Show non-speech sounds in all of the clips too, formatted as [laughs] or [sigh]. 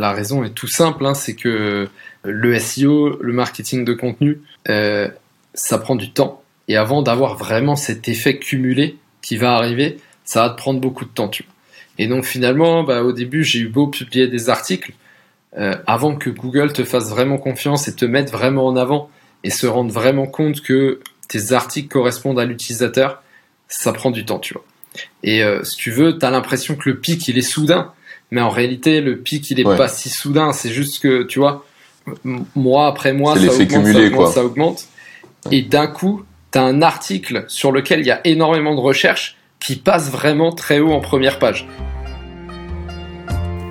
La raison est tout simple, hein, c'est que le SEO, le marketing de contenu, euh, ça prend du temps. Et avant d'avoir vraiment cet effet cumulé qui va arriver, ça va te prendre beaucoup de temps. Tu vois. Et donc finalement, bah, au début, j'ai eu beau publier des articles, euh, avant que Google te fasse vraiment confiance et te mette vraiment en avant et se rende vraiment compte que tes articles correspondent à l'utilisateur, ça prend du temps, tu vois. Et euh, si tu veux, tu as l'impression que le pic, il est soudain. Mais en réalité, le pic, il est pas si soudain. C'est juste que, tu vois, mois après mois, ça augmente, cumulé, ça augmente, quoi. ça augmente. Et d'un coup, tu as un article sur lequel il y a énormément de recherches qui passe vraiment très haut en première page.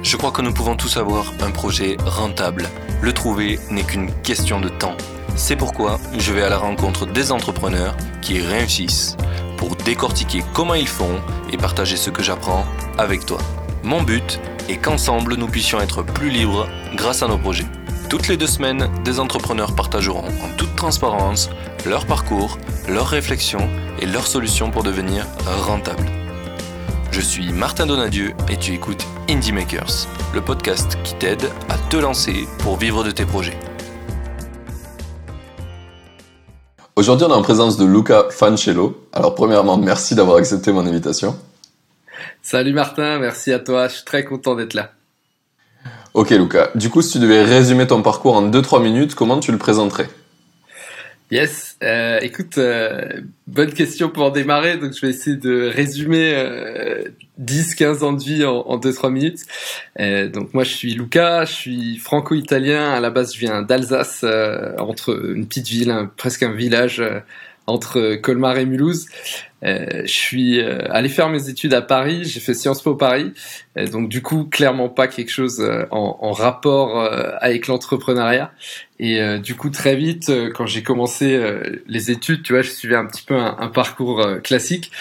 Je crois que nous pouvons tous avoir un projet rentable. Le trouver n'est qu'une question de temps. C'est pourquoi je vais à la rencontre des entrepreneurs qui réussissent pour décortiquer comment ils font et partager ce que j'apprends avec toi. Mon but est qu'ensemble nous puissions être plus libres grâce à nos projets. Toutes les deux semaines, des entrepreneurs partageront en toute transparence leur parcours, leurs réflexions et leurs solutions pour devenir rentables. Je suis Martin Donadieu et tu écoutes Indie Makers, le podcast qui t'aide à te lancer pour vivre de tes projets. Aujourd'hui, on est en présence de Luca Fancello. Alors, premièrement, merci d'avoir accepté mon invitation. Salut Martin, merci à toi. Je suis très content d'être là. Ok, Luca. Du coup, si tu devais résumer ton parcours en 2-3 minutes, comment tu le présenterais? Yes, euh, écoute, euh, bonne question pour démarrer. Donc, je vais essayer de résumer euh, 10-15 ans de vie en, en 2-3 minutes. Euh, donc, moi, je suis Luca, je suis franco-italien. À la base, je viens d'Alsace, euh, entre une petite ville, presque un village entre Colmar et Mulhouse. Euh, je suis euh, allé faire mes études à Paris, j'ai fait Sciences Po Paris, euh, donc du coup clairement pas quelque chose en, en, rapport avec l'entrepreneuriat. Et du coup très vite, quand j'ai commencé les études, tu vois, je suivais un petit peu un, un parcours classique,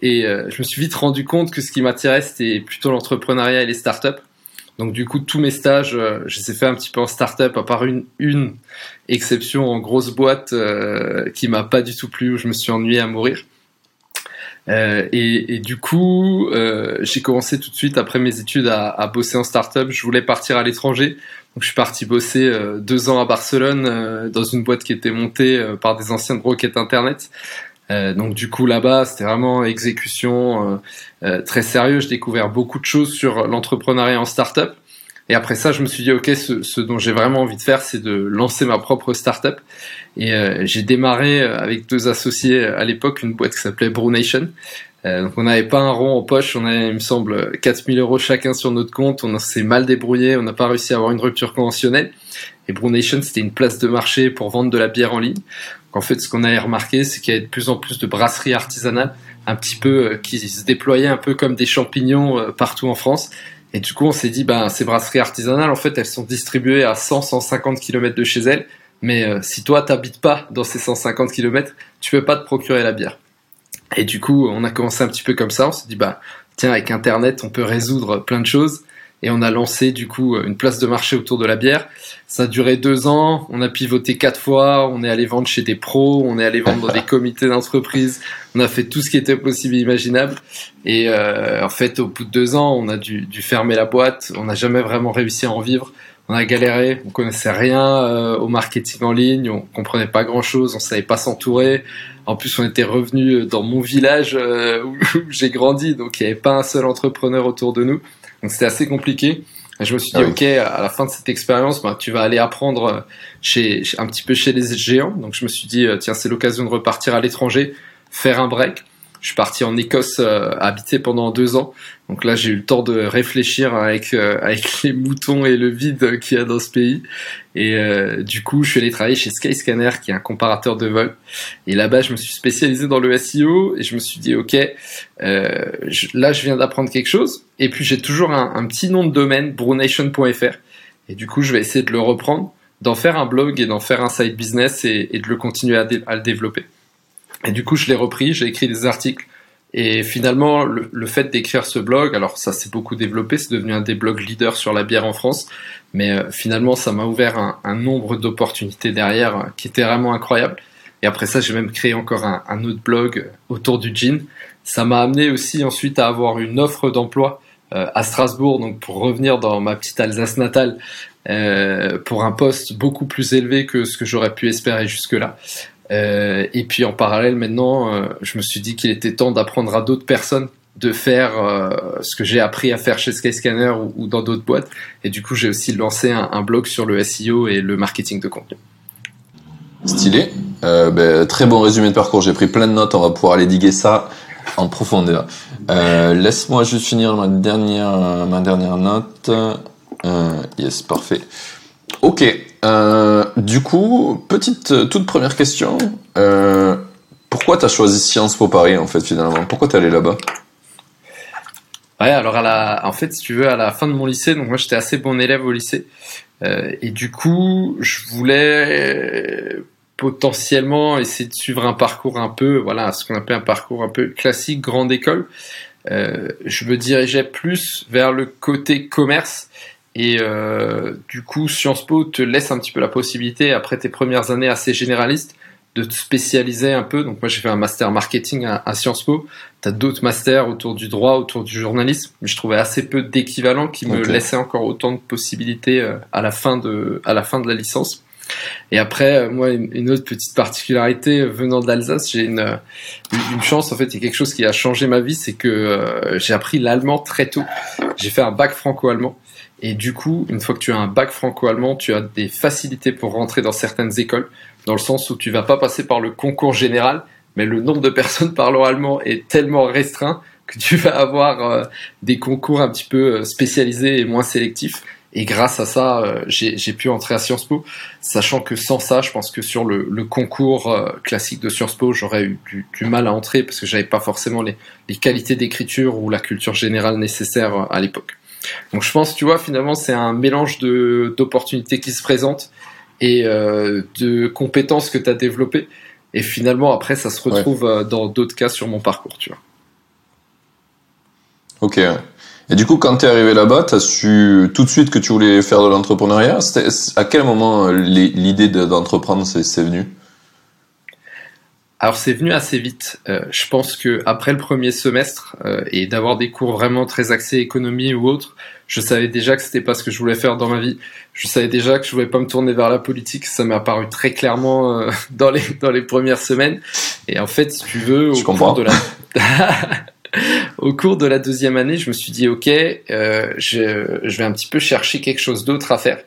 et je me suis vite rendu compte que ce qui m'attirait c'était plutôt l'entrepreneuriat et les startups. Donc du coup, tous mes stages, je les ai fait un petit peu en start-up, à part une, une exception en grosse boîte euh, qui m'a pas du tout plu, où je me suis ennuyé à mourir. Euh, et, et, du coup, euh, j'ai commencé tout de suite après mes études à, à bosser en start-up. Je voulais partir à l'étranger, donc je suis parti bosser euh, deux ans à Barcelone euh, dans une boîte qui était montée euh, par des anciens de Rocket Internet. donc du coup là-bas, c'était vraiment exécution très sérieux. J'ai découvert beaucoup de choses sur l'entrepreneuriat en start-up. Et après ça, je me suis dit, ok, ce, ce dont j'ai vraiment envie de faire, c'est de lancer ma propre startup. Et euh, j'ai démarré euh, avec deux associés à l'époque une boîte qui s'appelait Brunation. Euh, donc on n'avait pas un rond en poche, on avait, il me semble, 4000 euros chacun sur notre compte. On s'est mal débrouillé, on n'a pas réussi à avoir une rupture conventionnelle. Et Brunation, c'était une place de marché pour vendre de la bière en ligne. Donc, en fait, ce qu'on avait remarqué, c'est qu'il y avait de plus en plus de brasseries artisanales, un petit peu qui se déployaient un peu comme des champignons partout en France. Et du coup, on s'est dit, ben, ces brasseries artisanales, en fait, elles sont distribuées à 100-150 km de chez elles. Mais euh, si toi, t'habites pas dans ces 150 km, tu peux pas te procurer la bière. Et du coup, on a commencé un petit peu comme ça. On s'est dit, bah, tiens, avec Internet, on peut résoudre plein de choses et on a lancé du coup une place de marché autour de la bière. Ça a duré deux ans, on a pivoté quatre fois, on est allé vendre chez des pros, on est allé vendre dans des [laughs] comités d'entreprise, on a fait tout ce qui était possible et imaginable. Et euh, en fait, au bout de deux ans, on a dû, dû fermer la boîte, on n'a jamais vraiment réussi à en vivre. On a galéré, on connaissait rien euh, au marketing en ligne, on comprenait pas grand chose, on savait pas s'entourer. En plus, on était revenu dans mon village euh, [laughs] où j'ai grandi, donc il n'y avait pas un seul entrepreneur autour de nous. Donc c'était assez compliqué. Et je me suis dit, ah ok, à la fin de cette expérience, bah, tu vas aller apprendre euh, chez, un petit peu chez les géants. Donc je me suis dit, euh, tiens, c'est l'occasion de repartir à l'étranger, faire un break. Je suis parti en Écosse euh, habiter pendant deux ans. Donc là, j'ai eu le temps de réfléchir avec euh, avec [laughs] les moutons et le vide qu'il y a dans ce pays. Et euh, du coup, je suis allé travailler chez Skyscanner, qui est un comparateur de vol. Et là-bas, je me suis spécialisé dans le SEO et je me suis dit, ok, euh, là, je viens d'apprendre quelque chose. Et puis, j'ai toujours un, petit nom de domaine, brunation.fr. Et du coup, je vais essayer de le reprendre, d'en faire un blog et d'en faire un site business et, et de le continuer à, à le développer. Et du coup, je l'ai repris, j'ai écrit des articles. Et finalement, le, le fait d'écrire ce blog, alors ça s'est beaucoup développé, c'est devenu un des blogs leaders sur la bière en France, mais euh, finalement, ça m'a ouvert un, un nombre d'opportunités derrière euh, qui était vraiment incroyable. Et après ça, j'ai même créé encore un, un, autre blog autour du jean. Ça m'a amené aussi ensuite à avoir une offre d'emploi à Strasbourg, donc pour revenir dans ma petite Alsace natale, pour un poste beaucoup plus élevé que ce que j'aurais pu espérer jusque-là. Et puis en parallèle, maintenant, je me suis dit qu'il était temps d'apprendre à d'autres personnes de faire euh, ce que j'ai appris à faire chez Skyscanner ou, dans d'autres boîtes. Et du coup, j'ai aussi lancé un, blog sur le SEO et le marketing de contenu. Stylé. Euh, ben, très bon résumé de parcours. J'ai pris plein de notes. On va pouvoir aller diguer ça en profondeur. Euh, laisse-moi juste finir ma dernière, ma dernière note. yes, parfait. Ok. Du coup, petite, toute première question. pourquoi tu as choisi Sciences Po Paris en fait finalement? Pourquoi t'es allé là-bas? Ouais, alors à la, en fait, si tu veux, à la fin de mon lycée, donc moi j'étais assez bon élève au lycée, euh, et du coup, je voulais potentiellement essayer de suivre un parcours un peu, voilà, ce qu'on appelle un parcours un peu classique, grande école. Euh, je me dirigeais plus vers le côté commerce, et euh, du coup, Sciences Po te laisse un petit peu la possibilité, après tes premières années assez généralistes, de te spécialiser un peu. Donc moi j'ai fait un master marketing à, Sciences Po. Tu as d'autres masters autour du droit, autour du journalisme, mais je trouvais assez peu d'équivalents qui me laissaient encore autant de possibilités euh, à la fin de à la fin de la licence. Et après, euh, moi, une autre petite particularité euh, venant d'Alsace, j'ai une, une chance, en fait, il y a quelque chose qui a changé ma vie, c'est que j'ai appris l'allemand très tôt. J'ai fait un bac franco-allemand. Et du coup, une fois que tu as un bac franco-allemand, tu as des facilités pour rentrer dans certaines écoles dans le sens où tu vas pas passer par le concours général, mais le nombre de personnes [laughs] parlant allemand est tellement restreint que tu vas avoir euh, des concours un petit peu euh, spécialisés et moins sélectifs. Et grâce à ça, euh, j'ai pu entrer à Sciences Po, sachant que sans ça, je pense que sur le, concours classique de Sciences Po, j'aurais eu du, mal à entrer parce que j'avais pas forcément les, les qualités d'écriture ou la culture générale nécessaire à l'époque. Donc je pense, tu vois, finalement, c'est un mélange d'opportunités qui se présentent et euh, de compétences que tu as développées. Et finalement, après, ça se retrouve euh, dans d'autres cas sur mon parcours, tu vois. Ok. Et du coup, quand tu es arrivé là-bas, tu as su tout de suite que tu voulais faire de l'entrepreneuriat? À quel moment euh, l'idée d'entreprendre s'est venue? Alors c'est venu assez vite. je pense que après le premier semestre et d'avoir des cours vraiment très axés économie ou autre, je savais déjà que c'était pas ce que je voulais faire dans ma vie. Je savais déjà que je voulais pas me tourner vers la politique. Ça m'est apparu très clairement euh, [laughs] dans les dans les premières semaines. Et en fait, si tu veux, au cours de la [laughs] au cours de la deuxième année, je me suis dit ok, euh, je, je vais un petit peu chercher quelque chose d'autre à faire.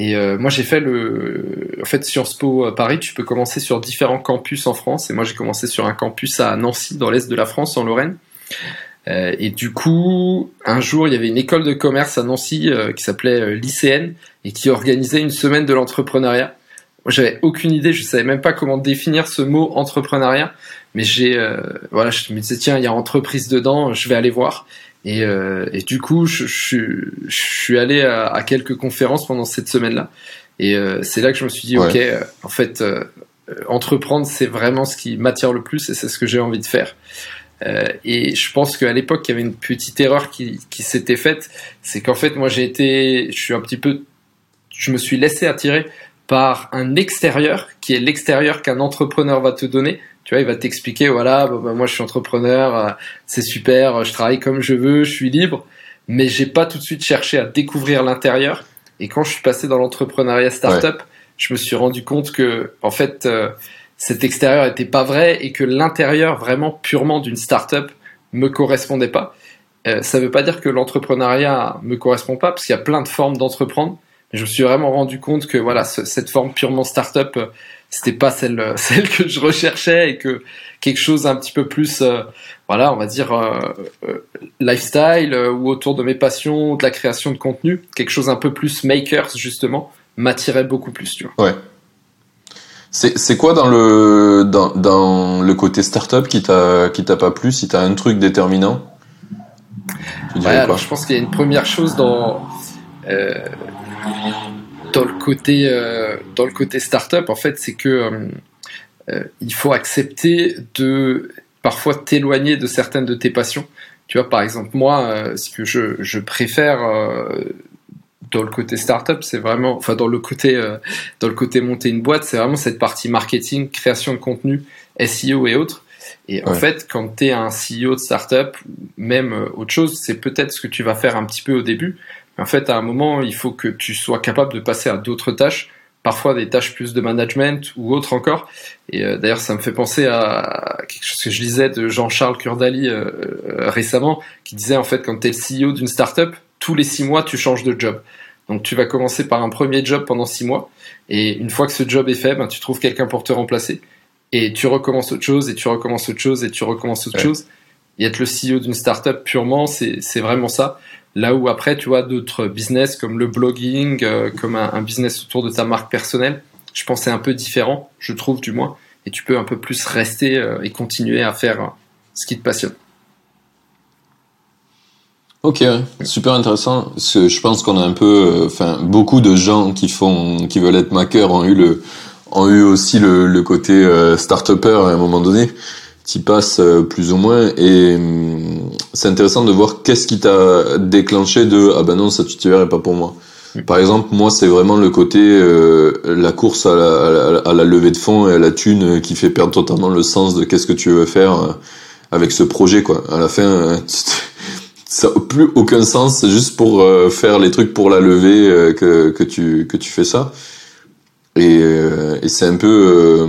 Et euh, moi, j'ai fait le. En fait, Sciences Po Paris, tu peux commencer sur différents campus en France. Et moi, j'ai commencé sur un campus à Nancy, dans l'est de la France, en Lorraine. Euh, et du coup, un jour, il y avait une école de commerce à Nancy euh, qui s'appelait euh, lycéenne et qui organisait une semaine de l'entrepreneuriat. J'avais aucune idée, je savais même pas comment définir ce mot entrepreneuriat, mais j'ai, voilà, je me disais tiens, il y a entreprise dedans, je vais aller voir. Et, et du coup, je, je, je suis allé à, à, quelques conférences pendant cette semaine-là. Et c'est là que je me suis dit, ok, en fait, entreprendre, c'est vraiment ce qui m'attire le plus et c'est ce que j'ai envie de faire. Euh, et je pense qu'à l'époque, il y avait une petite erreur qui, qui s'était faite, c'est qu'en fait, moi, j'ai été, je suis un petit peu, je me suis laissé attirer par un extérieur qui est l'extérieur qu'un entrepreneur va te donner. Tu vois, il va t'expliquer, voilà, bah, moi, je suis entrepreneur, euh, c'est super, je travaille comme je veux, je suis libre, mais j'ai pas tout de suite cherché à découvrir l'intérieur. Et quand je suis passé dans l'entrepreneuriat startup, je me suis rendu compte que, en fait, euh, cet extérieur était pas vrai et que l'intérieur vraiment purement d'une startup me correspondait pas. Euh, ça veut pas dire que l'entrepreneuriat me correspond pas parce qu'il y a plein de formes d'entreprendre. Mais je me suis vraiment rendu compte que voilà cette forme purement startup c'était pas celle [laughs] celle que je recherchais et que quelque chose un petit peu plus euh, voilà on va dire lifestyle ou autour de mes passions de la création de contenu quelque chose un peu plus makers justement m'attirait beaucoup plus tu vois. Ouais. C'est quoi dans le dans, dans le côté startup qui t'a qui t'a pas plu si t'as un truc déterminant? Ouais, alors je pense qu'il y a une première chose dans euh, dans le côté euh, dans le côté startup en fait c'est que euh, euh il faut accepter de parfois t'éloigner de certaines de tes passions tu vois par exemple moi euh, ce que je je préfère dans le côté startup, c'est vraiment, enfin dans le côté euh, dans le côté monter une boîte, c'est vraiment cette partie marketing, création de contenu, SEO et autres. Et en fait, quand tu es un CEO de startup, même autre chose, c'est peut-être ce que tu vas faire un petit peu au début. En fait, à un moment, il faut que tu sois capable de passer à d'autres tâches, parfois des tâches plus de management ou autres encore. Et euh, d'ailleurs, ça me fait penser à quelque chose que je lisais de Jean-Charles Kurdali euh, récemment, qui disait en fait, quand tu es le CEO d'une startup, tous les six mois, tu changes de job. Donc tu vas commencer par un premier job pendant six mois, et une fois que ce job est fait, ben, tu trouves quelqu'un pour te remplacer et tu recommences autre chose, et tu recommences autre chose, et tu recommences autre chose. Et être le CEO d'une startup purement, c'est vraiment ça. Là où après, tu vois, d'autres business comme le blogging, euh, comme un, business autour de ta marque personnelle, je pense c'est un peu différent, je trouve du moins, et tu peux un peu plus rester euh, et continuer à faire euh, ce qui te passionne. Ok, super intéressant. je pense qu'on a un peu, enfin, beaucoup de gens qui font, qui veulent être maker ont eu le, ont eu aussi le, le côté start-upper à un moment donné. Tu passes euh, plus ou moins et hum, c'est intéressant de voir qu'est-ce qui t'a déclenché de ah ben non ça tu t'y verrais pas pour moi. Par exemple, moi, c'est vraiment le côté euh, la course à la, à, la, levée de fonds et à la thune qui fait perdre totalement le sens de qu'est-ce que tu veux faire euh, avec ce projet, quoi. À la fin, [laughs] ça n'a plus aucun sens. C'est juste pour faire les trucs pour la levée que, que tu que tu fais ça. Et, euh, et c'est un peu... Euh,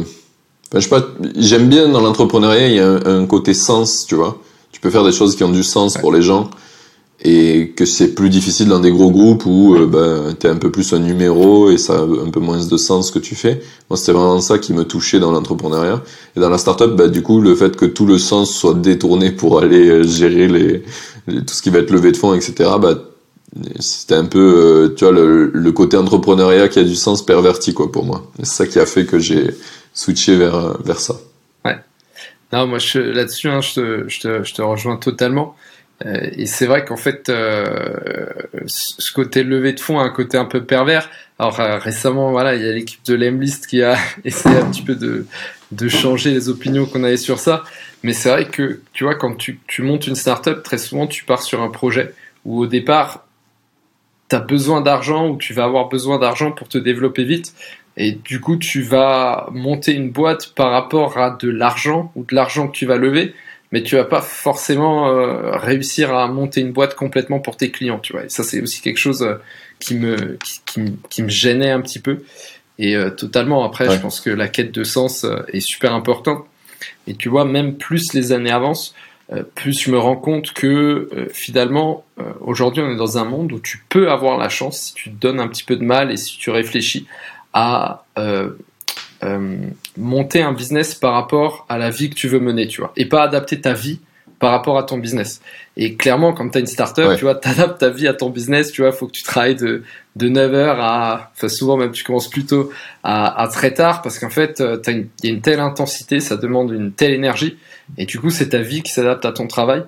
je sais pas, j'aime bien dans l'entrepreneuriat, il y a un, côté sens, tu vois. Tu peux faire des choses qui ont du sens pour les gens et que c'est plus difficile dans des gros groupes où euh, bah, tu es un peu plus un numéro et ça a un peu moins de sens que tu fais. Moi, c'était vraiment ça qui me touchait dans l'entrepreneuriat. Et dans la startup, bah, du coup, le fait que tout le sens soit détourné pour aller euh, gérer les, tout ce qui va être levé de fonds, etc., bah, c'était un peu euh, tu vois le, côté entrepreneuriat qui a du sens perverti quoi pour moi. C'est ça qui a fait que j'ai switché vers vers ça. Ouais. Non moi là-dessus hein, je, te, je, te, je te rejoins totalement. Euh, et c'est vrai qu'en fait euh, ce côté levé de fonds a un côté un peu pervers. Alors euh, récemment voilà il y a l'équipe de Lemlist qui a [laughs] essayé un petit peu de de changer les opinions qu'on avait sur ça. Mais c'est vrai que tu vois quand tu, tu montes une startup très souvent tu pars sur un projet où au départ tu as besoin d'argent ou tu vas avoir besoin d'argent pour te développer vite. Et du coup, tu vas monter une boîte par rapport à de l'argent ou de l'argent que tu vas lever, mais tu vas pas forcément euh, réussir à monter une boîte complètement pour tes clients, tu vois. Et ça, c'est aussi quelque chose euh, qui me, qui, qui, me gênait un petit peu. Et euh, totalement, après, je pense que la quête de sens est super importante. Et tu vois, même plus les années avancent, plus je me rends compte que euh, finalement, euh, aujourd'hui, on est dans un monde où tu peux avoir la chance, si tu te donnes un petit peu de mal et si tu réfléchis à monter un business par rapport à la vie que tu veux mener, tu vois, et pas adapter ta vie par rapport à ton business. Et clairement, quand tu as une startup, tu vois, tu adaptes ta vie à ton business, tu vois, faut que tu travailles de, de 9h à, enfin souvent même tu commences plutôt à, à très tard parce qu'en fait, il y a une telle intensité, ça demande une telle énergie et du coup, c'est ta vie qui s'adapte à ton travail.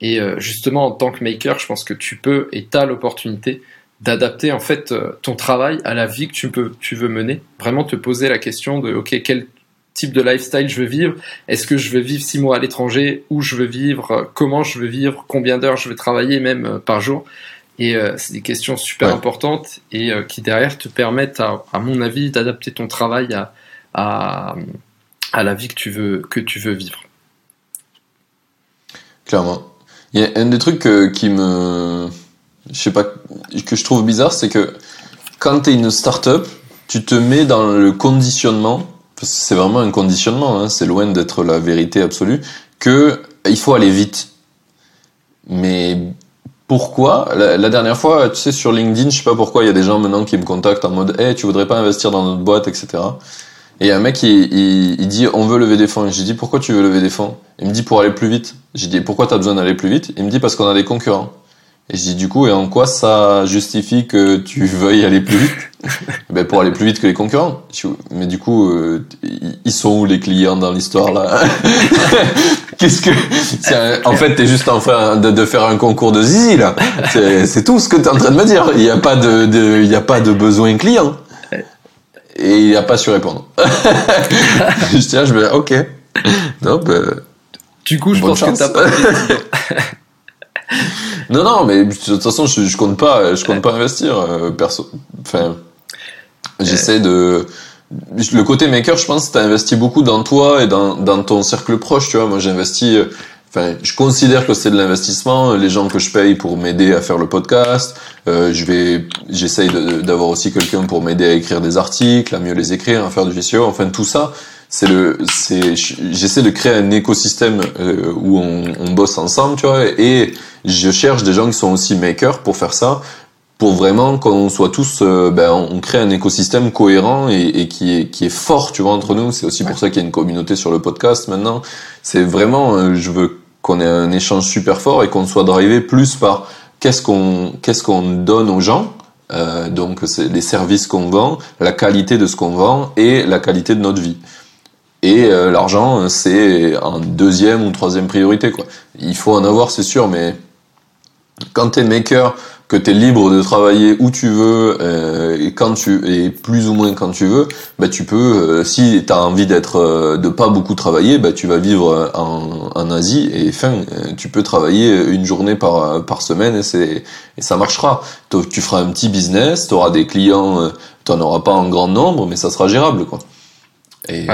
Et euh, justement, en tant que maker, je pense que tu peux et tu as l'opportunité d'adapter en fait euh, ton travail à la vie que tu, peux, tu veux mener. Vraiment te poser la question de, OK, quel type de lifestyle je veux vivre? Est-ce que je veux vivre six mois à l'étranger? Où je veux vivre? Comment je veux vivre? Combien d'heures je veux travailler même euh, par jour? Et c'est des questions super importantes et qui derrière te permettent, à, à mon avis, d'adapter ton travail à, à, à, la vie que tu veux, que tu veux vivre. Clairement. Il y a un des trucs euh, qui me, je sais pas, que je trouve bizarre, c'est que quand tu es une start-up, tu te mets dans le conditionnement, parce que c'est vraiment un conditionnement, hein, c'est loin d'être la vérité absolue, que il faut aller vite. Mais pourquoi? La, dernière fois, tu sais, sur LinkedIn, je sais pas pourquoi, il y a des gens maintenant qui me contactent en mode, hey, tu voudrais pas investir dans notre boîte, etc. Et un mec, il, il, dit on veut lever des fonds. J'ai dit pourquoi tu veux lever des fonds? Il me dit pour aller plus vite. J'ai dit pourquoi tu as besoin d'aller plus vite? Il me dit parce qu'on a des concurrents. Et je dis du coup et en quoi ça justifie que tu veuilles aller plus vite? [laughs] Ben pour aller plus vite que les concurrents. Mais du coup euh, ils sont où les clients dans l'histoire là? [laughs] Qu'est-ce que En fait t'es juste en train de, de, faire un concours de zizi là. C'est tout ce que t'es en train de me dire. Il n'y a pas de, de il y a pas de besoin client et il n'a pas su répondre. [laughs] je tiens, je me dis, ok. Non, ben, du coup, je pense que t'as pas. [laughs] [laughs] non, non, mais de toute façon, je, je compte pas, je compte pas investir. Euh, perso. Enfin, j'essaie de le côté maker, je pense, t'as investi beaucoup dans toi et dans, dans ton cercle proche, tu vois. Moi, j'ai investi, euh, enfin, je considère que c'est de l'investissement. Les gens que je paye pour m'aider à faire le podcast, euh, je vais, j'essaye d'avoir aussi quelqu'un pour m'aider à écrire des articles, à mieux les écrire, à faire du SEO. Enfin, tout ça, c'est le, c'est, j'essaie de créer un écosystème euh, où on, on bosse ensemble, tu vois. Et je cherche des gens qui sont aussi makers pour faire ça pour vraiment qu'on soit tous, euh, ben, on crée un écosystème cohérent et, et, qui est qui est fort, tu vois, entre nous. C'est aussi pour ça qu'il y a une communauté sur le podcast maintenant. C'est vraiment, euh, je veux qu'on ait un échange super fort et qu'on soit drivé plus par qu'est-ce qu'on qu'est-ce qu'on donne aux gens. Euh, donc c'est les services qu'on vend, la qualité de ce qu'on vend et la qualité de notre vie. Et euh, l'argent, c'est en deuxième ou troisième priorité. Quoi. Il faut en avoir, c'est sûr, mais quand t'es maker, que tu es libre de travailler où tu veux euh, et quand tu et plus ou moins quand tu veux, bah tu peux euh, si tu as envie d'être euh, de pas beaucoup travailler, bah tu vas vivre en, en Asie et fin tu peux travailler une journée par par semaine et c'est et ça marchera. Tu feras un petit business, tu auras des clients, tu n'en auras pas en grand nombre mais ça sera gérable quoi. Et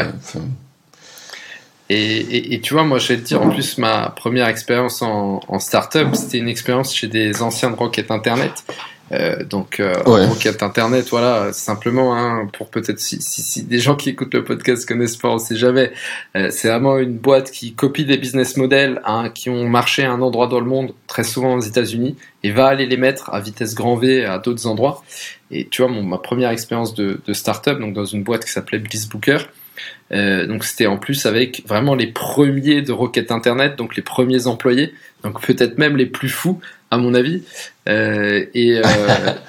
et, et, tu vois, moi, je vais te dire, en plus, ma première expérience en, en startup, c'était une expérience chez des anciens de Rocket Internet. Euh, donc, euh, Rocket Internet, voilà, simplement, hein, pour peut-être si, si, si, des gens qui écoutent le podcast connaissent pas, on sait jamais. Euh, c'est vraiment une boîte qui copie des business models hein, qui ont marché à un endroit dans le monde, très souvent aux États-Unis, et va aller les mettre à vitesse grand V à d'autres endroits. Et tu vois, mon, ma première expérience de, de startup, donc dans une boîte qui s'appelait Bliss Booker, euh, donc c'était en plus avec vraiment les premiers de Rocket Internet, donc les premiers employés, donc peut-être même les plus fous à mon avis. Euh, et, euh, [laughs]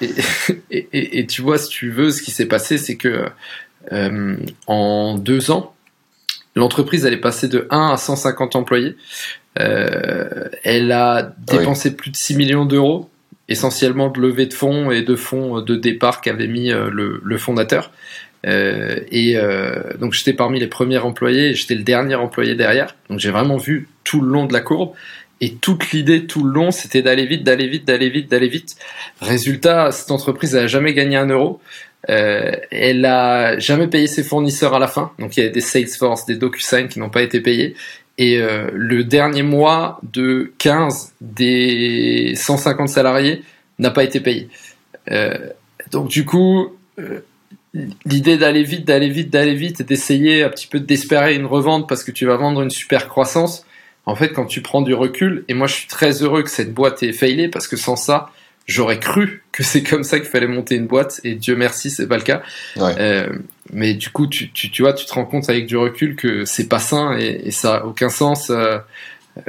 et, et, et, tu vois, si tu veux, ce qui s'est passé, c'est que en deux ans, l'entreprise allait passer de 1 à 150 employés. Elle a dépensé plus de 6 millions d'euros, essentiellement de levée de fonds et de fonds de départ qu'avait mis le, le fondateur. Euh, et euh, donc j'étais parmi les premiers employés j'étais le dernier employé derrière. Donc j'ai vraiment vu tout le long de la courbe. Et toute l'idée tout le long, c'était d'aller vite, d'aller vite, d'aller vite, d'aller vite. Résultat, cette entreprise n'a jamais gagné un euro. Euh, elle a jamais payé ses fournisseurs à la fin. Donc il y a des Salesforce, des DocuSign qui n'ont pas été payés. Et euh, le dernier mois de 15 des 150 salariés n'a pas été payé. Euh, donc du coup, euh, l'idée d'aller vite, d'aller vite, d'aller vite et d'essayer un petit peu d'espérer une revente parce que tu vas vendre une super croissance. En fait, quand tu prends du recul, et moi je suis très heureux que cette boîte ait failé parce que sans ça, j'aurais cru que c'est comme ça qu'il fallait monter une boîte et Dieu merci, c'est pas le cas. Euh, mais du coup, tu, tu, tu, vois, tu te rends compte avec du recul que c'est pas sain et, et, ça a aucun sens. Euh,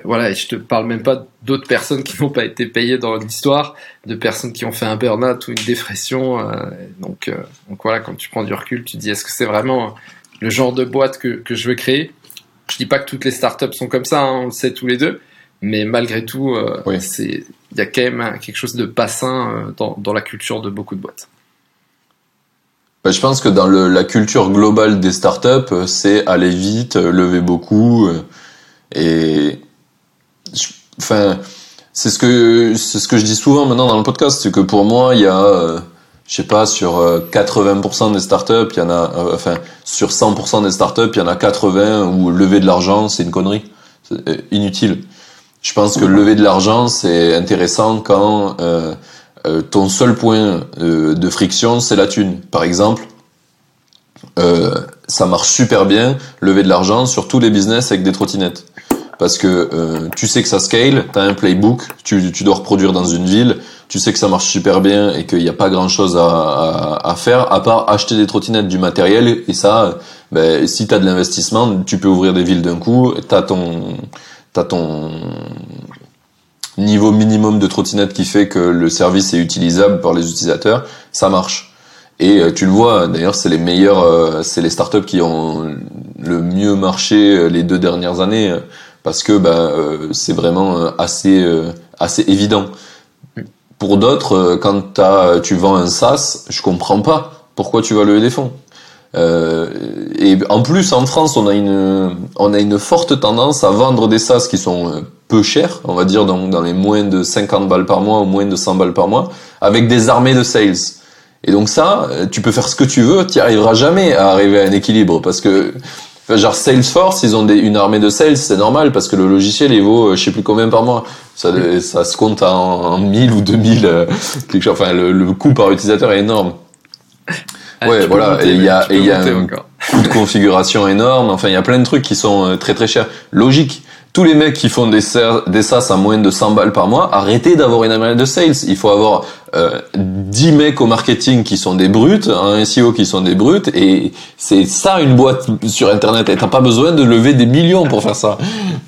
voilà, et je te parle même pas d'autres personnes qui n'ont pas été payées dans l'histoire, de personnes qui ont fait un burn-out ou une dépression. Euh, donc, euh, donc voilà, quand tu prends du recul, tu te dis est-ce que c'est vraiment le genre de boîte que, que je veux créer? Je dis pas que toutes les startups sont comme ça, hein, on le sait tous les deux, mais malgré tout, c'est il y a quand même quelque chose de pas sain dans, dans la culture de beaucoup de boîtes. Bah, je pense que dans le, la culture globale des startups, c'est aller vite, lever beaucoup, et enfin, c'est ce que c'est ce que je dis souvent maintenant dans le podcast, c'est que pour moi, il y a, euh, je sais pas, sur 80% euh, des startups, il y en a, euh, enfin, sur 100% des startups, il y en a 80 où lever de l'argent, c'est une connerie, inutile. Je pense que lever de l'argent, c'est intéressant quand euh, ton seul point de friction, c'est la thune. Par exemple, ça marche super bien, lever de l'argent sur tous les business avec des trottinettes parce que euh, tu sais que ça scale, tu as un playbook, tu, tu dois reproduire dans une ville, tu sais que ça marche super bien et qu'il n'y a pas grand chose à, à, à, faire à part acheter des trottinettes, du matériel et ça, ben, si tu as de l'investissement, tu peux ouvrir des villes d'un coup, tu as ton, as ton niveau minimum de trottinettes qui fait que le service est utilisable par les utilisateurs, ça marche. Et euh, tu le vois, d'ailleurs, c'est les meilleurs, euh, c'est les startups qui ont le mieux marché les deux dernières années parce que bah, euh, c'est vraiment euh, assez, euh, assez évident. Pour d'autres, quand as, tu vends un SaaS, je comprends pas pourquoi tu vas lever des fonds. Euh, et en plus, en France, on a une, on a une forte tendance à vendre des SaaS qui sont peu chers, on va dire dans, dans les moins de 50 balles par mois ou moins de 100 balles par mois, avec des armées de sales. Et donc ça, tu peux faire ce que tu veux, tu arriveras jamais à arriver à un équilibre parce que genre Salesforce, ils ont des, une armée de sales, c'est normal parce que le logiciel il vaut je sais plus combien par mois. Ça, ça se compte en, en 1000 ou 2000 euh, quelque chose. Enfin, le, le coût par utilisateur est énorme. Ah, ouais, voilà. monter, et il y a, et y a un encore. coût de configuration énorme. Enfin, il y a plein de trucs qui sont euh, très très chers. Logique. Tous les mecs qui font des, des SaaS à moins de 100 balles par mois, arrêtez d'avoir une armée de sales. Il faut avoir euh, 10 mecs au marketing qui sont des brutes, un SEO qui sont des brutes, et c'est ça une boîte sur Internet. Et t'as pas besoin de lever des millions pour faire ça.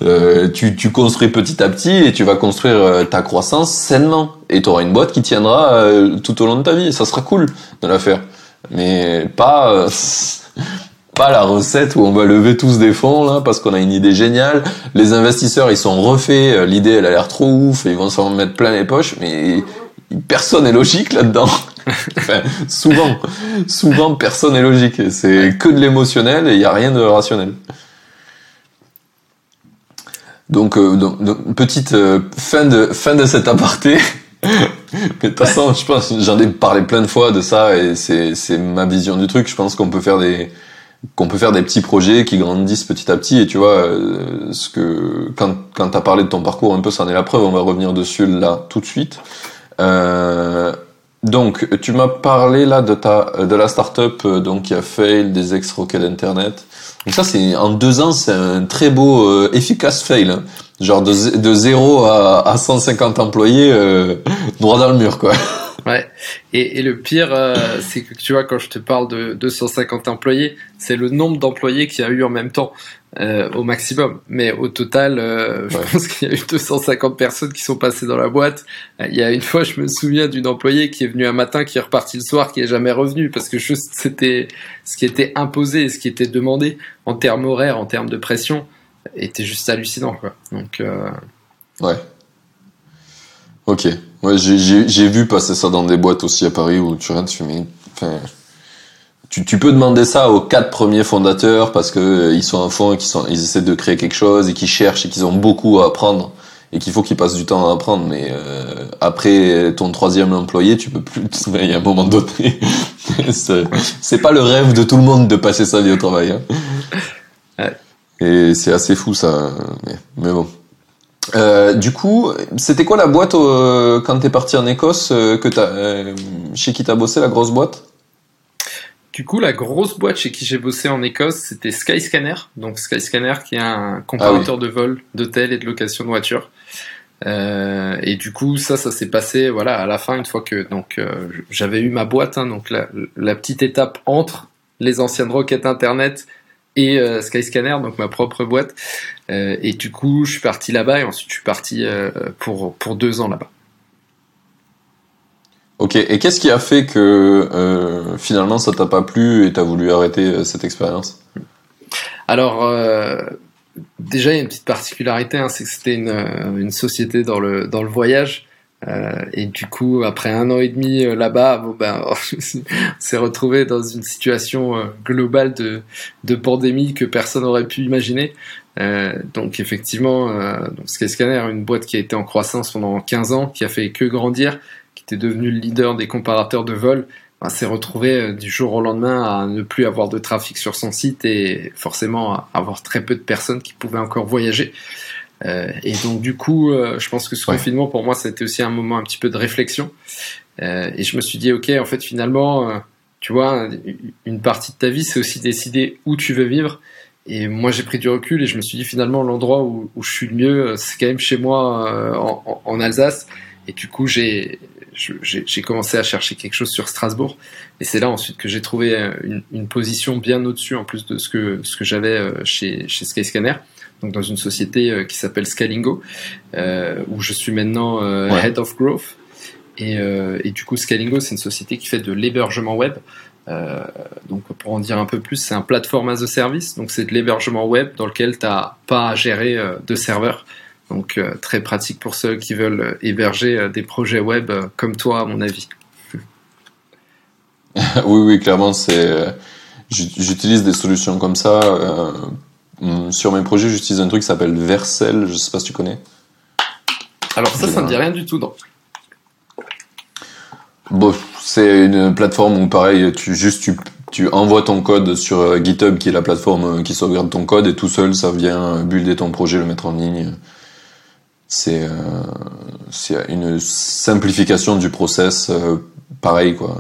Euh, tu, tu construis petit à petit et tu vas construire euh, ta croissance sainement. Et tu auras une boîte qui tiendra euh, tout au long de ta vie. Ça sera cool de la faire. Mais pas... [laughs] pas la recette où on va lever tous des fonds là parce qu'on a une idée géniale. Les investisseurs ils sont refaits, euh, l'idée elle a l'air trop ouf, et ils vont s'en mettre plein les poches, mais personne est logique là-dedans. [laughs] enfin, souvent, souvent personne est logique. C'est que de l'émotionnel et il y a rien de rationnel. Donc, euh, donc- donc, petite euh, fin de fin de cet aparté. [laughs] Mais de toute façon, je pense, j'en ai parlé plein de fois de ça et c'est c'est ma vision du truc. Je pense qu'on peut faire des qu'on peut faire des petits projets qui grandissent petit à petit. Et tu vois euh, ce que quand quand t'as parlé de ton parcours un peu ça en est la preuve. On va revenir dessus là tout de suite. Euh, donc tu m'as parlé là de ta de la startup euh, donc qui a fail des ex roquets d'internet donc ça c'est en deux ans c'est un très beau euh, efficace fail hein. genre de, de 0 à, à 150 employés euh, [laughs] droit dans le mur quoi Ouais. Et, et le pire, euh, c'est que tu vois, quand je te parle de 250 employés, c'est le nombre d'employés qu'il y a eu en même temps, euh, au maximum. Mais au total, euh, je Ouais. pense qu'il y a eu 250 personnes qui sont passées dans la boîte. Euh, Il y a une fois, je me souviens d'une employée qui est venue un matin, qui est repartie le soir, qui est jamais revenue, parce que juste c'était ce qui était imposé et ce qui était demandé en termes horaires, en termes de pression, était juste hallucinant, quoi. Donc, euh, Ouais. Ok. Ouais, j'ai- vu passer ça dans des boîtes aussi à Paris où tu rentres, tu mais, enfin, tu, tu peux demander ça aux quatre premiers fondateurs parce que euh, ils sont fond et qu'ils sont, ils essaient de créer quelque chose et qu'ils cherchent et qu'ils ont beaucoup à apprendre et qu'il faut qu'ils passent du temps à apprendre. Mais euh, après ton troisième employé, tu peux plus. Il y a un moment donné, [laughs] c'est c'est pas le rêve de tout le monde de passer sa vie au travail. Hein. Et c'est assez fou ça. Mais, mais bon. Euh, du coup, c'était quoi la boîte euh, quand t'es parti en Écosse euh, que t'as, euh, chez qui t'as bossé la grosse boîte? Du coup, la grosse boîte chez qui j'ai bossé en Écosse, c'était Skyscanner. Donc Skyscanner, qui est un comparateur de vol, d'hôtels et de location de voitures. Euh, et du coup, ça, ça s'est passé, voilà, à la fin, une fois que donc j'avais eu ma boîte, hein, donc la, la petite étape entre les anciennes requêtes internet et euh, Skyscanner, donc ma propre boîte. Euh, et du coup, je suis parti là-bas et ensuite je suis parti euh, pour pour deux ans là-bas. Ok. Et qu'est-ce qui a fait que finalement ça t'a pas plu et t'as voulu arrêter cette expérience? Alors, déjà, il y a une petite particularité, hein, c'est que c'était une, une société dans le, dans le voyage. Euh, et du coup, après un an et demi euh, là-bas, bon, ben, [laughs] on s'est retrouvé dans une situation euh, globale de, de pandémie que personne n'aurait pu imaginer. Euh, donc effectivement, donc Skyscanner, une boîte qui a été en croissance pendant 15 ans, qui a fait que grandir, qui était devenu le leader des comparateurs de vol, ben, s'est retrouvé du jour au lendemain à ne plus avoir de trafic sur son site et forcément à avoir très peu de personnes qui pouvaient encore voyager. Euh, et donc du coup, euh, je pense que ce Ouais. confinement pour moi, ça a été aussi un moment un petit peu de réflexion. Euh, et je me suis dit, ok, en fait finalement, tu vois, une partie de ta vie, c'est aussi décider où tu veux vivre. Et moi, j'ai pris du recul et je me suis dit finalement l'endroit où, où je suis le mieux, c'est quand même chez moi en, Alsace. Et du coup, j'ai j'ai commencé à chercher quelque chose sur Strasbourg. Et c'est là ensuite que j'ai trouvé une, une position bien au-dessus en plus de ce que ce que j'avais chez chez Skyscanner. Donc dans une société euh, qui s'appelle Scalingo, euh, où je suis maintenant euh, Ouais. Head of Growth. Et, et du coup, Scalingo, c'est une société qui fait de l'hébergement web. Euh, donc pour en dire un peu plus, c'est un platform as a service. Donc c'est de l'hébergement web dans lequel tu n'as pas à gérer euh, de serveur. Donc euh, très pratique pour ceux qui veulent héberger des projets web comme toi, à mon avis. [laughs] Oui, oui, clairement, c'est. j'ut- J'utilise des solutions comme ça. Euh, hum, sur mes projets, j'utilise un truc qui s'appelle Vercel. Je sais pas si tu connais. Alors ça, ça me dit rien du tout. Donc. Bon, c'est une plateforme où pareil, tu juste tu, tu envoies ton code sur euh, GitHub, qui est la plateforme qui sauvegarde ton code, et tout seul, ça vient builder ton projet, le mettre en ligne. C'est euh, c'est une simplification du process, euh, pareil quoi.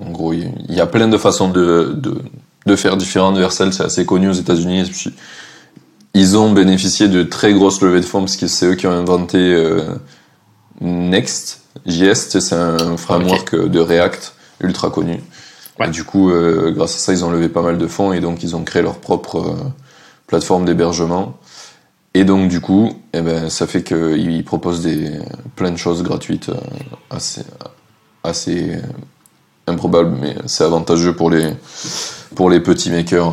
En gros, il y a plein de façons de, de, de faire différentes. Vercel, c'est assez connu aux États-Unis. Ils ont bénéficié de très grosses levées de fonds parce que c'est eux qui ont inventé euh, Next JS. C'est un framework de React ultra connu. Et du coup, euh, grâce à ça, ils ont levé pas mal de fonds et donc ils ont créé leur propre euh, plateforme d'hébergement. Et donc du coup, eh ben, ça fait qu'ils proposent des plein de choses gratuites assez assez improbable, mais c'est avantageux pour les pour les petits makers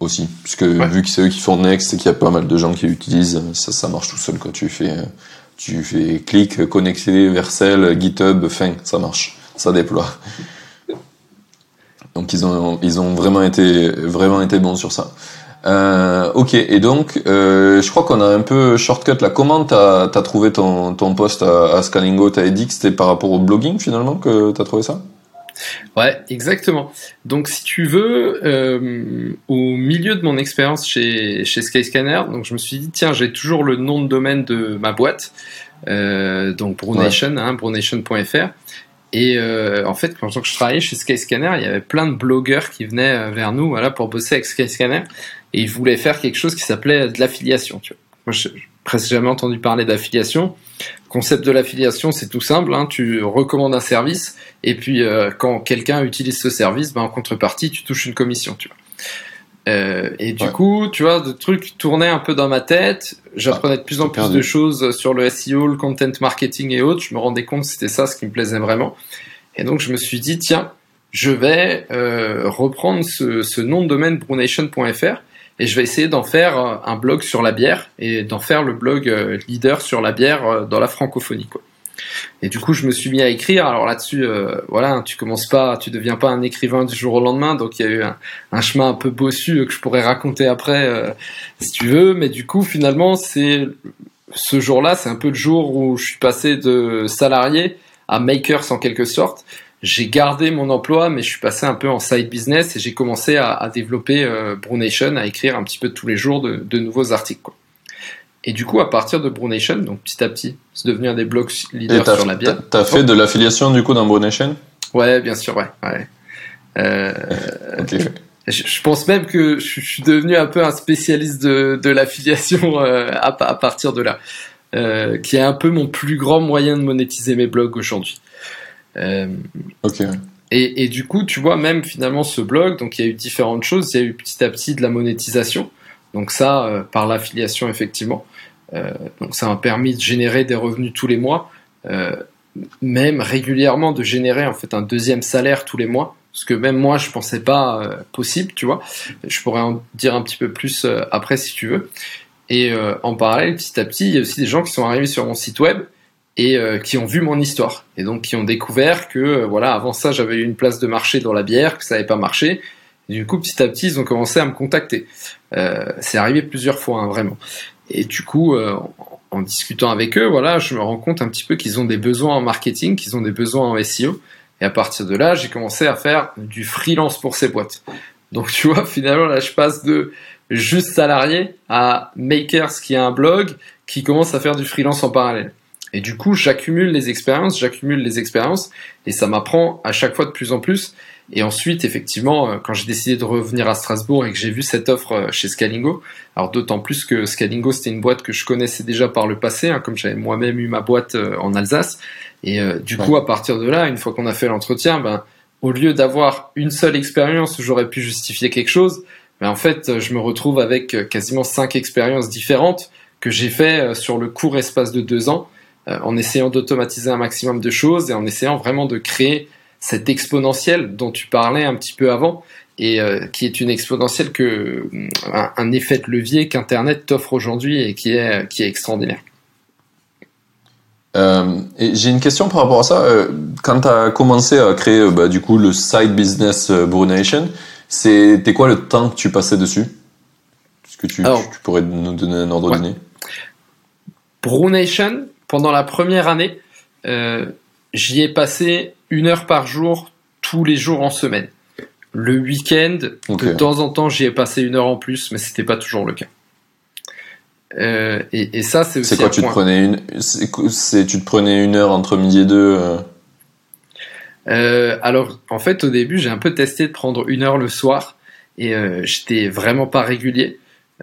aussi, puisque vu que c'est eux qui font Next et qu'il y a pas mal de gens qui l'utilisent, ça, ça marche tout seul. Quand tu fais, tu fais clic, connecter, Vercel, GitHub, fin, ça marche, ça déploie. Donc ils ont, ils ont vraiment été, vraiment été bons sur ça. Euh, ok, et donc euh, je crois qu'on a un peu shortcut là. Comment t'as as trouvé ton, ton poste à, à Scalingo? T'as dit que c'était par rapport au blogging finalement que t'as trouvé ça? Ouais, exactement. Donc, si tu veux, euh, au milieu de mon expérience chez, chez Skyscanner, donc je me suis dit, tiens, j'ai toujours le nom de domaine de ma boîte, euh, donc Brunation, ouais. hein, brunation.fr. Et euh, en fait, quand je travaillais chez Skyscanner, il y avait plein de blogueurs qui venaient vers nous voilà, pour bosser avec Skyscanner. Et ils voulaient faire quelque chose qui s'appelait de l'affiliation. Tu vois. Moi, je n'ai presque jamais entendu parler d'affiliation. Le concept de l'affiliation, c'est tout simple. Hein, tu recommandes un service et puis euh, quand quelqu'un utilise ce service, ben, en contrepartie, tu touches une commission. Tu vois. Euh, et du ouais. coup, tu vois, de trucs tournaient un peu dans ma tête. J'apprenais de plus en plus perdu. de choses sur le SEO, le content marketing et autres. Je me rendais compte que c'était ça ce qui me plaisait vraiment. Et donc, je me suis dit, tiens, je vais euh, reprendre ce, ce, nom de domaine brunation.fr et je vais essayer d'en faire un blog sur la bière et d'en faire le blog euh, leader sur la bière dans la francophonie. Quoi. Et du coup, je me suis mis à écrire. Alors là-dessus, euh, voilà, tu commences pas, tu deviens pas un écrivain du jour au lendemain. Donc il y a eu un, chemin un peu bossu que je pourrais raconter après, euh, si tu veux. Mais du coup, finalement, c'est ce jour-là, c'est un peu le jour où je suis passé de salarié à makers en quelque sorte. J'ai gardé mon emploi, mais je suis passé un peu en side business et j'ai commencé à, à développer euh, Brunation, à écrire un petit peu tous les jours de, de nouveaux articles. Quoi. Et du coup, à partir de Brunation, donc petit à petit, c'est devenu un des blogs leaders sur la bière. T'as fait de l'affiliation du coup dans Brunation Ouais, bien sûr, ouais. ouais. Euh, [laughs] okay. je, je, pense même que je, je, suis devenu un peu un spécialiste de, de l'affiliation [laughs] euh, à, à, partir de là, euh, qui est un peu mon plus grand moyen de monétiser mes blogs aujourd'hui. Ok. Et, du coup, tu vois, même finalement, ce blog, donc il y a eu différentes choses. Il y a eu petit à petit de la monétisation. Donc ça, euh, par l'affiliation, effectivement. Euh, donc ça m'a permis de générer des revenus tous les mois, euh, même régulièrement de générer en fait un deuxième salaire tous les mois, ce que même moi je pensais pas possible, tu vois. Je pourrais en dire un petit peu plus après si tu veux. Et en parallèle, petit à petit, il y a aussi des gens qui sont arrivés sur mon site web et qui ont vu mon histoire et donc qui ont découvert que voilà avant ça j'avais eu une place de marché dans la bière que ça n'avait pas marché du coup petit à petit ils ont commencé à me contacter c'est arrivé plusieurs fois hein, vraiment et du coup, euh, en discutant avec eux, voilà, je me rends compte un petit peu qu'ils ont des besoins en marketing, qu'ils ont des besoins en SEO. Et à partir de là, j'ai commencé à faire du freelance pour ces boîtes. Donc tu vois, finalement, là, je passe de juste salarié à Makers qui a un blog qui commence à faire du freelance en parallèle. Et du coup, j'accumule les expériences, j'accumule les expériences, et ça m'apprend à chaque fois de plus en plus. Et ensuite, effectivement, euh, quand j'ai décidé de revenir à Strasbourg et que j'ai vu cette offre euh, chez Scalingo, alors d'autant plus que Scalingo, c'était une boîte que je connaissais déjà par le passé, hein, comme j'avais moi-même eu ma boîte euh, en Alsace. Et euh, du ouais. coup, à partir de là, une fois qu'on a fait l'entretien, ben, au lieu d'avoir une seule expérience où j'aurais pu justifier quelque chose, ben, en fait, je me retrouve avec quasiment cinq expériences différentes que j'ai fait sur le court espace de deux ans, en essayant d'automatiser un maximum de choses et en essayant vraiment de créer cette exponentielle dont tu parlais un petit peu avant et euh, qui est une exponentielle que un, un effet de levier qu'Internet t'offre aujourd'hui et qui est qui est extraordinaire. Euh, J'ai une question par rapport à ça. Euh, quand tu as commencé à créer euh, bah, du coup le side business euh, Brunation, c'était quoi le temps que tu passais dessus? Est-ce que tu, Alors, tu, pourrais nous donner un ordre ouais. d'idée Brunation, pendant la première année, j'y ai passé une heure par jour, tous les jours en semaine. Le week-end, de temps en temps, j'y ai passé une heure en plus, mais c'était pas toujours le cas. Euh, et, et ça, c'est aussi C'est quoi un Tu te point. prenais une, c'est, tu te prenais une heure entre midi et deux. euh, Euh, alors, en fait, au début, j'ai un peu testé de prendre une heure le soir et euh, j'étais vraiment pas régulier.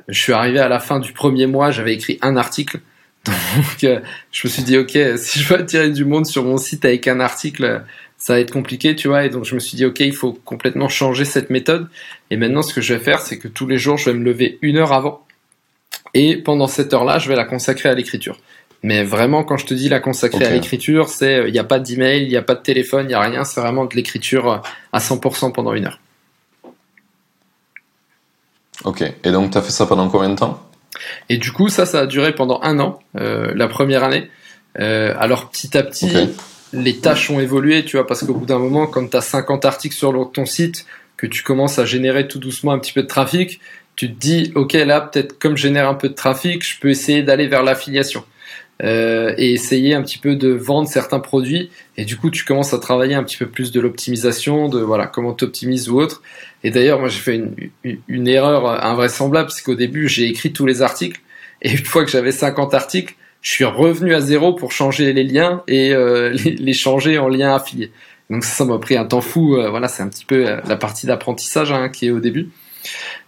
Je suis arrivé à la fin du premier mois, j'avais écrit un article. Donc, euh, je me suis dit, OK, si je veux attirer du monde sur mon site avec un article, euh, ça va être compliqué, tu vois. Et donc, je me suis dit, OK, il faut complètement changer cette méthode. Et maintenant, ce que je vais faire, c'est que tous les jours, je vais me lever une heure avant. Et pendant cette heure-là, je vais la consacrer à l'écriture. Mais vraiment, quand je te dis la consacrer à l'écriture, c'est il n'y a pas d'email, il n'y a pas de téléphone, il n'y a rien, c'est vraiment de l'écriture euh, à 100% pendant une heure. Ok. Et donc, t'as fait ça pendant combien de temps? Et du coup, ça, ça a duré pendant un an, euh, la première année. Euh, alors petit à petit, les tâches ont évolué, tu vois, parce qu'au bout d'un moment, quand tu as 50 articles sur ton site, que tu commences à générer tout doucement un petit peu de trafic, tu te dis, ok, là, peut-être comme je génère un peu de trafic, je peux essayer d'aller vers l'affiliation. Euh, et essayer un petit peu de vendre certains produits et du coup tu commences à travailler un petit peu plus de l'optimisation de voilà comment t'optimises ou autre et d'ailleurs moi j'ai fait une, une, une erreur invraisemblable parce qu'au début j'ai écrit tous les articles et une fois que j'avais 50 articles je suis revenu à zéro pour changer les liens et euh, [laughs] les, les changer en liens affiliés. Donc ça ça m'a pris un temps fou euh, voilà c'est un petit peu euh, la partie d'apprentissage hein, qui est au début.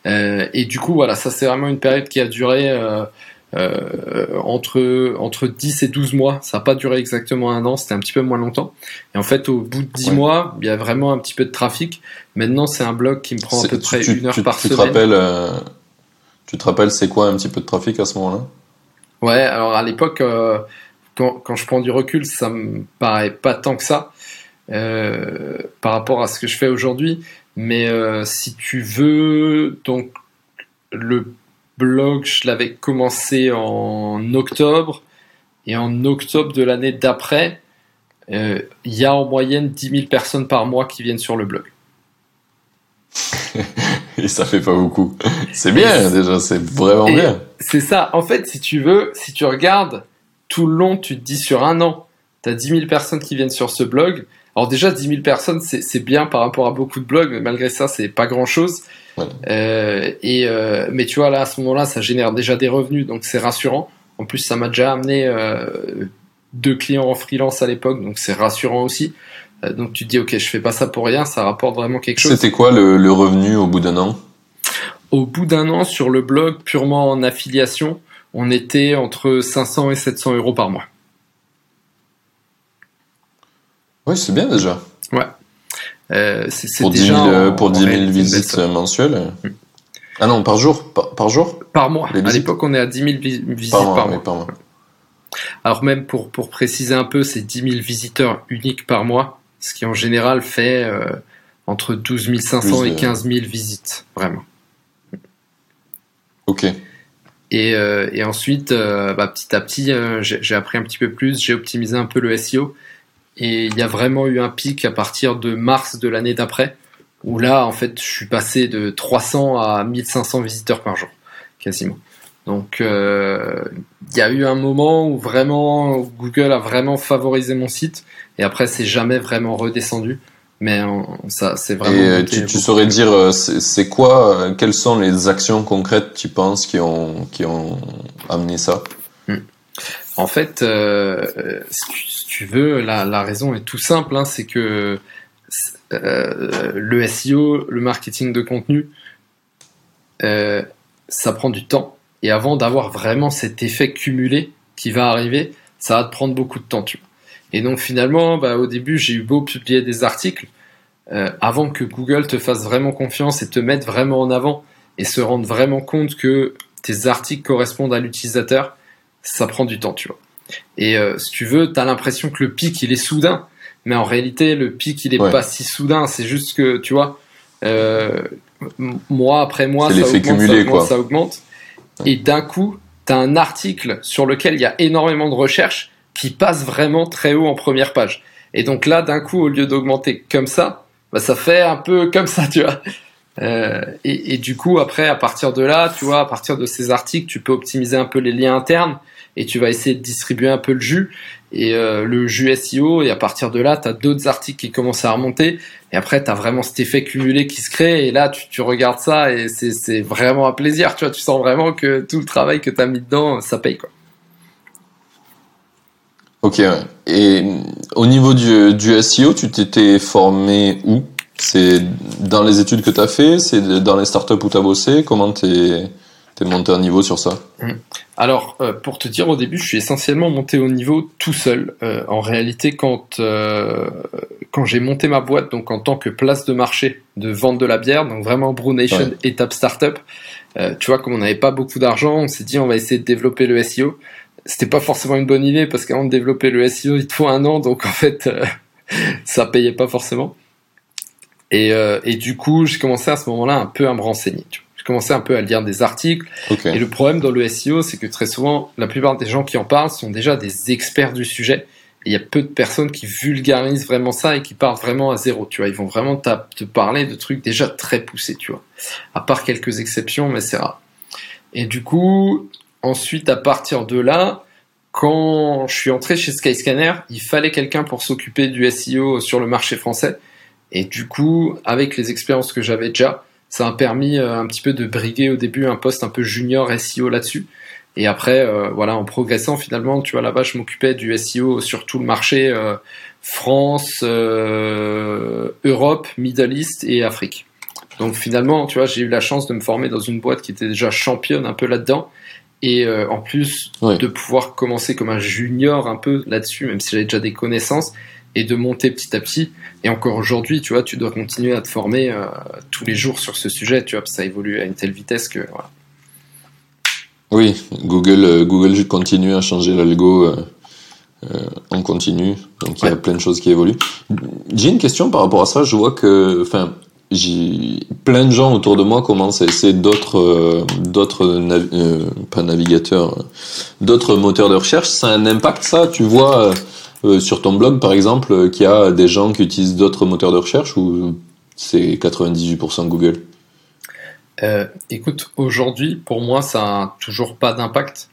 Euh, et du coup voilà ça c'est vraiment une période qui a duré euh, entre, entre 10 et 12 mois. Ça n'a pas duré exactement un an, c'était un petit peu moins longtemps. Et en fait, au bout de 10 Ouais. mois, il y a vraiment un petit peu de trafic. Maintenant, c'est un blog qui me prend à peu près tu, une heure tu- par tu te semaine. rappelles, euh, tu te rappelles c'est quoi un petit peu de trafic à ce moment-là? Ouais, alors à l'époque, euh, quand, quand je prends du recul, ça me paraît pas tant que ça euh, par rapport à ce que je fais aujourd'hui. Mais euh, si tu veux, donc le blog, je l'avais commencé en octobre. Et en octobre de l'année d'après, euh, il y a en moyenne 10 000 personnes par mois qui viennent sur le blog. [laughs] Et ça fait pas beaucoup. C'est bien déjà, c'est vraiment Et- bien. C'est ça. En fait, si tu veux, si tu regardes tout le long, tu te dis sur un an, tu as 10 000 personnes qui viennent sur ce blog. Alors déjà, 10 000 personnes, c'est c'est bien par rapport à beaucoup de blogs, mais malgré ça, c'est pas grand-chose. Ouais. Euh, et euh, mais tu vois, là, à ce moment-là, ça génère déjà des revenus, donc c'est rassurant. En plus, ça m'a déjà amené euh, deux clients en freelance à l'époque, donc c'est rassurant aussi. Donc tu te dis, ok, je fais pas ça pour rien, ça rapporte vraiment quelque chose. C'était quoi le, le revenu au bout d'un an? Au bout d'un an, sur le blog purement en affiliation, on était entre 500 et 700 euros par mois. Oui, c'est bien déjà. Euh, c'est c'est Pour 10 déjà 000, euh, en- pour en 10 000 réalité une belle visites mensuelles. Ah non, par jour Par, par jour par mois. À l'époque, on est à 10 000 vi- visites Par par, mois, mois. oui, par mois. Alors même pour, pour préciser un peu, c'est 10 000 visiteurs uniques par mois, ce qui en général fait euh, entre 12 500 Plus et de- 15 000 visites, vraiment. Ok. Et, euh, et ensuite, euh, bah, petit à petit, euh, j'ai appris un petit peu plus, j'ai optimisé un peu le SEO. Et il y a vraiment eu un pic à partir de mars de l'année d'après, où là, en fait, je suis passé de 300 à 1500 visiteurs par jour, quasiment. Donc, euh, il y a eu un moment où vraiment Google a vraiment favorisé mon site, et après, c'est jamais vraiment redescendu. Mais ça, c'est vraiment. Et euh, tu, saurais dire, euh, c'est quoi, quelles sont les actions concrètes, tu penses, qui ont, qui ont amené ça? En fait, euh, tu, veux, la, la raison est tout simple, hein, c'est que euh, le SEO, le marketing de contenu, euh, ça prend du temps. Et avant d'avoir vraiment cet effet cumulé qui va arriver, ça va te prendre beaucoup de temps. Tu vois. Et donc finalement, bah, au début, j'ai eu beau publier des articles, euh, avant que Google te fasse vraiment confiance et te mette vraiment en avant et se rende vraiment compte que tes articles correspondent à l'utilisateur, ça prend du temps, tu vois. Et euh, si tu veux, t'as l'impression que le pic il est soudain, mais en réalité le pic il est Ouais. pas si soudain. C'est juste que tu vois, euh, mois après mois, ça augmente, cumulé, ça augmente, quoi. ça augmente, et d'un coup, t'as un article sur lequel il y a énormément de recherches qui passe vraiment très haut en première page. Et donc là, d'un coup, au lieu d'augmenter comme ça, bah, ça fait un peu [laughs] comme ça, tu vois. Euh, et, et du coup, après, à partir de là, tu vois, à partir de ces articles, tu peux optimiser un peu les liens internes et tu vas essayer de distribuer un peu le jus. et euh, le jus SEO, et à partir de là, tu as d'autres articles qui commencent à remonter, et après, tu as vraiment cet effet cumulé qui se crée, et là, tu, regardes ça, et c'est vraiment un plaisir, tu tu sens vraiment que tout le travail que tu as mis dedans, ça paye, quoi. Ok, et au niveau du, du SEO, tu t'étais formé où? C'est dans les études que tu as fait? C'est dans les startups où tu as bossé? Comment t'es T'es monté un niveau sur ça mmh. Alors, euh, pour te dire, au début, je suis essentiellement monté au niveau tout seul. Euh, en réalité, quand euh, quand j'ai monté ma boîte, donc en tant que place de marché de vente de la bière, donc vraiment Brunation Nation étape startup, tu vois, comme on n'avait pas beaucoup d'argent, on s'est dit on va essayer de développer le SEO. C'était pas forcément une bonne idée parce qu'avant de développer le SEO, il te faut un an, donc en fait, [laughs] ça payait pas forcément. Et, et du coup, j'ai commencé à ce moment-là un peu à me renseigner. Tu vois commencé un peu à lire des articles. Et le problème dans le SEO, c'est que très souvent, la plupart des gens qui en parlent sont déjà des experts du sujet. Et il y a peu de personnes qui vulgarisent vraiment ça et qui partent vraiment à zéro. Tu vois, ils vont vraiment te parler de trucs déjà très poussés, tu vois. À part quelques exceptions, mais c'est rare. Et du coup, ensuite, à partir de là, quand je suis entré chez Skyscanner, il fallait quelqu'un pour s'occuper du SEO sur le marché français. Et du coup, avec les expériences que j'avais déjà, ça a permis euh, un petit peu de briguer au début un poste un peu junior SEO là-dessus. Et après, euh, voilà, en progressant finalement, tu vois, là-bas, je m'occupais du SEO sur tout le marché euh, France, Europe, Middle East et Afrique. Donc finalement, tu vois, j'ai eu la chance de me former dans une boîte qui était déjà championne un peu là-dedans. Et en plus de pouvoir commencer comme un junior un peu là-dessus, même si j'avais déjà des connaissances, et de monter petit à petit. Et encore aujourd'hui, tu vois, tu dois continuer à te former euh, tous les jours sur ce sujet, tu vois, parce que ça évolue à une telle vitesse que voilà. Oui, Google, euh, Google continue à changer l'algo euh, en continu, donc il y a plein de choses qui évoluent. J'ai une question par rapport à ça. Je vois que, enfin, j'ai plein de gens autour de moi commencent à essayer d'autres, d'autres, pas navigateurs, d'autres moteurs de recherche. Ça a un impact, ça? Tu vois euh, sur ton blog, par exemple, euh, qu'il y a des gens qui utilisent d'autres moteurs de recherche ou c'est 98% Google? Euh, Écoute, aujourd'hui, pour moi, ça n'a toujours pas d'impact.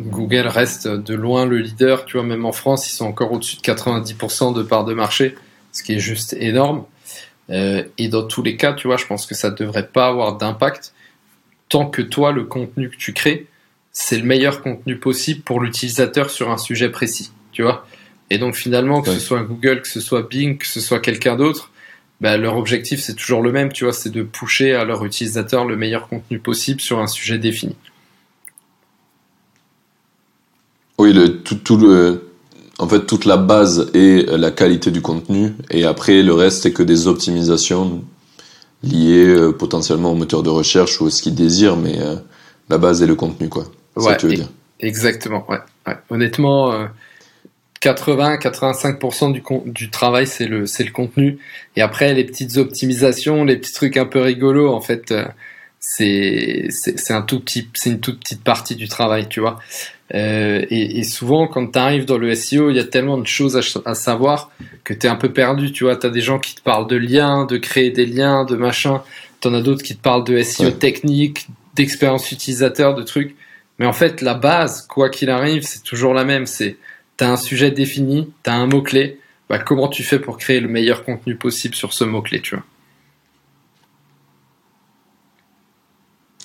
Google reste de loin le leader, tu vois, même en France, ils sont encore au-dessus de 90% de part de marché, ce qui est juste énorme. et dans tous les cas, tu vois, je pense que ça ne devrait pas avoir d'impact tant que toi, le contenu que tu crées, c'est le meilleur contenu possible pour l'utilisateur sur un sujet précis, tu vois. Et donc finalement, que ce soit Google, que ce soit Bing, que ce soit quelqu'un d'autre, bah, leur objectif c'est toujours le même, tu vois, c'est de pousser à leur utilisateur le meilleur contenu possible sur un sujet défini. Oui, le, tout, le, en fait, toute la base est la qualité du contenu, et après le reste c'est que des optimisations liées euh, potentiellement au moteur de recherche ou à ce qu'ils désirent, mais euh, la base est le contenu, quoi. Ouais, exactement. Ouais, Honnêtement, 80-85% euh, du, du travail, c'est le, c'est le contenu. Et après, les petites optimisations, les petits trucs un peu rigolos, en fait, euh, c'est, c'est, un tout petit, c'est une toute petite partie du travail, tu vois. Euh, et, souvent, quand tu arrives dans le SEO, il y a tellement de choses à, savoir que tu es un peu perdu, tu vois. Tu as des gens qui te parlent de liens, de créer des liens, de machin. Tu en as d'autres qui te parlent de SEO technique, d'expérience utilisateur, de trucs. Mais en fait, la base, quoi qu'il arrive, c'est toujours la même. C'est, tu as un sujet défini, tu as un mot-clé. Bah, comment tu fais pour créer le meilleur contenu possible sur ce mot-clé, tu vois?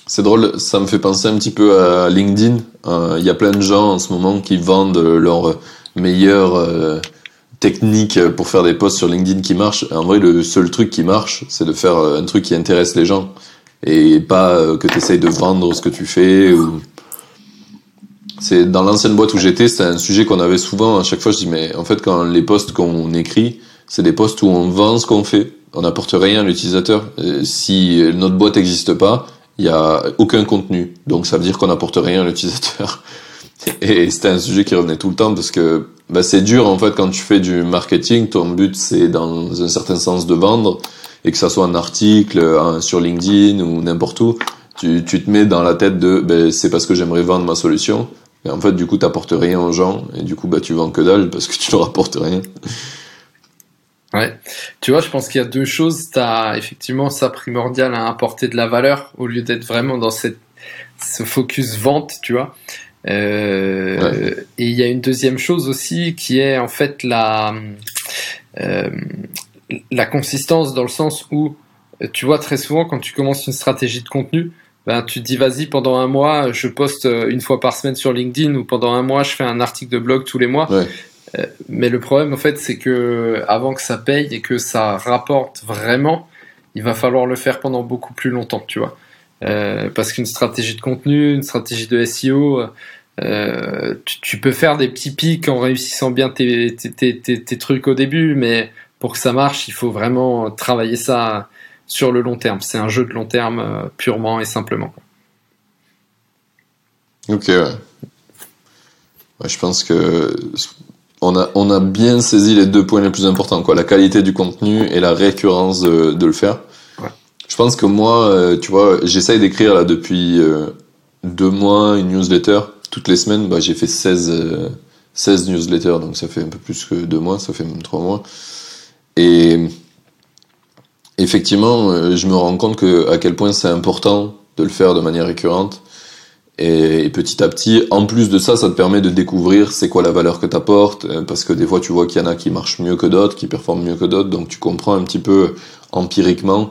C'est drôle, ça me fait penser un petit peu à LinkedIn. Euh, il y a plein de gens en ce moment qui vendent leur meilleure euh, technique pour faire des posts sur LinkedIn qui marchent. En vrai, le seul truc qui marche, c'est de faire un truc qui intéresse les gens et pas euh, que tu essayes de vendre ce que tu fais c'est dans l'ancienne boîte où j'étais, c'était un sujet qu'on avait souvent. À chaque fois, je dis mais en fait, quand les posts qu'on écrit, c'est des posts où on vend ce qu'on fait. On n'apporte rien à l'utilisateur. Si notre boîte n'existe pas, il y a aucun contenu. Donc ça veut dire qu'on n'apporte rien à l'utilisateur. [laughs] Et c'était un sujet qui revenait tout le temps parce que bah, c'est dur en fait quand tu fais du marketing. Ton but c'est dans un certain sens de vendre et que ça soit un article sur LinkedIn ou n'importe où. Tu, tu te mets dans la tête de ben, c'est parce que j'aimerais vendre ma solution et en fait, du coup, t'apportes rien aux gens, et du coup, bah, tu vends que dalle parce que tu leur apportes rien. Ouais. Tu vois, je pense qu'il y a deux choses. T'as effectivement ça primordial à apporter de la valeur au lieu d'être vraiment dans cette, ce focus vente, tu vois. Euh, Et il y a une deuxième chose aussi qui est en fait la euh, la consistance dans le sens où tu vois très souvent quand tu commences une stratégie de contenu, ben tu te dis vas-y pendant un mois je poste une fois par semaine sur LinkedIn ou pendant un mois je fais un article de blog tous les mois. Ouais. Euh, mais le problème en fait c'est que avant que ça paye et que ça rapporte vraiment, il va falloir le faire pendant beaucoup plus longtemps, tu vois. Euh, parce qu'une stratégie de contenu, une stratégie de SEO, euh, tu, tu, peux faire des petits pics en réussissant bien tes, tes, tes, tes, trucs au début, mais pour que ça marche, il faut vraiment travailler ça sur le long terme. C'est un jeu de long terme euh, purement et simplement. Ok, ouais. ouais. Je pense que on a, on a bien saisi les deux points les plus importants, quoi. La qualité du contenu et la récurrence de, de le faire. Ouais. Je pense que moi, euh, tu vois, j'essaye d'écrire là depuis euh, deux mois une newsletter toutes les semaines. Bah, j'ai fait 16, euh, 16 newsletters, donc ça fait un peu plus que deux mois, ça fait même trois mois. Et effectivement, euh, je me rends compte que à quel point c'est important de le faire de manière récurrente. Et, petit à petit, en plus de ça, ça te permet de découvrir c'est quoi la valeur que tu apportes, euh, parce que des fois tu vois qu'il y en a qui marchent mieux que d'autres, qui performent mieux que d'autres, donc tu comprends un petit peu empiriquement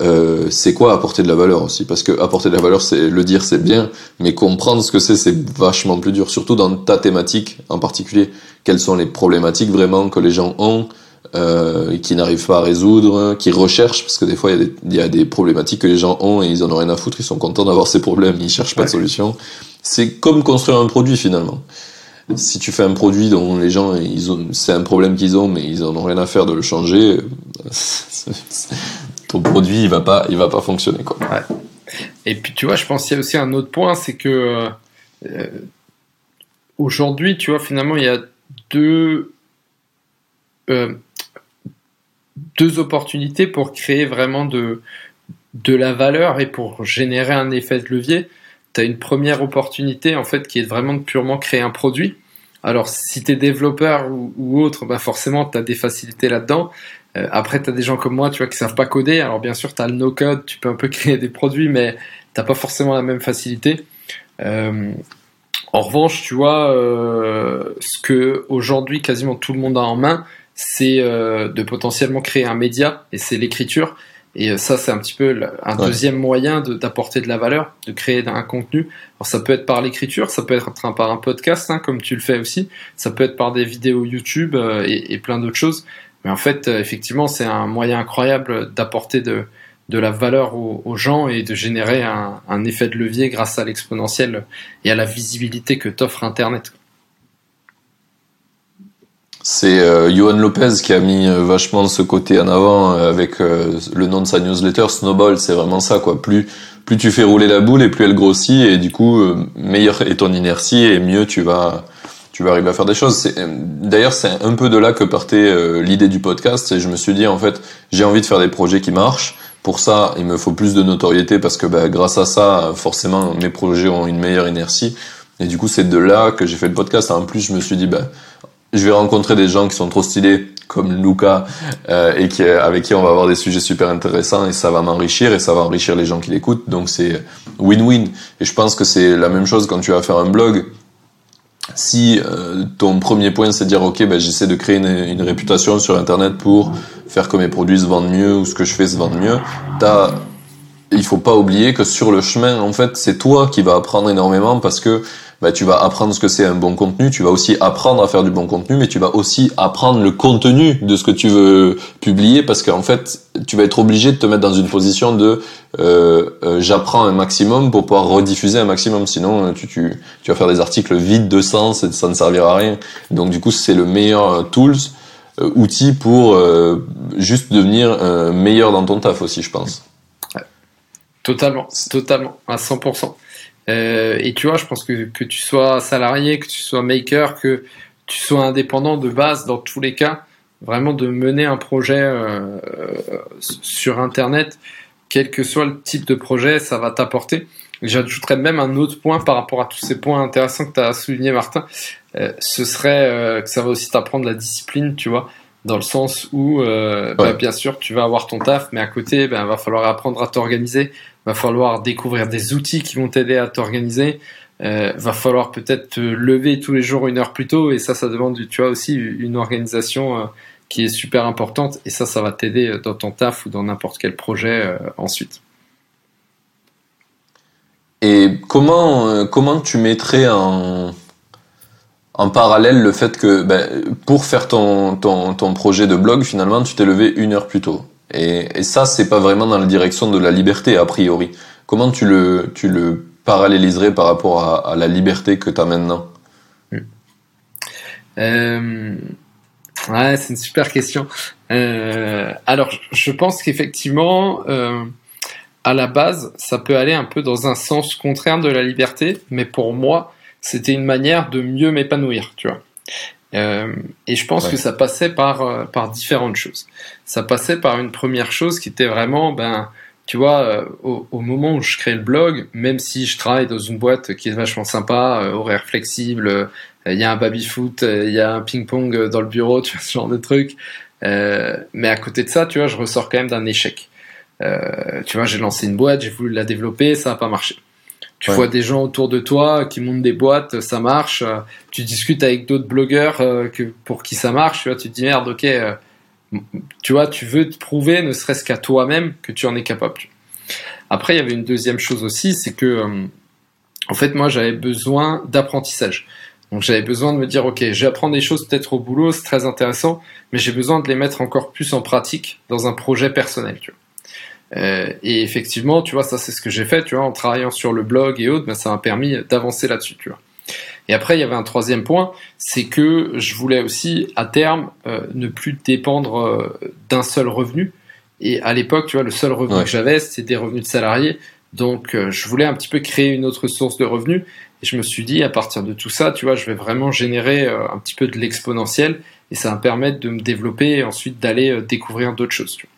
euh, c'est quoi apporter de la valeur aussi, parce que apporter de la valeur, c'est le dire c'est bien, mais comprendre ce que c'est, c'est vachement plus dur, surtout dans ta thématique en particulier. Quelles sont les problématiques vraiment que les gens ont, euh, qui n'arrivent pas à résoudre, qui recherchent, parce que des fois il y, a des, il y, a des, problématiques que les gens ont et ils en ont rien à foutre, ils sont contents d'avoir ces problèmes, ils cherchent pas ouais. de solution. C'est comme construire un produit finalement. Si tu fais un produit dont les gens, ils ont, c'est un problème qu'ils ont, mais ils en ont rien à faire de le changer, [laughs] ton produit il va pas, il va pas fonctionner quoi. Ouais. Et puis tu vois, je pense qu'il y a aussi un autre point, c'est que euh, aujourd'hui, tu vois, finalement, il y a deux euh, deux opportunités pour créer vraiment de, de la valeur et pour générer un effet de levier. Tu as une première opportunité en fait qui est vraiment de purement créer un produit. Alors si tu es développeur ou, autre, bah forcément tu as des facilités là-dedans. Euh, après tu as des gens comme moi tu vois qui savent pas coder. Alors bien sûr tu as le no code, tu peux un peu [laughs] créer des produits mais t'as pas forcément la même facilité. Euh, en revanche, tu vois, euh, ce que aujourd'hui quasiment tout le monde a en main, c'est euh, de potentiellement créer un média et c'est l'écriture. Et ça, c'est un petit peu un ouais. deuxième moyen d'apporter de, de, la valeur, de créer un contenu. Alors ça peut être par l'écriture, ça peut être par un podcast, hein, comme tu le fais aussi. Ça peut être par des vidéos YouTube euh, et, et, plein d'autres choses. Mais en fait, euh, effectivement, c'est un moyen incroyable d'apporter de, de la valeur aux, aux, gens et de générer un, un effet de levier grâce à l'exponentiel et à la visibilité que t'offre Internet. C'est euh, Johan Lopez qui a mis euh, vachement ce côté en avant euh, avec euh, le nom de sa newsletter Snowball. C'est vraiment ça, quoi. Plus plus tu fais rouler la boule et plus elle grossit et du coup meilleure est ton inertie et mieux tu vas tu vas arriver à faire des choses. D'ailleurs, c'est un peu de là que partait l'idée du podcast. Et je me suis dit en fait, j'ai envie de faire des projets qui marchent. Pour ça, il me faut plus de notoriété parce que bah, grâce à ça, forcément, mes projets ont une meilleure inertie. Et du coup, c'est de là que j'ai fait le podcast. En plus, je me suis dit, bah, je vais rencontrer des gens qui sont trop stylés comme Luca euh, et qui, avec qui on va avoir des sujets super intéressants et ça va m'enrichir et ça va enrichir les gens qui l'écoutent donc c'est win-win. Et je pense que c'est la même chose quand tu vas faire un blog. Si euh, ton premier point c'est dire ok ben, j'essaie de créer une, une, réputation sur internet pour faire que mes produits se vendent mieux ou ce que je fais se vende mieux t'as il faut pas oublier que sur le chemin en fait c'est toi qui vas apprendre énormément parce que bah, tu vas apprendre ce que c'est un bon contenu, tu vas aussi apprendre à faire du bon contenu, mais tu vas aussi apprendre le contenu de ce que tu veux publier parce qu'en fait, tu vas être obligé de te mettre dans une position de euh, euh, j'apprends un maximum pour pouvoir rediffuser un maximum, sinon tu, tu, tu vas faire des articles vides de sens et ça ne servira à rien. Donc du coup, c'est le meilleur tools, euh, outil pour euh, juste devenir euh, meilleur dans ton taf aussi, je pense. Totalement, totalement, à 100%. Euh, et tu vois, je pense que, que tu sois salarié, que tu sois maker, que tu sois indépendant de base, dans tous les cas, vraiment de mener un projet euh, sur Internet, quel que soit le type de projet, ça va t'apporter. J'ajouterais même un autre point par rapport à tous ces points intéressants que tu as souligné, Martin. Euh, ce serait euh, que ça va aussi t'apprendre la discipline, tu vois. dans le sens où, euh, bah, bien sûr, tu vas avoir ton taf, mais à côté, ben, va falloir apprendre à t'organiser, va falloir découvrir des outils qui vont t'aider à t'organiser, euh, va falloir peut-être te lever tous les jours une heure plus tôt, et ça, ça demande, tu vois, aussi une organisation euh, qui est super importante, et ça, ça va t'aider dans ton taf ou dans n'importe quel projet euh, ensuite. Et comment, euh, comment tu mettrais en, parallèle le fait que ben, pour faire ton, ton, ton projet de blog, finalement, tu t'es levé une heure plus tôt? Et, ça, c'est pas vraiment dans la direction de la liberté, a priori. Comment tu le, paralléliserais par rapport à, la liberté que tu as maintenant euh, Ouais, c'est une super question. Euh, alors, je pense qu'effectivement, euh, à la base, ça peut aller un peu dans un sens contraire de la liberté, mais pour moi, c'était une manière de mieux m'épanouir, tu vois. Euh, et je pense Ouais. que ça passait par, euh, par différentes choses. Ça passait par une première chose qui était vraiment, ben, tu vois, euh, au, au moment où je crée le blog, même si je travaille dans une boîte qui est vachement sympa, horaire flexible, il y a un baby-foot, il y a un ping-pong dans le bureau, [laughs] tu vois, ce genre de truc. Euh, mais à côté de ça, tu vois, je ressors quand même d'un échec. Euh, tu vois, j'ai lancé une boîte, j'ai voulu la développer, ça n'a pas marché. Tu Ouais. vois des gens autour de toi qui montent des boîtes, ça marche. euh, Tu discutes avec d'autres blogueurs euh, que, pour qui ça marche. Tu vois, tu te dis merde, ok. euh, tu vois, tu veux te prouver, ne serait-ce qu'à toi-même, que tu en es capable. Après, il y avait une deuxième chose aussi, c'est que, en fait, moi, j'avais besoin d'apprentissage. Donc, j'avais besoin de me dire, ok, j'apprends des choses peut-être au boulot, c'est très intéressant, mais j'ai besoin de les mettre encore plus en pratique dans un projet personnel. Tu vois. Euh, et effectivement, tu vois, ça c'est ce que j'ai fait, tu vois, en travaillant sur le blog et autres, ben, ça m'a permis d'avancer là-dessus, tu vois. Et après, il y avait un troisième point, c'est que je voulais aussi, à terme, euh, ne plus dépendre euh, d'un seul revenu. Et à l'époque, tu vois, le seul revenu Ouais. que j'avais, c'était des revenus de salarié. Donc, je voulais un petit peu créer une autre source de revenus. Et je me suis dit, à partir de tout ça, tu vois, je vais vraiment générer un petit peu de l'exponentiel. Et ça va me permettre de me développer et ensuite d'aller découvrir d'autres choses. Tu vois.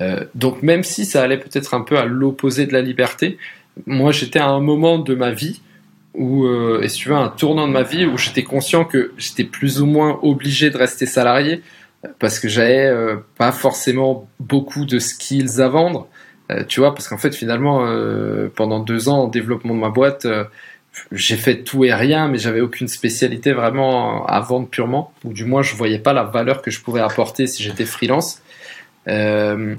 Euh, donc, même si ça allait peut-être un peu à l'opposé de la liberté, moi, j'étais à un moment de ma vie où, euh, et si tu veux, un tournant de ma vie où j'étais conscient que j'étais plus ou moins obligé de rester salarié parce que j'avais euh, pas forcément beaucoup de skills à vendre. Euh, tu vois, parce qu'en fait, finalement, euh, pendant deux ans en développement de ma boîte, j'ai fait tout et rien, mais j'avais aucune spécialité vraiment à vendre purement, ou du moins je voyais pas la valeur que je pouvais apporter si j'étais freelance. Euh,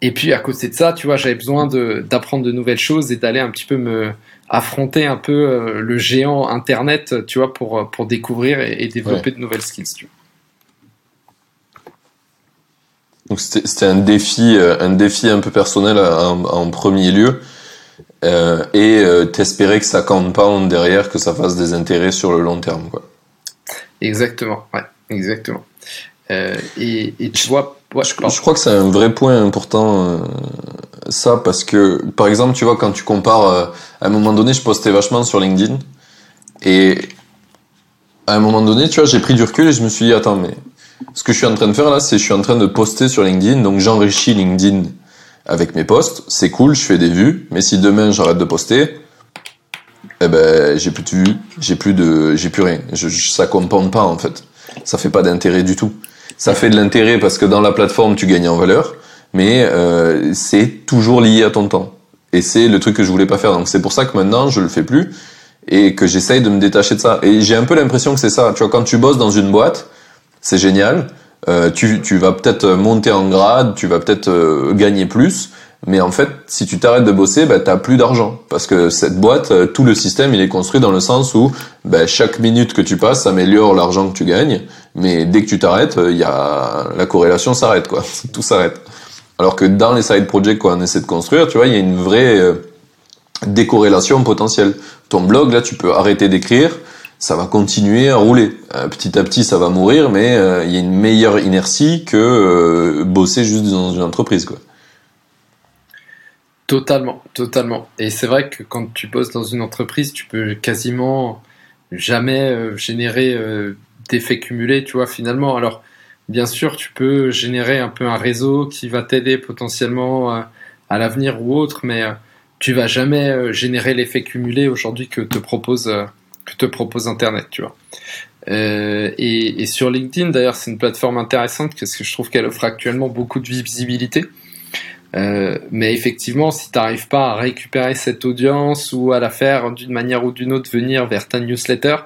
et puis à côté de ça, tu vois, j'avais besoin d'apprendre de nouvelles choses et d'aller un petit peu me affronter un peu euh, le géant Internet, tu vois, pour pour découvrir et, et développer de nouvelles skills. Tu vois. Donc c'était un défi, euh, un défi un peu personnel en, en premier lieu. Euh, et euh, t'espérais que ça compound derrière, que ça fasse des intérêts sur le long terme, quoi. Exactement, ouais, exactement. Euh, et, et tu vois, je crois que c'est un vrai point important, euh, ça, parce que, par exemple, tu vois, quand tu compares, euh, à un moment donné, je postais vachement sur LinkedIn, et à un moment donné, tu vois, j'ai pris du recul et je me suis dit, attends, mais ce que je suis en train de faire là, c'est je suis en train de poster sur LinkedIn, donc j'enrichis LinkedIn avec mes posts, c'est cool, je fais des vues, mais si demain j'arrête de poster, eh ben, j'ai plus de vues, j'ai plus de, j'ai plus rien. Je, je- ça compense pas, en fait. Ça fait pas d'intérêt du tout. Ça fait de l'intérêt parce que dans la plateforme, tu gagnes en valeur, mais euh, c'est toujours lié à ton temps. Et c'est le truc que je voulais pas faire. Donc c'est pour ça que maintenant, je le fais plus et que j'essaye de me détacher de ça. Et j'ai un peu l'impression que c'est ça. Tu vois, quand tu bosses dans une boîte, c'est génial. Euh, tu, tu vas peut-être monter en grade, tu vas peut-être euh, gagner plus, mais en fait, si tu t'arrêtes de bosser, bah, t'as plus d'argent. Parce que cette boîte, euh, tout le système, il est construit dans le sens où bah, chaque minute que tu passes améliore l'argent que tu gagnes, mais dès que tu t'arrêtes, il y a la corrélation s'arrête, quoi. [laughs] Tout s'arrête. Alors que dans les side projects qu'on essaie de construire, tu vois, il y a une vraie euh, décorrélation potentielle. Ton blog, là, tu peux arrêter d'écrire, ça va continuer à rouler. Euh, petit à petit, ça va mourir, mais euh, il y a une meilleure inertie que euh, bosser juste dans une entreprise, quoi. Totalement, totalement. Et c'est vrai que quand tu bosses dans une entreprise, tu peux quasiment jamais euh, générer euh, d'effets cumulés, tu vois, finalement. Alors, bien sûr, tu peux générer un peu un réseau qui va t'aider potentiellement euh, à l'avenir ou autre, mais tu vas jamais générer l'effet cumulé aujourd'hui que te propose que te propose Internet, tu vois. et, sur LinkedIn, d'ailleurs, c'est une plateforme intéressante parce que je trouve qu'elle offre actuellement beaucoup de visibilité. Euh, mais effectivement, si tu n'arrives pas à récupérer cette audience ou à la faire d'une manière ou d'une autre venir vers ta newsletter,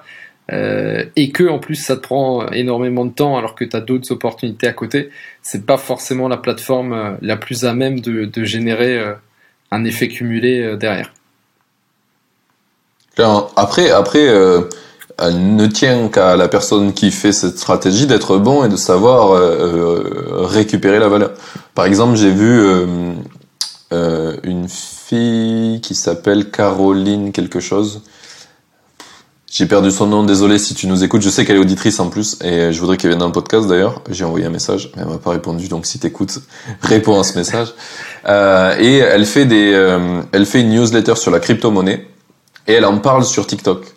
euh, et que en plus ça te prend énormément de temps alors que tu as d'autres opportunités à côté, c'est pas forcément la plateforme euh, la plus à même de, de générer euh, un effet cumulé euh, derrière. Après, après elle ne tient qu'à la personne qui fait cette stratégie d'être bon et de savoir euh, récupérer la valeur. Par exemple, j'ai vu euh, euh, une fille qui s'appelle Caroline quelque chose. J'ai perdu son nom, désolé si tu nous écoutes. Je sais qu'elle est auditrice en plus et je voudrais qu'elle vienne dans le podcast d'ailleurs. J'ai envoyé un message, mais elle m'a pas répondu. Donc si t'écoutes, [laughs] réponds à ce message. Euh, et elle fait des, euh, elle fait une newsletter sur la crypto-monnaie et elle en parle sur TikTok.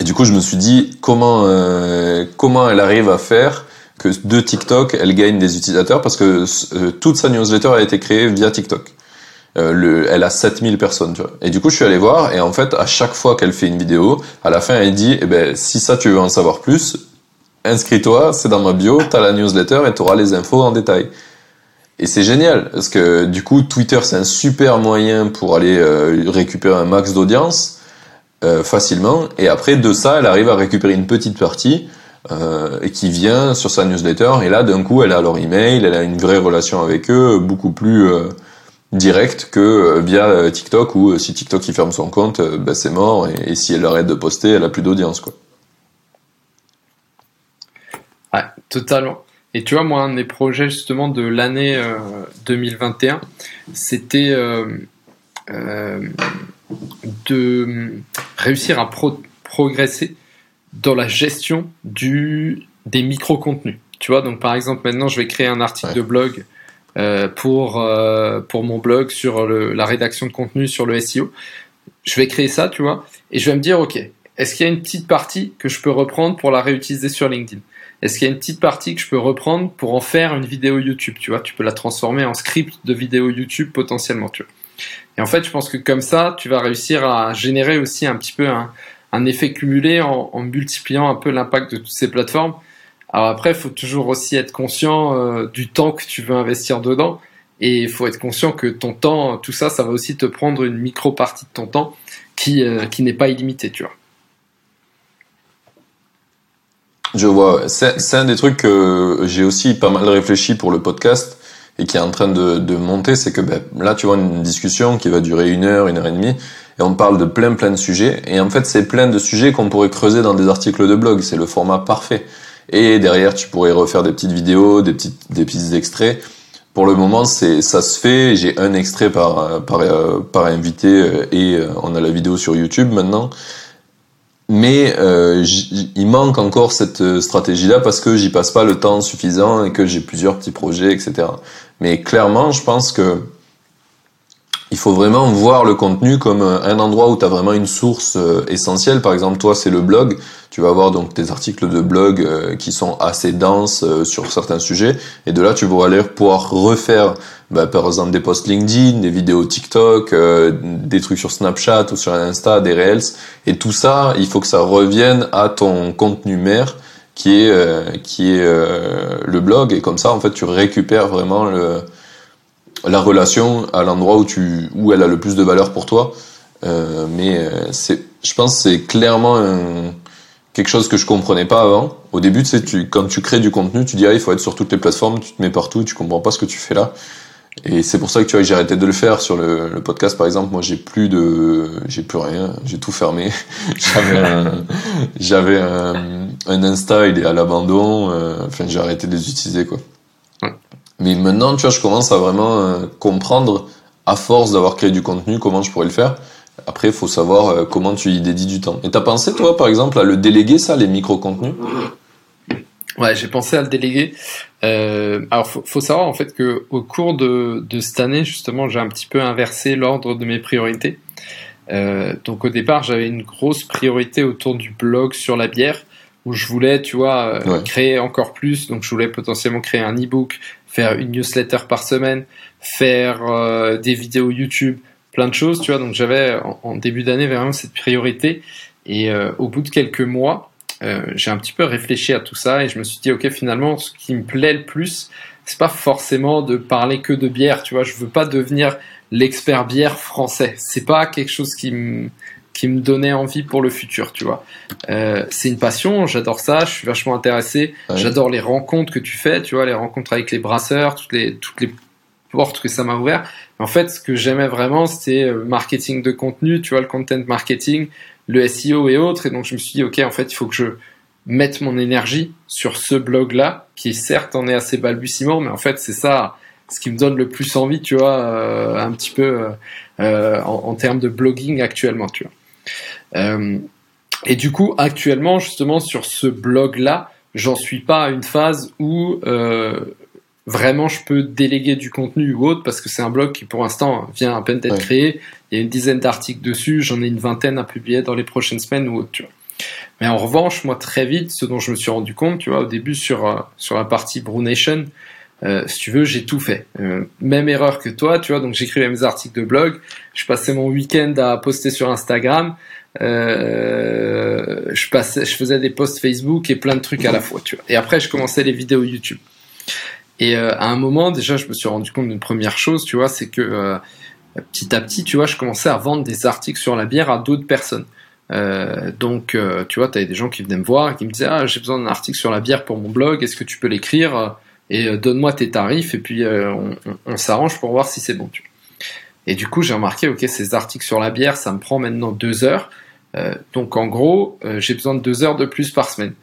Et du coup, je me suis dit comment euh, comment elle arrive à faire que de TikTok, elle gagne des utilisateurs parce que euh, toute sa newsletter a été créée via TikTok. Euh, le, elle a 7000 personnes, tu vois. Et du coup, je suis allé voir et en fait, à chaque fois qu'elle fait une vidéo, à la fin, elle dit, eh ben, si ça tu veux en savoir plus, inscris-toi, c'est dans ma bio, t'as la newsletter et t'auras les infos en détail. Et c'est génial parce que du coup, Twitter, c'est un super moyen pour aller euh, récupérer un max d'audience euh, facilement. Et après, de ça, elle arrive à récupérer une petite partie euh, qui vient sur sa newsletter. Et là, d'un coup, elle a leur email, elle a une vraie relation avec eux, beaucoup plus euh, directe que euh, via TikTok, où si TikTok il ferme son compte, ben, c'est mort. Et, si elle arrête de poster, elle a plus d'audience, quoi. Ouais, totalement. Et tu vois, moi, un des projets justement de l'année 2021, c'était de réussir à progresser dans la gestion du, des micro-contenus. Tu vois, donc par exemple, maintenant, je vais créer un article de blog euh, pour, euh, pour mon blog sur le, la rédaction de contenu sur le SEO. Je vais créer ça, tu vois, et je vais me dire, OK, est-ce qu'il y a une petite partie que je peux reprendre pour la réutiliser sur LinkedIn? Est-ce qu'il y a une petite partie que je peux reprendre pour en faire une vidéo YouTube Tu vois, tu peux la transformer en script de vidéo YouTube potentiellement, tu vois. Et en fait, je pense que comme ça, tu vas réussir à générer aussi un petit peu un, effet cumulé en, multipliant un peu l'impact de toutes ces plateformes. Alors après, il faut toujours aussi être conscient euh, du temps que tu veux investir dedans. Et il faut être conscient que ton temps, tout ça, ça va aussi te prendre une micro partie de ton temps qui, euh, n'est pas illimitée, tu vois. Je vois. C'est un des trucs que j'ai aussi pas mal réfléchi pour le podcast et qui est en train de, monter, c'est que ben, là, tu vois une discussion qui va durer une heure, une heure et demie, et on parle de plein plein de sujets, et en fait, c'est plein de sujets qu'on pourrait creuser dans des articles de blog, c'est le format parfait. Et derrière, tu pourrais refaire des petites vidéos, des petites, des petits extraits. Pour le moment, ça se fait. J'ai un extrait par par invité euh, et euh, on a la vidéo sur YouTube maintenant mais euh, il manque encore cette euh, stratégie-là parce que j'y passe pas le temps suffisant et que j'ai plusieurs petits projets, etc. Mais clairement, je pense que il faut vraiment voir le contenu comme un endroit où tu as vraiment une source euh, essentielle. Par exemple, toi, c'est le blog. Tu vas avoir donc des articles de blog euh, qui sont assez denses euh, sur certains sujets. Et de là, tu vas aller pouvoir refaire, bah, par exemple, des posts LinkedIn, des vidéos TikTok, des trucs sur Snapchat ou sur Insta, des Reels. Et tout ça, il faut que ça revienne à ton contenu mère qui est, qui est le blog. Et comme ça, en fait, tu récupères vraiment le la relation à l'endroit où tu où elle a le plus de valeur pour toi. Euh, mais euh, c'est, je pense, c'est clairement un, quelque chose que je comprenais pas avant. Au début, tu sais, tu, quand tu crées du contenu, tu dis ah, il faut être sur toutes les plateformes, tu te mets partout, tu comprends pas ce que tu fais là. Et c'est pour ça que tu vois, j'ai arrêté de le faire sur le, le podcast, par exemple. Moi, j'ai plus de, j'ai plus rien, j'ai tout fermé. [laughs] j'avais un, j'avais un, un, Insta, il est à l'abandon. Euh, enfin, j'ai arrêté de les utiliser, quoi. Mais maintenant, tu vois, je commence à vraiment euh, comprendre, à force d'avoir créé du contenu, comment je pourrais le faire. Après, il faut savoir euh, comment tu y dédies du temps. Et t'as pensé, toi, par exemple, à le déléguer, ça, les micro-contenus? Ouais, j'ai pensé à le déléguer. Euh, alors, faut, faut savoir en fait que au cours de, de cette année, justement, j'ai un petit peu inversé l'ordre de mes priorités. Euh, donc, au départ, j'avais une grosse priorité autour du blog sur la bière, où je voulais, tu vois, euh, ouais. créer encore plus. Donc, je voulais potentiellement créer un e-book, faire une newsletter par semaine, faire euh, des vidéos YouTube, plein de choses, tu vois. Donc j'avais en, en, début d'année vraiment cette priorité. Et euh, au bout de quelques mois, euh, j'ai un petit peu réfléchi à tout ça et je me suis dit, ok, finalement, ce qui me plaît le plus, c'est pas forcément de parler que de bière, tu vois. Je veux pas devenir l'expert bière français. C'est pas quelque chose qui me qui me donnait envie pour le futur, tu vois. Euh, c'est une passion, j'adore ça, je suis vachement intéressé, j'adore les rencontres que tu fais, tu vois, les rencontres avec les brasseurs, toutes les toutes les portes que ça m'a ouvert. En fait, ce que j'aimais vraiment, c'était le marketing de contenu, tu vois, le content marketing, le SEO et autres. Et donc, je me suis dit, OK, en fait, il faut que je mette mon énergie sur ce blog-là, qui certes en est assez balbutiement, mais en fait, c'est ça ce qui me donne le plus envie, tu vois, euh, un petit peu euh, euh, en, en, termes de blogging actuellement, tu vois. et du coup, actuellement, justement, sur ce blog-là, j'en suis pas à une phase où vraiment je peux déléguer du contenu ou autre parce que c'est un blog qui pour l'instant vient à peine d'être créé. Il y a une dizaine d'articles dessus, j'en ai une vingtaine à publier dans les prochaines semaines ou autre, tu vois. Mais en revanche, moi très vite, ce dont je me suis rendu compte, tu vois, au début sur euh, sur la partie Brew Nation, euh, si tu veux, j'ai tout fait. Euh, même erreur que toi, tu vois. Donc j'écrivais mes articles de blog, je passais mon week-end à poster sur Instagram, euh, je passais, je faisais des posts Facebook et plein de trucs à la fois, tu vois. Et après, je commençais les vidéos YouTube. Et euh, à un moment, déjà, je me suis rendu compte d'une première chose, tu vois, c'est que euh, petit à petit, tu vois, je commençais à vendre des articles sur la bière à d'autres personnes. Euh, donc, euh, tu vois, tu avais des gens qui venaient me voir et qui me disaient Ah, j'ai besoin d'un article sur la bière pour mon blog, est-ce que tu peux l'écrire? Et donne-moi tes tarifs, et puis on, on, s'arrange pour voir si c'est bon. Et du coup, j'ai remarqué Ok, ces articles sur la bière, ça me prend maintenant deux heures. donc, en gros, j'ai besoin de deux heures de plus par semaine.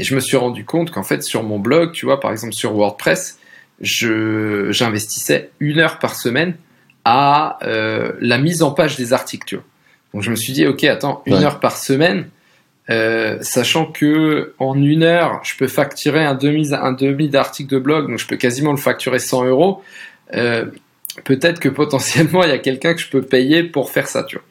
Et je me suis rendu compte qu'en fait, sur mon blog, tu vois, par exemple sur WordPress, j'investissais une heure par semaine à euh, la mise en page des articles. Tu vois. Donc je me suis dit, ok, attends, une ouais. heure par semaine, euh, sachant que en une heure, je peux facturer un demi un demi d'article de blog, donc je peux quasiment le facturer 100 euros. Euh, Peut-être que potentiellement il y a quelqu'un que je peux payer pour faire ça, tu vois.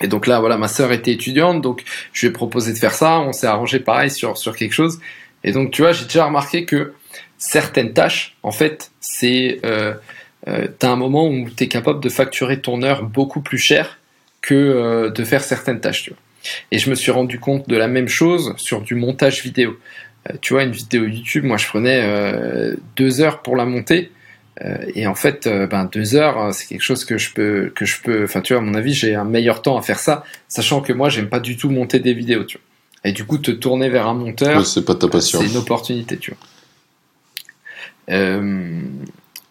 Et donc là, voilà, ma sœur était étudiante, donc je lui ai proposé de faire ça. On s'est arrangé pareil sur sur quelque chose. Et donc tu vois, j'ai déjà remarqué que certaines tâches, en fait, c'est euh, euh, t'as un moment où tu es capable de facturer ton heure beaucoup plus cher que euh, de faire certaines tâches. Tu vois. Et je me suis rendu compte de la même chose sur du montage vidéo. Euh, tu vois, une vidéo YouTube, moi je prenais euh, deux heures pour la monter. Et en fait, ben deux heures, c'est quelque chose que je peux, que je peux. Enfin, tu vois, à mon avis, j'ai un meilleur temps à faire ça, sachant que moi, j'aime pas du tout monter des vidéos. Tu vois. Et du coup, te tourner vers un monteur, c'est pas ta passion. C'est une opportunité, tu vois. Euh,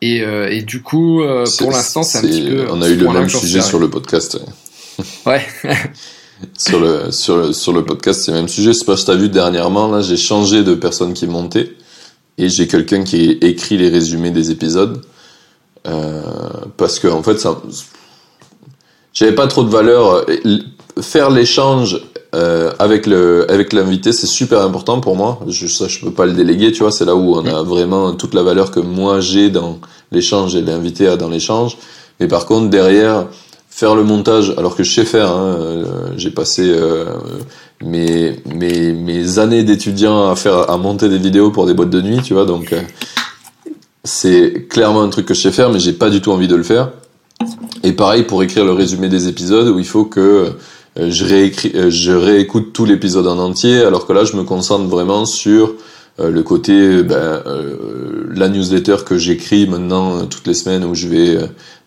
et, euh, et, du coup, euh, pour l'instant, c'est un petit peu. On a eu le même sujet sur le podcast. Ouais. [laughs] [laughs] sur le sur le sur le podcast, c'est le même sujet. Je sais pas si t'as vu dernièrement là, j'ai changé de personne qui montait et j'ai quelqu'un qui écrit les résumés des épisodes euh, parce que en fait ça, j'avais pas trop de valeur. Faire l'échange euh, avec le avec l'invité c'est super important pour moi. Je ça je peux pas le déléguer tu vois. C'est là où on a vraiment toute la valeur que moi j'ai dans l'échange et l'invité a dans l'échange. Mais par contre derrière faire le montage alors que je sais faire hein, euh, j'ai passé euh, mes mes mes années d'étudiant à faire à monter des vidéos pour des boîtes de nuit tu vois. Donc euh, c'est clairement un truc que je sais faire mais j'ai pas du tout envie de le faire. Et pareil pour écrire le résumé des épisodes où il faut que euh, je, réécris, euh, je réécoute tout l'épisode en entier, alors que là, je me concentre vraiment sur euh, le côté ben, euh, la newsletter que j'écris maintenant toutes les semaines où je vais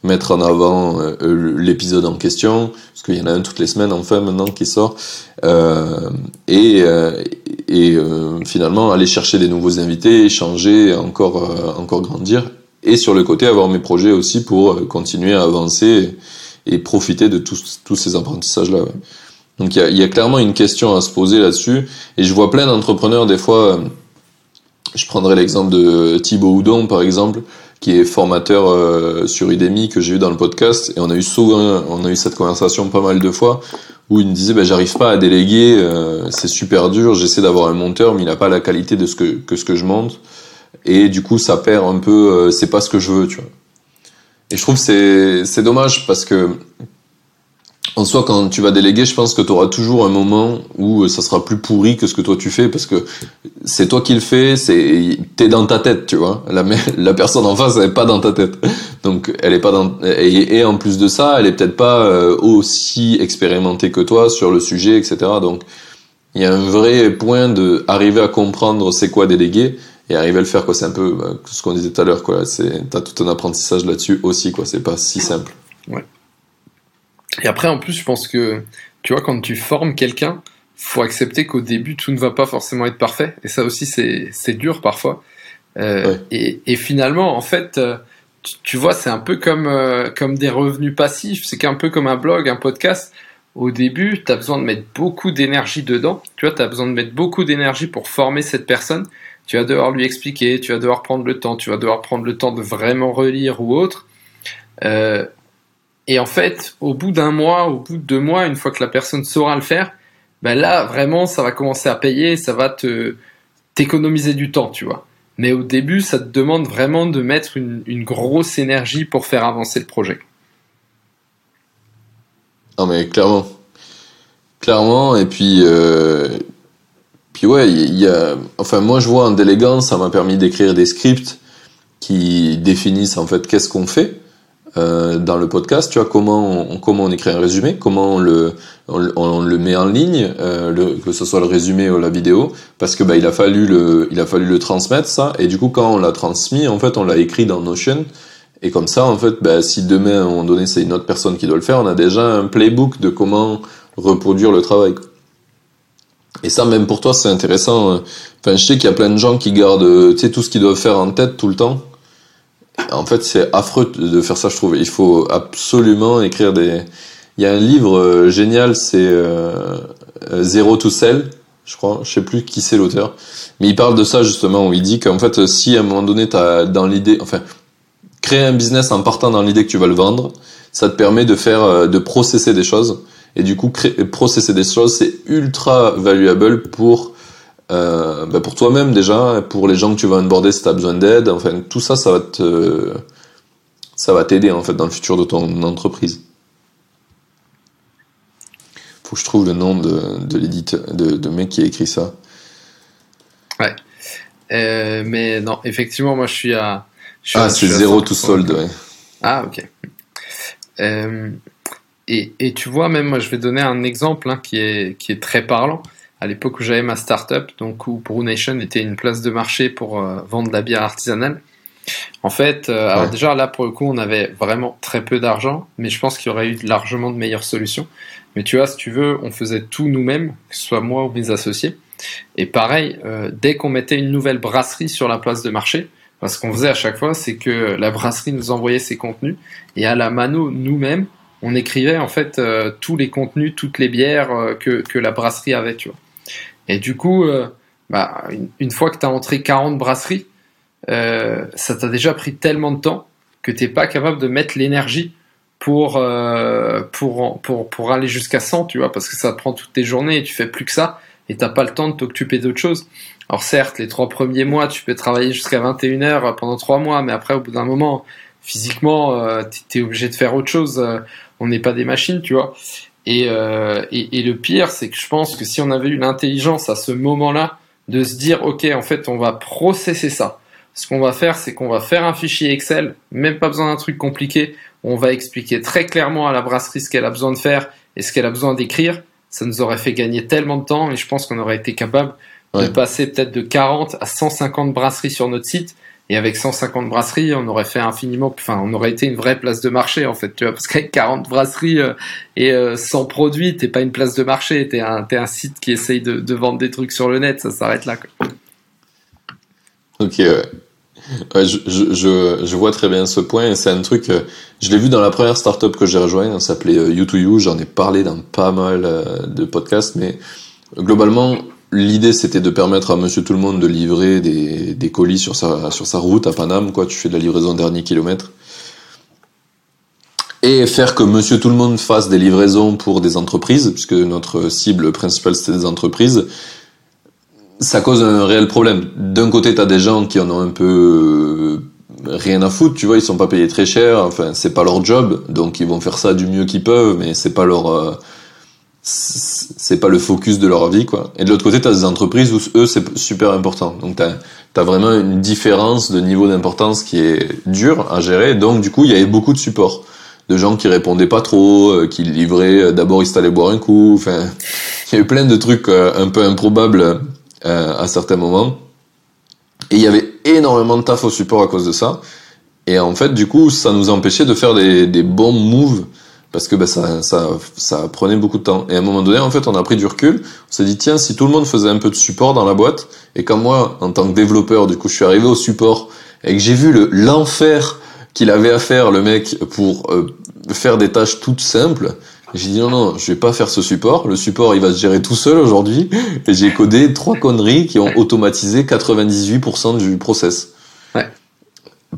mettre en avant l'épisode en question parce qu'il y en a un toutes les semaines enfin maintenant qui sort. Et, et finalement aller chercher des nouveaux invités échanger encore encore grandir et sur le côté avoir mes projets aussi pour continuer à avancer et profiter de tous, tous ces apprentissages-là. Ouais. Donc il y a, y a, clairement une question à se poser là-dessus. Et je vois plein d'entrepreneurs, des fois, euh, je prendrai l'exemple de Thibaut Houdon, par exemple, qui est formateur euh, sur Udemy, que j'ai eu dans le podcast. Et on a eu souvent, on a eu cette conversation pas mal de fois, où il me disait, ben, j'arrive pas à déléguer, euh, c'est super dur, j'essaie d'avoir un monteur, mais il n'a pas la qualité de ce que, que ce que je monte. Et du coup, ça perd un peu, euh, c'est pas ce que je veux, tu vois. Et je trouve c'est c'est dommage parce que en soi, quand tu vas déléguer, je pense que tu auras toujours un moment où ça sera plus pourri que ce que toi tu fais parce que c'est toi qui le fais, c'est t'es dans ta tête, tu vois. La [laughs] la personne en face, elle est pas dans ta tête, donc elle est pas dans et, et en plus de ça, elle est peut-être pas euh, aussi expérimentée que toi sur le sujet, etc. Donc il y a un vrai point de arriver à comprendre c'est quoi déléguer et arriver à le faire quoi c'est un peu bah, ce qu'on disait tout à l'heure quoi c'est t'as tout un apprentissage là-dessus aussi quoi c'est pas si simple ouais et après en plus je pense que tu vois quand tu formes quelqu'un faut accepter qu'au début tout ne va pas forcément être parfait et ça aussi c'est c'est dur parfois euh, ouais. et, et finalement en fait euh, tu, tu vois c'est un peu comme euh, comme des revenus passifs c'est un peu comme un blog un podcast au début, tu as besoin de mettre beaucoup d'énergie dedans. Tu vois, tu as besoin de mettre beaucoup d'énergie pour former cette personne. Tu vas devoir lui expliquer, tu vas devoir prendre le temps, tu vas devoir prendre le temps de vraiment relire ou autre. Euh, et en fait, au bout d'un mois, au bout de deux mois, une fois que la personne saura le faire, ben là, vraiment, ça va commencer à payer, ça va te t'économiser du temps, tu vois. Mais au début, ça te demande vraiment de mettre une, grosse énergie pour faire avancer le projet. Non mais clairement, clairement. Et puis, euh, puis ouais, il y, a. Enfin, moi je vois en déléguant, ça m'a permis d'écrire des scripts qui définissent en fait qu'est-ce qu'on fait euh, dans le podcast. Tu vois comment on, comment on écrit un résumé, comment on le on, le met en ligne, euh, que ce soit le résumé ou la vidéo, parce que bah il a fallu le il a fallu le transmettre ça. Et du coup quand on l'a transmis, en fait on l'a écrit dans Notion. Et comme ça, en fait, bah, si demain, à un moment donné, c'est une autre personne qui doit le faire, on a déjà un playbook de comment reproduire le travail. Et ça, même pour toi, c'est intéressant. Enfin, je sais qu'il y a plein de gens qui gardent, tu sais, tout ce qu'ils doivent faire en tête tout le temps. En fait, c'est affreux de faire ça, je trouve. Il faut absolument écrire des... Il y a un livre génial, c'est euh, Zero to Sell, je crois. Je sais plus qui c'est l'auteur. Mais il parle de ça, justement, où il dit qu'en fait, si à un moment donné, t'as dans l'idée... Enfin, créer un business en partant dans l'idée que tu vas le vendre, ça te permet de faire, de processer des choses. Et du coup, créer, processer des choses, c'est ultra valuable pour euh, bah pour toi-même déjà, pour les gens que tu vas onboarder si tu as besoin d'aide. Enfin, tout ça, ça va te, ça va t'aider en fait dans le futur de ton entreprise. Faut que je trouve le nom de, de l'éditeur, de, de mec qui a écrit ça. Ouais. Euh, mais non, effectivement, moi je suis à ah, c'est zéro tout solde, ouais. Ah, ok. Euh, et, et, tu vois, même moi, je vais donner un exemple hein, qui, est, qui est très parlant. À l'époque où j'avais ma startup, donc où Brew Nation était une place de marché pour euh, vendre de la bière artisanale. En fait, euh, ouais. alors déjà là pour le coup, on avait vraiment très peu d'argent, mais je pense qu'il y aurait eu largement de meilleures solutions. Mais tu vois, si tu veux, on faisait tout nous-mêmes, que ce soit moi ou mes associés. Et pareil, euh, dès qu'on mettait une nouvelle brasserie sur la place de marché, parce qu'on faisait à chaque fois, c'est que la brasserie nous envoyait ses contenus et à la mano nous-mêmes, on écrivait en fait euh, tous les contenus, toutes les bières euh, que, que la brasserie avait, tu vois. Et du coup, euh, bah, une, fois que tu as entré 40 brasseries, ça t'a déjà pris tellement de temps que t'es pas capable de mettre l'énergie pour, pour, pour, pour aller jusqu'à 100, tu vois, parce que ça prend toutes tes journées et tu fais plus que ça et t'as pas le temps de t'occuper d'autre chose. Alors certes, les trois premiers mois, tu peux travailler jusqu'à 21 heures pendant trois mois, mais après, au bout d'un moment, physiquement, euh, t'es obligé de faire autre chose. On n'est pas des machines, tu vois. Et, euh, et, et, le pire, c'est que je pense que si on avait eu l'intelligence à ce moment-là de se dire, ok, en fait, on va processer ça. Ce qu'on va faire, c'est qu'on va faire un fichier Excel, même pas besoin d'un truc compliqué. On va expliquer très clairement à la brasserie ce qu'elle a besoin de faire et ce qu'elle a besoin d'écrire. Ça nous aurait fait gagner tellement de temps et je pense qu'on aurait été capable ouais. de passer peut-être de 40 à 150 brasseries sur notre site. Et avec 150 brasseries, on aurait fait infiniment, enfin, on aurait été une vraie place de marché, en fait, tu vois, parce qu'avec 40 brasseries euh, et euh, 100 produits, t'es pas une place de marché, t'es un, un site qui essaye de, vendre des trucs sur le net, ça s'arrête là, quoi. Ok, ouais. Ouais, je, je, je, vois très bien ce point c'est un truc, euh, je l'ai vu dans la première startup que j'ai rejoint, ça s'appelait euh, U2U, j'en ai parlé dans pas mal euh, de podcasts, mais globalement, l'idée c'était de permettre à monsieur tout le monde de livrer des, colis sur sa, sur sa route à Paname, quoi, tu fais de la livraison dernier kilomètre. Et faire que monsieur tout le monde fasse des livraisons pour des entreprises, puisque notre cible principale c'était des entreprises, ça cause un réel problème. D'un côté, t'as des gens qui en ont un peu rien à foutre, tu vois, ils sont pas payés très cher, enfin, c'est pas leur job, donc ils vont faire ça du mieux qu'ils peuvent, mais c'est pas leur, euh, c'est pas le focus de leur vie, quoi. Et de l'autre côté, t'as des entreprises où eux, c'est super important. Donc t'as, t'as vraiment une différence de niveau d'importance qui est dure à gérer, donc du coup, il y avait beaucoup de support de gens qui répondaient pas trop, euh, qui livraient, d'abord ils allaient boire un coup, enfin, [laughs] il y a eu plein de trucs euh, un peu improbables euh, à certains moments. Et il y avait énormément de taf au support à cause de ça. Et en fait, du coup, ça nous empêchait de faire des, des bons moves parce que bah, ça, ça, ça prenait beaucoup de temps. Et à un moment donné, en fait, on a pris du recul. On s'est dit, tiens, si tout le monde faisait un peu de support dans la boîte, et quand moi, en tant que développeur, du coup, je suis arrivé au support, et que j'ai vu le l'enfer qu'il avait à faire, le mec, pour euh, faire des tâches toutes simples, j'ai dit non, non, je vais pas faire ce support. Le support, il va se gérer tout seul aujourd'hui. Et j'ai codé trois conneries qui ont automatisé 98% du process. Ouais.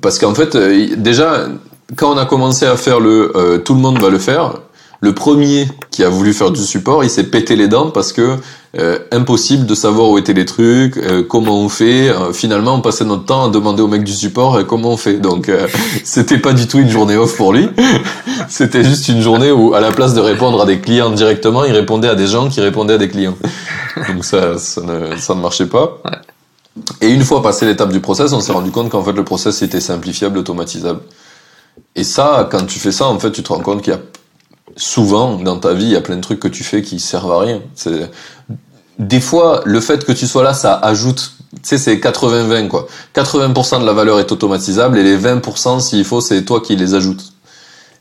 Parce qu'en fait, euh, déjà, quand on a commencé à faire le euh, tout le monde va le faire, le premier qui a voulu faire du support, il s'est pété les dents parce que euh, impossible de savoir où étaient les trucs, euh, comment on fait. finalement, on passait notre temps à demander au mec du support comment on fait. Donc, [laughs] c'était pas du tout une journée off pour lui. [laughs] c'était juste une journée où, à la place de répondre à des clients directement, il répondait à des gens qui répondaient à des clients. Donc ça, ça ne, ça ne marchait pas. Et une fois passé l'étape du process, on s'est rendu compte qu'en fait le process était simplifiable, automatisable. Et ça, quand tu fais ça, en fait, tu te rends compte qu'il y a souvent dans ta vie, il y a plein de trucs que tu fais qui servent à rien. C'est des fois, le fait que tu sois là, ça ajoute. Tu sais, c'est 80-20 quoi. 80% de la valeur est automatisable et les 20%, s'il faut, c'est toi qui les ajoutes.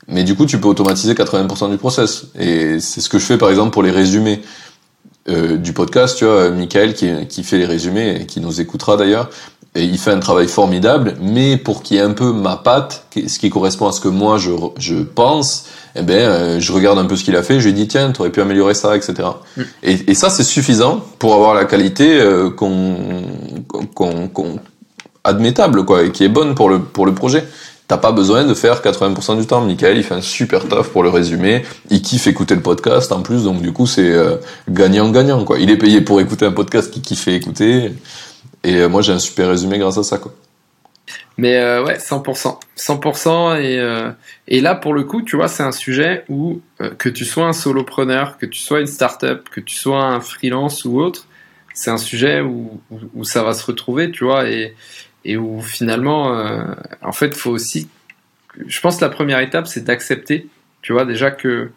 Mais du coup, tu peux automatiser 80% du process. Et c'est ce que je fais par exemple pour les résumés. Euh, du podcast, tu vois, Michael qui, qui fait les résumés et qui nous écoutera d'ailleurs, et il fait un travail formidable, mais pour qu'il y ait un peu ma patte, ce qui correspond à ce que moi je, je pense, eh ben, euh, je regarde un peu ce qu'il a fait, je lui dis tiens, tu aurais pu améliorer ça, etc. Mm. Et, et, ça, c'est suffisant pour avoir la qualité euh, qu'on, qu'on, qu'on, admettable, quoi, et qui est bonne pour le, pour le projet. T'as pas besoin de faire 80% du temps. Michael, il fait un super taf pour le résumé. Il kiffe écouter le podcast en plus, donc du coup, c'est euh, gagnant-gagnant, quoi. Il est payé pour écouter un podcast qu'il kiffe écouter. Et euh, moi, j'ai un super résumé grâce à ça, quoi. Mais euh, ouais, 100%. 100%. Et, euh, et là, pour le coup, tu vois, c'est un sujet où, que tu sois un solopreneur, que tu sois une startup, que tu sois un freelance ou autre, c'est un sujet où, où, ça va se retrouver, tu vois, et, et où finalement, en fait, faut aussi. Je pense que la première étape, c'est d'accepter, tu vois, déjà que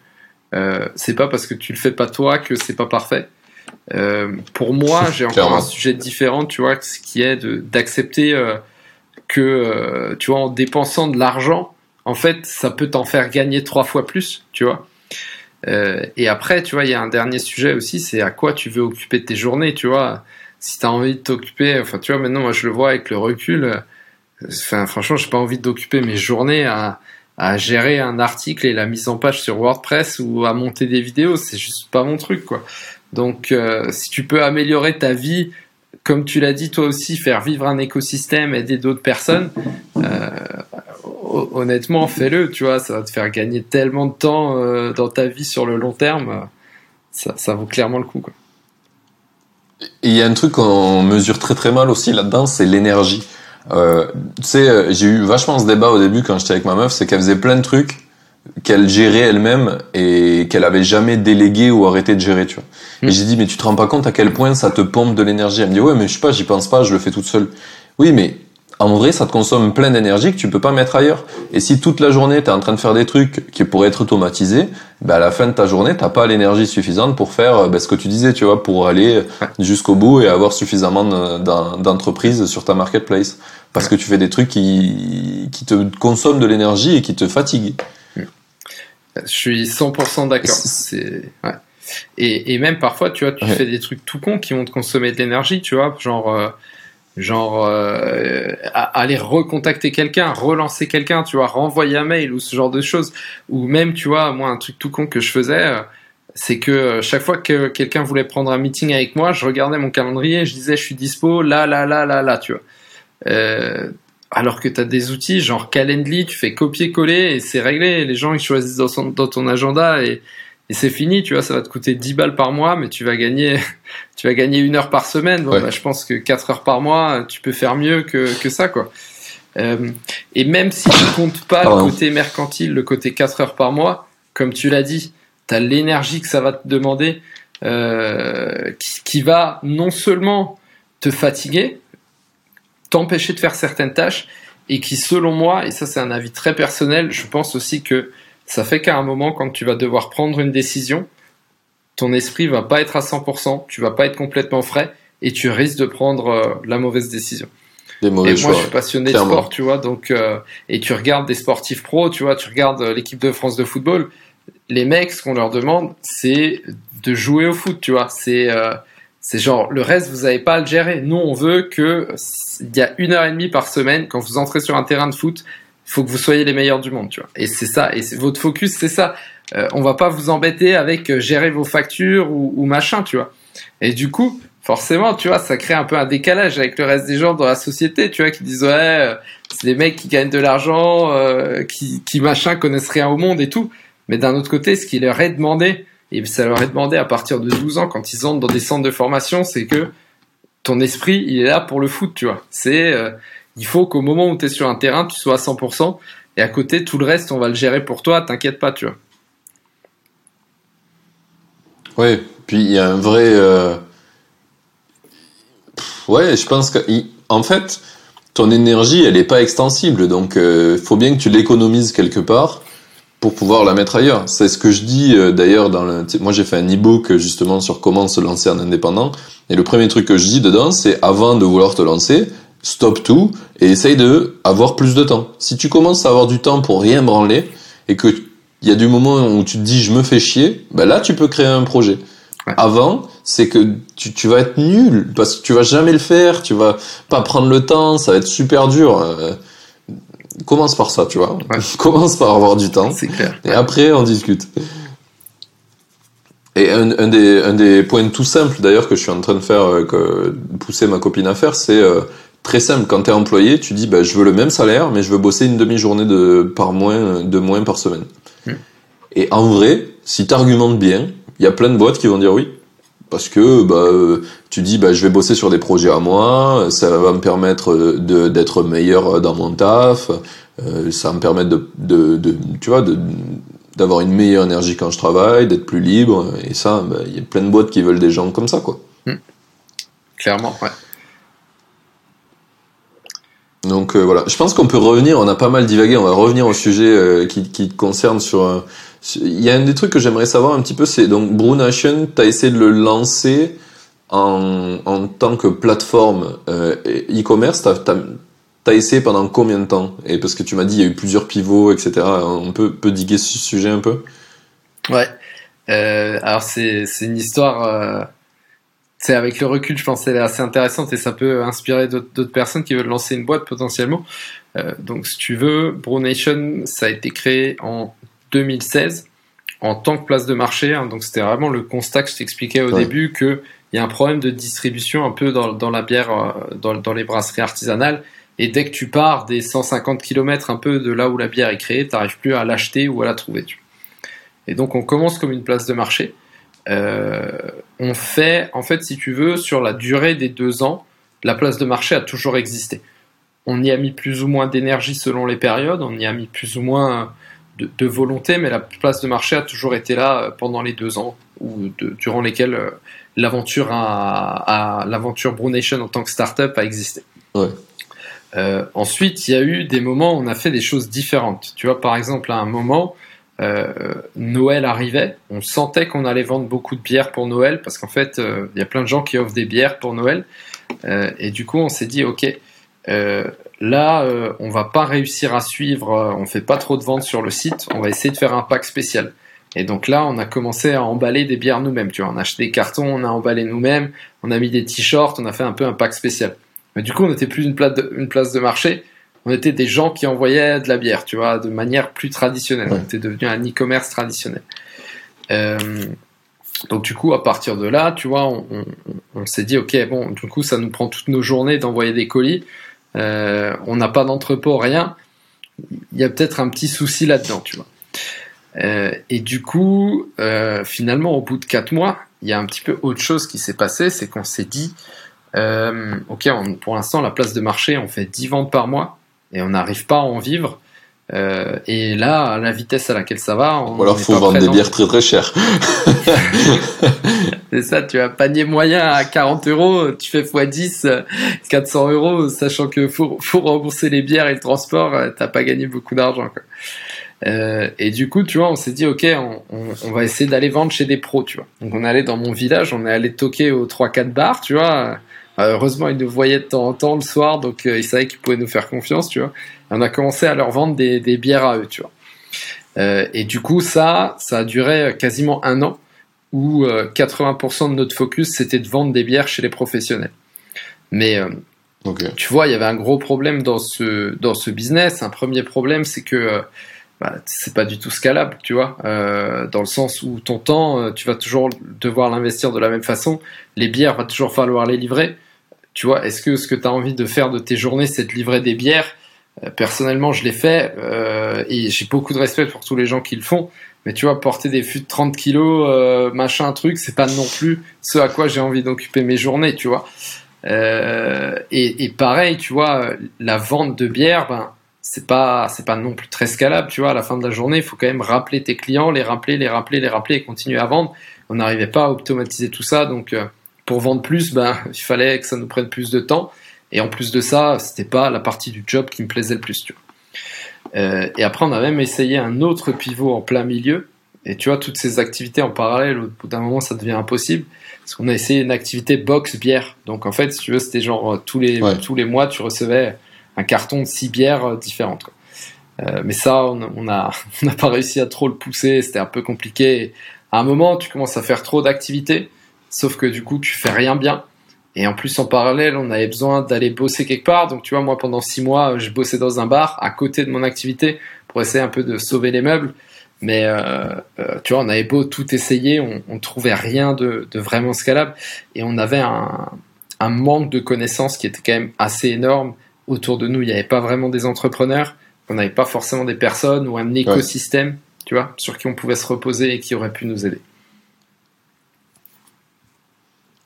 c'est pas parce que tu le fais pas toi que c'est pas parfait. Euh, pour moi, [laughs] j'ai encore un sujet différent, tu vois, ce qui est d'accepter euh, que, euh, tu vois, en dépensant de l'argent, en fait, ça peut t'en faire gagner trois fois plus, tu vois. Et après, tu vois, il y a un dernier sujet aussi, c'est à quoi tu veux occuper tes journées, tu vois. Si tu as envie de t'occuper, enfin, tu vois, maintenant, moi, je le vois avec le recul. Enfin, franchement, j'ai pas envie d'occuper mes journées à, à gérer un article et la mise en page sur WordPress ou à monter des vidéos. C'est juste pas mon truc, quoi. Donc, euh, si tu peux améliorer ta vie, comme tu l'as dit toi aussi, faire vivre un écosystème, aider d'autres personnes, euh, honnêtement, fais-le. Tu vois, ça va te faire gagner tellement de temps euh, dans ta vie sur le long terme. Ça, vaut clairement le coup. Il y a un truc qu'on mesure très très mal aussi là-dedans, c'est l'énergie. Tu sais, j'ai eu vachement ce débat au début quand j'étais avec ma meuf, c'est qu'elle faisait plein de trucs qu'elle gérait elle-même et qu'elle avait jamais délégué ou arrêté de gérer, tu vois. Et mm. j'ai dit, mais tu te rends pas compte à quel point ça te pompe de l'énergie? Elle me dit, ouais, mais je sais pas, j'y pense pas, je le fais toute seule. Oui, mais en vrai, ça te consomme plein d'énergie que tu peux pas mettre ailleurs. Et si toute la journée, tu es en train de faire des trucs qui pourraient être automatisés, bah à la fin de ta journée, t'as pas l'énergie suffisante pour faire bah, ce que tu disais, tu vois, pour aller jusqu'au bout et avoir suffisamment d'entreprises sur ta marketplace. Parce que tu fais des trucs qui, qui te consomment de l'énergie et qui te fatiguent. Je suis 100% d'accord. C'est ouais. Et, et, même parfois, tu vois, tu fais des trucs tout cons qui vont te consommer de l'énergie, tu vois, genre euh, genre euh, aller recontacter quelqu'un, relancer quelqu'un, tu vois, renvoyer un mail ou ce genre de choses. Ou même, tu vois, moi un truc tout con que je faisais, euh, c'est que euh, chaque fois que quelqu'un voulait prendre un meeting avec moi, je regardais mon calendrier, je disais je suis dispo là là là là là, tu vois. Euh, alors que tu as des outils genre Calendly, tu fais copier-coller et c'est réglé. Les gens ils choisissent dans, ton agenda et, c'est fini, tu vois, ça va te coûter 10 balles par mois, mais tu vas gagner, [laughs] tu vas gagner une heure par semaine. Bon, bah, je pense que 4 heures par mois, tu peux faire mieux que, ça, quoi. Euh, et même si tu comptes pas le côté mercantile, le côté 4 heures par mois, comme tu l'as dit, tu as l'énergie que ça va te demander, euh, qui va non seulement te fatiguer, t'empêcher de faire certaines tâches et qui, selon moi, et ça c'est un avis très personnel, je pense aussi que ça fait qu'à un moment, quand tu vas devoir prendre une décision, ton esprit va pas être à 100%, tu vas pas être complètement frais et tu risques de prendre euh, la mauvaise décision. Des mauvais et choix. moi, je suis passionné clairement. de sport, tu vois, donc euh, et tu regardes des sportifs pros, tu vois, tu regardes euh, l'équipe de France de football, les mecs, ce qu'on leur demande, c'est de jouer au foot, tu vois, c'est euh, c'est genre le reste, vous avez pas à le gérer. Nous, on veut que il y a une heure et demie par semaine quand vous entrez sur un terrain de foot, il faut que vous soyez les meilleurs du monde, tu vois. Et c'est ça, et votre focus, c'est ça. Euh, on va pas vous embêter avec euh, gérer vos factures ou, ou machin, tu vois. Et du coup, forcément, tu vois, ça crée un peu un décalage avec le reste des gens dans la société, tu vois, qui disent ouais, euh, c'est des mecs qui gagnent de l'argent, euh, qui, qui machin connaissent rien au monde et tout. Mais d'un autre côté, ce qui leur est demandé, et ça leur est demandé à partir de 12 ans quand ils entrent dans des centres de formation, c'est que ton esprit, il est là pour le foot, tu vois. C'est, euh, il faut qu'au moment où tu es sur un terrain, tu sois à 100%, et à côté, tout le reste, on va le gérer pour toi, t'inquiète pas, tu vois. Ouais, puis il y a un vrai. euh, Ouais, je pense que. En fait, ton énergie, elle n'est pas extensible, donc il faut bien que tu l'économises quelque part pour pouvoir la mettre ailleurs. C'est ce que je dis euh, d'ailleurs dans le. Moi, j'ai fait un e-book justement sur comment se lancer en indépendant, et le premier truc que je dis dedans, c'est avant de vouloir te lancer, stop tout et essaye de avoir plus de temps. Si tu commences à avoir du temps pour rien branler et que il y a du moment où tu te dis je me fais chier, ben là tu peux créer un projet. Ouais. Avant, c'est que tu, tu vas être nul parce que tu vas jamais le faire, tu vas pas prendre le temps, ça va être super dur. Euh, commence par ça, tu vois. Ouais. [laughs] commence par avoir du temps C'est clair. et après on discute. Et un, un des, un des points tout simples d'ailleurs que je suis en train de faire, euh, que pousser ma copine à faire, c'est euh, très simple. Quand tu es employé, tu dis bah, je veux le même salaire, mais je veux bosser une demi-journée de, par moins, de moins par semaine. Hmm. Et en vrai, si tu argumentes bien, il y a plein de boîtes qui vont dire oui. Parce que bah, euh, tu dis bah, je vais bosser sur des projets à moi, ça va me permettre de- d'être meilleur dans mon taf, euh, ça va me permettre de, de, de tu vois, de, d'avoir une meilleure énergie quand je travaille, d'être plus libre. Et ça, bah, il y a plein de boîtes qui veulent des gens comme ça, quoi. Clairement, ouais. Donc euh, voilà, je pense qu'on peut revenir, on a pas mal divagué, on va revenir au sujet euh, qui, qui te concerne sur... euh, Il y a un des trucs que j'aimerais savoir un petit peu, c'est donc Brew Nation, tu as essayé de le lancer en, en tant que plateforme euh, e-commerce, t'as as, essayé pendant combien de temps? Et parce que tu m'as dit il y a eu plusieurs pivots, etc. On peut, peut diguer ce sujet un peu? Ouais. Euh, alors c'est une histoire. Euh, c'est avec le recul, je pense, qu'elle est assez intéressante et ça peut inspirer d'autres personnes qui veulent lancer une boîte potentiellement. Euh, donc, si tu veux, BrewNation, ça a été créé en 2016 en tant que place de marché. hein. donc, c'était vraiment le constat que je t'expliquais au Ouais. début que il y a un problème de distribution un peu dans, dans la bière, euh, dans, dans les brasseries artisanales. Et dès que tu pars des 150 km un peu de là où la bière est créée, tu n'arrives plus à l'acheter ou à la trouver. tu. Et donc on commence comme une place de marché. Euh, on fait, en fait, si tu veux, sur la durée des deux ans, la place de marché a toujours existé. On y a mis plus ou moins d'énergie selon les périodes, on y a mis plus ou moins de, de volonté, mais la place de marché a toujours été là euh, pendant les deux ans, ou de- durant lesquels euh, l'aventure a, a- l'aventure Brew Nation en tant que start-up a existé. Ouais. Euh, ensuite, il y a eu des moments où on a fait des choses différentes. Tu vois, par exemple, à un moment, euh, Noël arrivait, on sentait qu'on allait vendre beaucoup de bières pour Noël, parce qu'en fait, euh, il y a plein de gens qui offrent des bières pour Noël. Euh, et du coup, on s'est dit, ok, euh, là, euh, on va pas réussir à suivre, euh, on fait pas trop de ventes sur le site, on va essayer de faire un pack spécial. Et donc là, on a commencé à emballer des bières nous-mêmes. Tu vois, on a acheté des cartons, on a emballé nous-mêmes, on a mis des t-shirts, on a fait un peu un pack spécial. Mais du coup, on n'était plus une place, de, une place de marché, on était des gens qui envoyaient de la bière, tu vois, de manière plus traditionnelle. On était devenu un e-commerce traditionnel. Euh, donc du coup, à partir de là, tu vois, on, on- on s'est dit, ok, bon, du coup, ça nous prend toutes nos journées d'envoyer des colis. Euh, on n'a pas d'entrepôt, rien. Il y a peut-être un petit souci là-dedans, tu vois. Euh, et du coup, euh, finalement, au bout de quatre mois, il y a un petit peu autre chose qui s'est passé, c'est qu'on s'est dit, ok, pour l'instant, la place de marché, on fait 10 ventes par mois et on n'arrive pas à en vivre. Euh, et là, à la vitesse à laquelle ça va, on Ou alors faut vendre des bières très très chères. [laughs] C'est ça, tu as panier moyen à 40 euros, tu fais x10, euh, 400 euros, sachant que faut, faut rembourser les bières et le transport, euh, t'as pas gagné beaucoup d'argent. quoi. Euh, et du coup, tu vois, on s'est dit, ok, on, on, on va essayer d'aller vendre chez des pros, tu vois. Donc on est allé dans mon village, on est allé toquer aux 3-4 bars, tu vois. Euh, heureusement, ils nous voyaient de temps en temps le soir, donc euh, ils savaient qu'ils pouvaient nous faire confiance, tu vois. On a commencé à leur vendre des, des bières à eux, tu vois. Euh, et du coup, ça, ça a duré quasiment un an, où 80% de notre focus, c'était de vendre des bières chez les professionnels. Mais Ok. tu vois, il y avait un gros problème dans ce, dans ce business. Un premier problème, c'est que euh, bah, c'est pas du tout scalable, tu vois, euh, dans le sens où ton temps, euh, tu vas toujours devoir l'investir de la même façon. Les bières, va toujours falloir les livrer. Tu vois, est-ce que ce que tu as envie de faire de tes journées, c'est de livrer des bières Euh, Personnellement, je l'ai fait euh, et j'ai beaucoup de respect pour tous les gens qui le font. Mais tu vois, porter des fûts de 30 kilos, euh, machin, truc, c'est pas non plus ce à quoi j'ai envie d'occuper mes journées, tu vois. Euh, et, et pareil, tu vois, la vente de bière, ben, c'est pas, c'est pas non plus très scalable, tu vois. À la fin de la journée, il faut quand même rappeler tes clients, les rappeler, les rappeler, les rappeler et continuer à vendre. On n'arrivait pas à automatiser tout ça, donc euh, pour vendre plus, ben, [laughs] il fallait que ça nous prenne plus de temps. Et en plus de ça, c'était pas la partie du job qui me plaisait le plus, tu vois. Euh, et après, on a même essayé un autre pivot en plein milieu. Et tu vois, toutes ces activités en parallèle, au bout d'un moment, ça devient impossible. Parce qu'on a essayé une activité box bière. Donc en fait, si tu veux, c'était genre euh, tous les, Ouais. tous les mois, tu recevais un carton de six bières euh, différentes. quoi. Euh, mais ça, on on a [laughs] on n'a pas réussi à trop le pousser. C'était un peu compliqué. Et à un moment, tu commences à faire trop d'activités. Sauf que du coup, tu fais rien bien. Et en plus, en parallèle, on avait besoin d'aller bosser quelque part. Donc, tu vois, moi, pendant six mois, je bossais dans un bar à côté de mon activité pour essayer un peu de sauver les meubles. Mais euh, euh, tu vois, on avait beau tout essayer, on, on trouvait rien de, de vraiment scalable. Et on avait un, un manque de connaissances qui était quand même assez énorme. Autour de nous, il n'y avait pas vraiment des entrepreneurs. On n'avait pas forcément des personnes ou un écosystème, tu vois, sur qui on pouvait se reposer et qui aurait pu nous aider.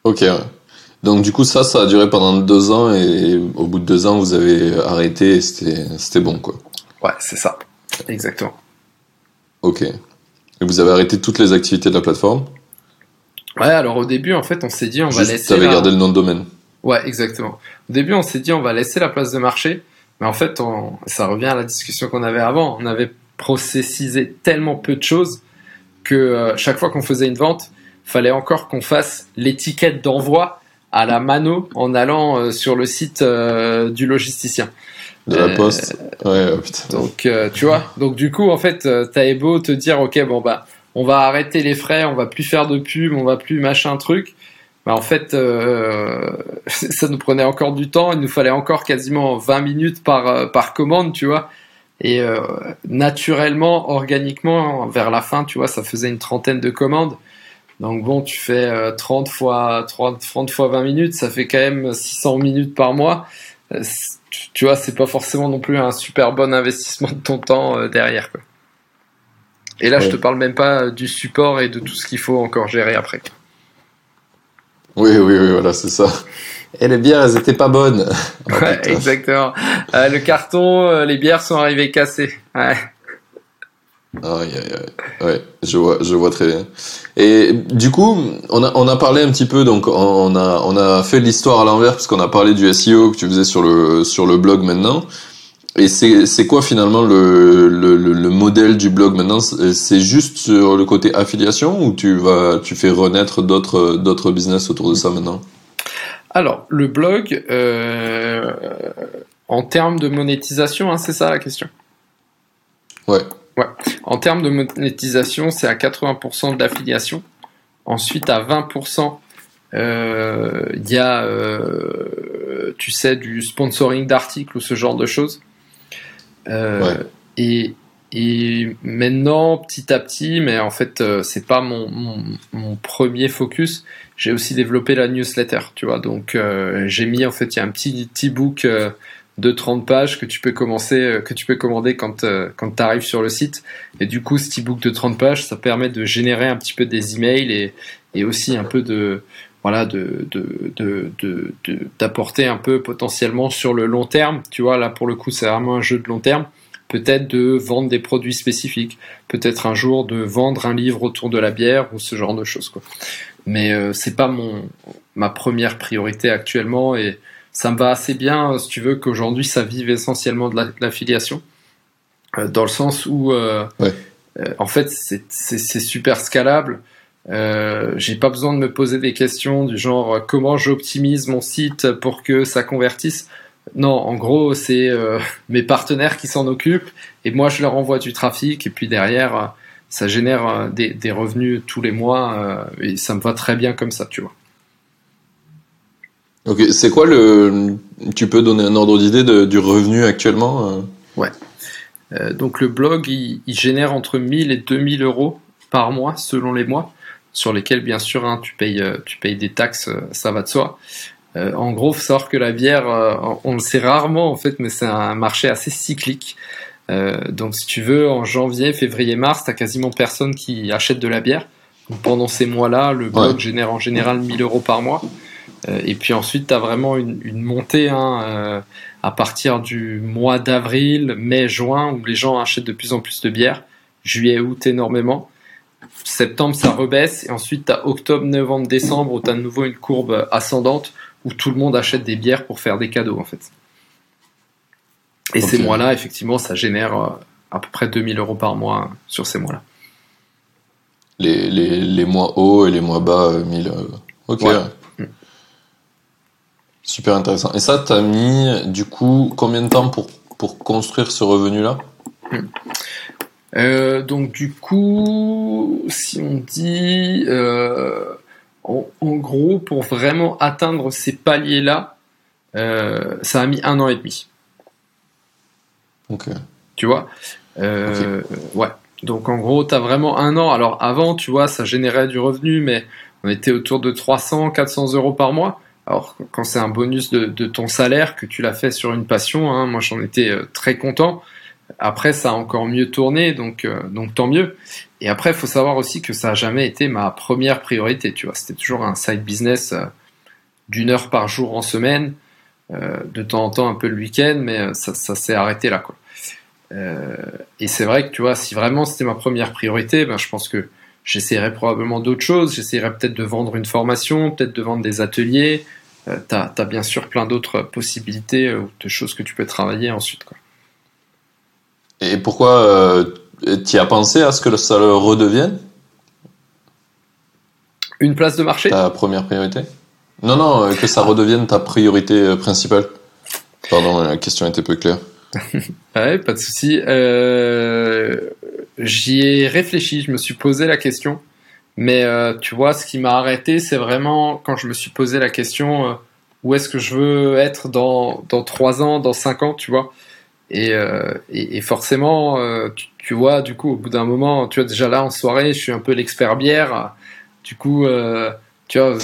Ok. ouais. Donc du coup, ça, ça a duré pendant deux ans et au bout de deux ans, vous avez arrêté et c'était, bon, quoi. Ouais, c'est ça. Exactement. Ok. Et vous avez arrêté toutes les activités de la plateforme? Ouais, alors au début, en fait, on s'est dit, on va laisser. t'avais la- gardé le nom de domaine. Ouais, exactement. Au début, on s'est dit, on va laisser la place de marché. Mais en fait, on- ça revient à la discussion qu'on avait avant. On avait processisé tellement peu de choses que euh, chaque fois qu'on faisait une vente, fallait encore qu'on fasse l'étiquette d'envoi à la mano en allant euh, sur le site euh, du logisticien. De la Euh, poste. Ouais, oh, putain. Donc, tu vois, donc du coup, en fait, t'avais beau te dire, ok, bon bah, on va arrêter les frais, on va plus faire de pub, on va plus machin truc. Bah, en fait, euh, [laughs] ça nous prenait encore du temps. Il nous fallait encore quasiment 20 minutes par par commande, tu vois. Et euh, naturellement, organiquement, vers la fin, tu vois, ça faisait une trentaine de commandes. Donc bon, tu fais euh, 30 fois 30, 30 fois 20 minutes, ça fait quand même 600 minutes par mois. Euh, tu- vois, c'est pas forcément non plus un super bon investissement de ton temps euh, derrière. Quoi. Et là, je te parle même pas euh, du support et de tout ce qu'il faut encore gérer après. Oui, oui, oui, voilà, c'est ça. Et les bières, elles étaient pas bonnes. [laughs] Oh, Ouais, putain. exactement. Euh, le carton, euh, les bières sont arrivées cassées. Ouais. Aïe, aïe, aïe. Ouais, je vois, je vois très bien. Et du coup, on a, on a parlé un petit peu, donc on a, on a fait l'histoire à l'envers parce qu'on a parlé du SEO que tu faisais sur le, sur le blog maintenant. Et c'est, quoi finalement le, le, le, le modèle du blog maintenant? C'est c'est juste sur le côté affiliation ou tu vas, tu fais renaître d'autres, d'autres business autour de ça maintenant? Alors, le blog, euh, en termes de monétisation, hein, c'est ça la question? Ouais. En termes de monétisation, c'est à 80% de l'affiliation. Ensuite, à 20%, euh, il y a, euh, tu sais, du sponsoring d'articles ou ce genre de choses. Euh, Ouais. et, et maintenant, petit à petit, mais en fait, c'est pas mon, mon, mon premier focus. J'ai aussi développé la newsletter, tu vois. Donc, j'ai mis en fait, il y a un petit petit book de 30 pages que tu peux commencer, euh, que tu peux commander quand euh, quand tu arrives sur le site. Et du coup, ce petit book de 30 pages, ça permet de générer un petit peu des emails et et aussi un peu de voilà de de de de- de- d'apporter un peu potentiellement sur le long terme. Tu vois, là pour le coup, c'est vraiment un jeu de long terme. Peut-être de vendre des produits spécifiques, peut-être un jour de vendre un livre autour de la bière ou ce genre de choses quoi. Mais euh, c'est pas mon ma première priorité actuellement et ça me va assez bien, euh, si tu veux, qu'aujourd'hui ça vive essentiellement de la- de l'affiliation. dans le sens où, Ouais. en fait, c'est super scalable. Euh, j'ai pas besoin de me poser des questions du genre euh, comment j'optimise mon site pour que ça convertisse. Non, en gros, c'est euh, [laughs] mes partenaires qui s'en occupent et moi je leur envoie du trafic et puis derrière euh, ça génère euh, des, des revenus tous les mois euh, et ça me va très bien comme ça, tu vois. Ok, c'est quoi le. Tu peux donner un ordre d'idée du revenu actuellement euh? Euh, donc le blog, il, il génère entre 1000 et 2000 euros par mois selon les mois, sur lesquels bien sûr hein, tu, payes, euh, tu payes des taxes, ça va de soi. Euh, en gros, faut savoir que la bière, euh, on le sait rarement en fait, mais c'est un marché assez cyclique. Donc si tu veux, en janvier, février, mars, t'as quasiment personne qui achète de la bière. Donc, pendant ces mois-là, le blog Ouais. génère en général 1000 euros par mois. Euh, et puis ensuite, tu as vraiment une, une montée hein, euh, à partir du mois d'avril, mai, juin, où les gens achètent de plus en plus de bière. Juillet, août, énormément. Septembre, ça rebaisse. Et ensuite, tu as octobre, novembre, décembre, où tu as de nouveau une courbe ascendante, où tout le monde achète des bières pour faire des cadeaux, en fait. Et ces mois-là, effectivement, ça génère euh, à peu près 2000 euros par mois euh, sur ces mois-là. les, les, les mois hauts et les mois bas, euh, 1000. euh, Ok. Ouais. Super intéressant. Et ça, t'as mis du coup combien de temps pour, pour construire ce revenu-là? Euh, donc du coup, si on dit, euh, en, en gros, pour vraiment atteindre ces paliers-là, euh, ça a mis un an et demi. Ok. Tu vois? Ouais. Donc en gros, tu as vraiment un an. Alors avant, tu vois, ça générait du revenu, mais on était autour de 300, 400 euros par mois. Alors quand c'est un bonus de, ton salaire, que tu l'as fait sur une passion, hein, moi j'en étais euh, très content. Après, ça a encore mieux tourné, donc, euh, donc tant mieux. Et après, il faut savoir aussi que ça a jamais été ma première priorité, tu vois. C'était toujours un side business euh, d'une heure par jour en semaine, de temps en temps un peu le week-end, mais ça, s'est arrêté là, et c'est vrai que tu vois, si vraiment c'était ma première priorité, ben, je pense que j'essaierais probablement d'autres choses. J'essaierais peut-être de vendre une formation, peut-être de vendre des ateliers. Euh, t'as, t'as bien sûr plein d'autres possibilités euh, ou de choses que tu peux travailler ensuite. Quoi. Et pourquoi euh, tu as pensé à ce que ça le redevienne? Une place de marché? Ta première priorité? Non, non, que ça redevienne ta priorité principale. Pardon, la question était peu claire. [laughs] Ouais, pas de souci. Euh, j'y ai réfléchi, je me suis posé la question. Mais euh, tu vois, ce qui m'a arrêté, c'est vraiment quand je me suis posé la question euh, où est-ce que je veux être dans, dans 3 ans, dans 5 ans, tu vois? Et, euh, forcément, tu, vois, du coup, au bout d'un moment, tu vois, déjà là en soirée, je suis un peu l'expert bière. Du coup, tu vois,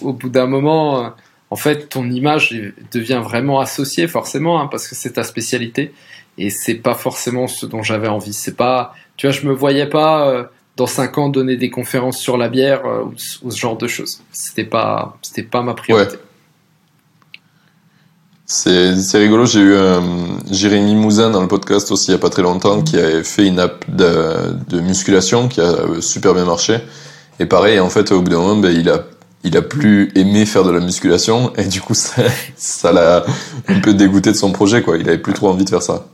au, bout d'un moment, en fait, ton image devient vraiment associée, forcément, hein, parce que c'est ta spécialité. Et c'est pas forcément ce dont j'avais envie. C'est pas, tu vois, je me voyais pas dans 5 ans donner des conférences sur la bière euh, ou, ce- genre de choses. C'était pas, c'était pas ma priorité. C'est c'est rigolo, j'ai eu euh, Jérémy Mouzin dans le podcast aussi il y a pas très longtemps qui avait fait une app de, musculation qui a euh, super bien marché. Et pareil, en fait, au bout d'un moment, ben, il a il a plus aimé faire de la musculation [laughs] et du coup ça ça l'a un peu dégoûté de son projet quoi. Il avait plus trop envie de faire ça.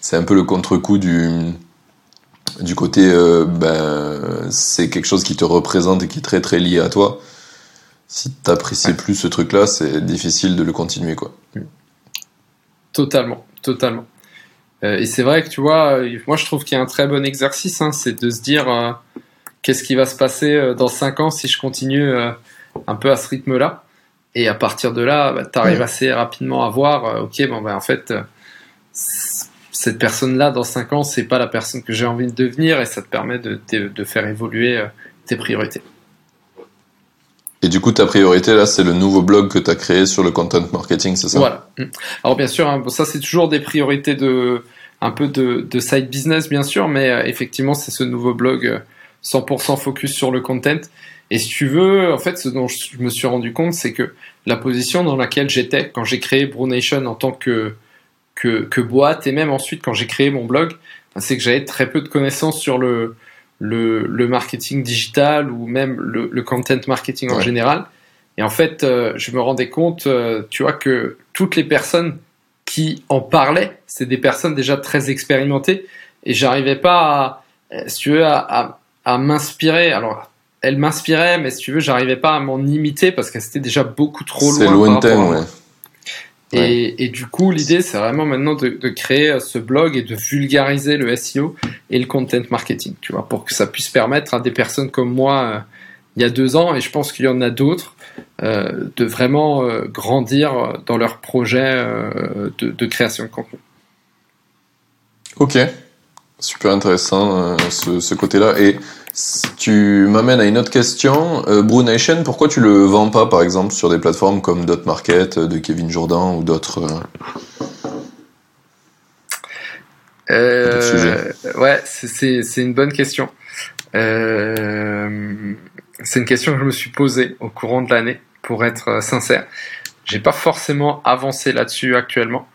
C'est un peu le contre-coup du du côté euh, ben c'est quelque chose qui te représente et qui est très très lié à toi. Si t'apprécies plus ce truc-là, c'est difficile de le continuer quoi. Totalement, totalement. Euh, et c'est vrai que tu vois, moi je trouve qu'il y a un très bon exercice, hein, c'est de se dire euh, qu'est-ce qui va se passer dans 5 ans si je continue un peu à ce rythme-là. Et à partir de là, bah, tu arrives Ouais. assez rapidement à voir, ok, bon ben en fait, cette personne-là dans 5 ans, c'est pas la personne que j'ai envie de devenir, et ça te permet de, de, de faire évoluer euh, tes priorités. Et du coup, ta priorité là, c'est le nouveau blog que tu as créé sur le content marketing, c'est ça? Voilà. Mm. Alors bien sûr, hein, bon, ça c'est toujours des priorités de un peu de, de side business bien sûr, mais euh, effectivement c'est ce nouveau blog euh, 100% focus sur le content. Et si tu veux, en fait, ce dont je me suis rendu compte, c'est que la position dans laquelle j'étais quand j'ai créé Brunation en tant que, que que boîte et même ensuite quand j'ai créé mon blog, ben, c'est que j'avais très peu de connaissances sur le le, le marketing digital ou même le, le content marketing en Ouais. général. Et en fait, euh, je me rendais compte, euh, tu vois, que toutes les personnes qui en parlaient. C'est des personnes déjà très expérimentées et j'arrivais pas à, si tu veux, à, à, m'inspirer. Alors, elle m'inspirait, mais si tu veux, j'arrivais pas à m'en imiter parce qu'elle était déjà beaucoup trop loin. C'est lointain, ouais. Et, et, du coup, l'idée, c'est vraiment maintenant de, de, créer ce blog et de vulgariser le SEO et le content marketing, tu vois, pour que ça puisse permettre à des personnes comme moi, euh, il y a deux ans, et je pense qu'il y en a d'autres, euh, de vraiment euh, grandir dans leur projet euh, de, de, création de contenu. Ok, super intéressant ce, ce côté-là. Et tu m'amènes à une autre question. Euh, Brunation, pourquoi tu le vends pas, par exemple, sur des plateformes comme Dotmarket de Kevin Jourdan ou d'autres euh, Ouais, c'est une bonne question. Euh, c'est une question que je me suis posée au courant de l'année, pour être sincère. J'ai pas forcément avancé là-dessus actuellement.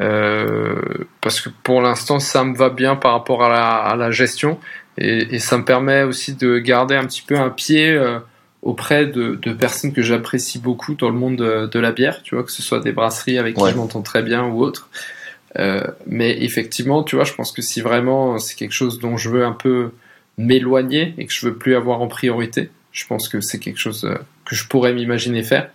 Euh, parce que pour l'instant ça me va bien par rapport à la, à la gestion et, et, ça me permet aussi de garder un petit peu un pied euh, auprès de, de, personnes que j'apprécie beaucoup dans le monde de, de, la bière, tu vois, que ce soit des brasseries avec qui je m'entends très bien ou autres. Euh, mais effectivement, tu vois, je pense que si vraiment c'est quelque chose dont je veux un peu m'éloigner et que je veux plus avoir en priorité, je pense que c'est quelque chose euh, que je pourrais m'imaginer faire.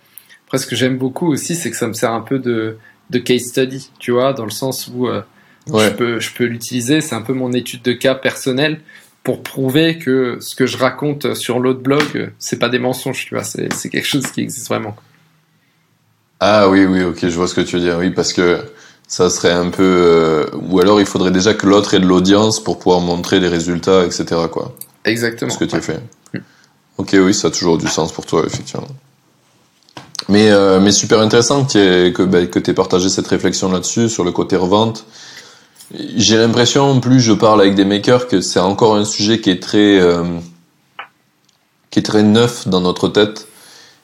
Après, ce que j'aime beaucoup aussi, c'est que ça me sert un peu de, de case study, tu vois, dans le sens où euh, ouais. je peux, je peux l'utiliser. C'est un peu mon étude de cas personnelle pour prouver que ce que je raconte sur l'autre blog, c'est pas des mensonges, tu vois, c'est quelque chose qui existe vraiment. Ah oui, oui, ok, je vois ce que tu veux dire, oui, parce que ça serait un peu... Euh, ou alors il faudrait déjà que l'autre ait de l'audience pour pouvoir montrer les résultats, etc. quoi. Exactement. Ce que tu as fait. Mm. Ok, oui, ça a toujours du sens pour toi, effectivement. Mais, euh, mais super intéressant que tu aies, que, bah, que aies partagé cette réflexion là-dessus, sur le côté revente. J'ai l'impression, plus je parle avec des makers, que c'est encore un sujet qui est très, euh, qui est très neuf dans notre tête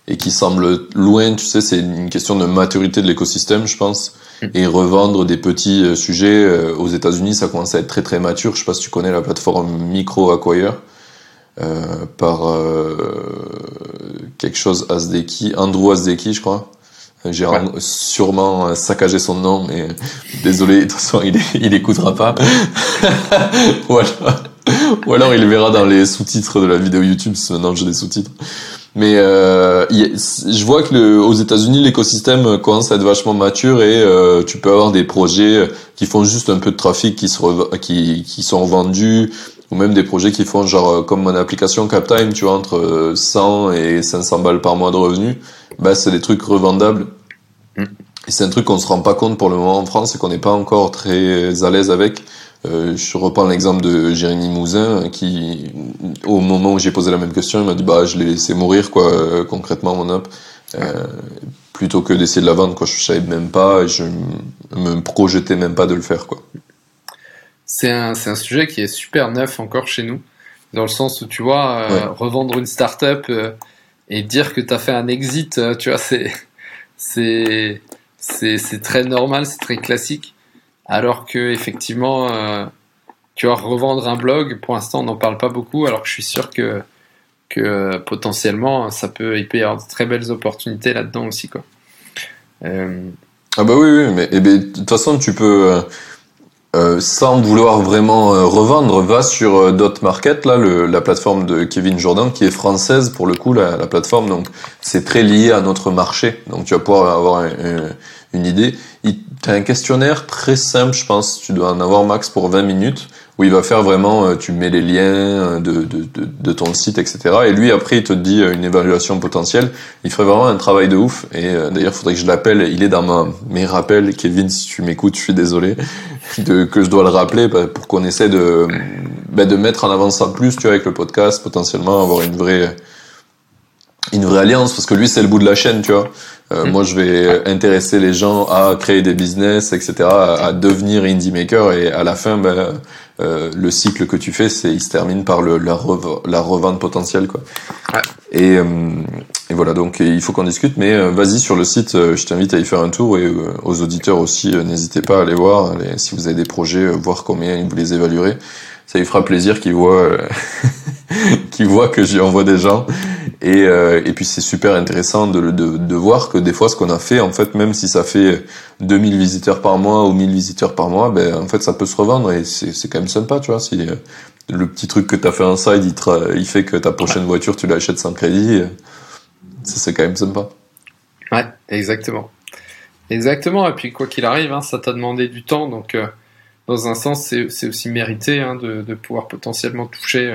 et qui semble loin. Tu sais, c'est une question de maturité de l'écosystème, je pense. Mm. Et revendre des petits euh, sujets euh, aux États-Unis, ça commence à être très très mature. Je sais pas si tu connais la plateforme Micro Acquire. Euh, par euh, quelque chose Asdeki, Andrew Asdeki, je crois. J'ai ouais. sûrement saccagé son nom, mais désolé, [laughs] de toute façon, il, il écoutera pas. [laughs] ou, alors, ou, alors, il verra dans les sous-titres de la vidéo YouTube, maintenant j'ai des sous-titres. Mais euh, je vois que le, aux États-Unis, l'écosystème commence à être vachement mature et euh, tu peux avoir des projets qui font juste un peu de trafic, qui, se qui, qui sont vendus, ou même des projets qui font genre comme mon application Captime, tu vois, entre 100 et 500 balles par mois de revenus bah, c'est des trucs revendables. Mm. Et c'est un truc qu'on se rend pas compte pour le moment en France et qu'on n'est pas encore très à l'aise avec. Euh, je reprends l'exemple de Jérémy Mouzin qui, au moment où j'ai posé la même question, il m'a dit bah je l'ai laissé mourir quoi euh, concrètement mon app euh, plutôt que d'essayer de la vendre quoi. Je savais même pas je me projetais même pas de le faire quoi. C'est un c'est un sujet qui est super neuf encore chez nous dans le sens où tu vois euh, ouais. revendre une startup euh, et dire que tu as fait un exit, euh, tu vois, c'est c'est c'est très normal, c'est très classique. Alors que effectivement, euh, tu vois, revendre un blog, pour l'instant, on n'en parle pas beaucoup. Alors que je suis sûr que que potentiellement, ça peut, il peut y avoir de très belles opportunités là-dedans aussi, quoi. Euh... Ah bah oui, oui, mais eh ben, de toute façon, tu peux euh, sans vouloir vraiment euh, revendre, va sur euh, Dot Market, là, le, la plateforme de Kevin Jordan, qui est française pour le coup, la, la plateforme. Donc, c'est très lié à notre marché. Donc, tu vas pouvoir avoir un, une idée. Tu as un questionnaire très simple, je pense. Tu dois en avoir max pour 20 minutes, où il va faire vraiment, euh, tu mets les liens euh, de, de, de, de, ton site, etc. Et lui, après, il te dit euh, une évaluation potentielle. Il ferait vraiment un travail de ouf. Et d'ailleurs, il faudrait que je l'appelle. Il est dans ma, mes rappels. Kevin, si tu m'écoutes, je suis désolé [laughs] que je dois le rappeler bah, pour qu'on essaie de, bah, de mettre en avant ça plus, tu vois, avec le podcast, potentiellement avoir une vraie une vraie alliance parce que lui c'est le bout de la chaîne tu vois euh, mmh. moi je vais intéresser les gens à créer des business etc à, à devenir indie maker et à la fin ben, euh, le cycle que tu fais c'est il se termine par le, la, rev la revente potentielle quoi ouais. et, euh, et voilà donc il faut qu'on discute mais euh, vas-y sur le site euh, je t'invite à y faire un tour et euh, aux auditeurs aussi n'hésitez pas à aller voir aller, si vous avez des projets voir combien vous les évaluerez ça lui fera plaisir qu'il voit [laughs] qu'il voit que j'y envoie des gens Et, euh, et puis c'est super intéressant de, de, voir que des fois ce qu'on a fait, en fait, même si ça fait 2000 visiteurs par mois ou 1000 visiteurs par mois, ben en fait ça peut se revendre et c'est quand même sympa, tu vois. Si euh, le petit truc que t'as fait en side, il, il fait que ta prochaine voiture tu l'achètes sans crédit, c'est quand même sympa. Ouais, exactement. Exactement, et puis quoi qu'il arrive, hein, ça t'a demandé du temps, donc euh, dans un sens, c'est aussi mérité hein, de, de, pouvoir potentiellement toucher,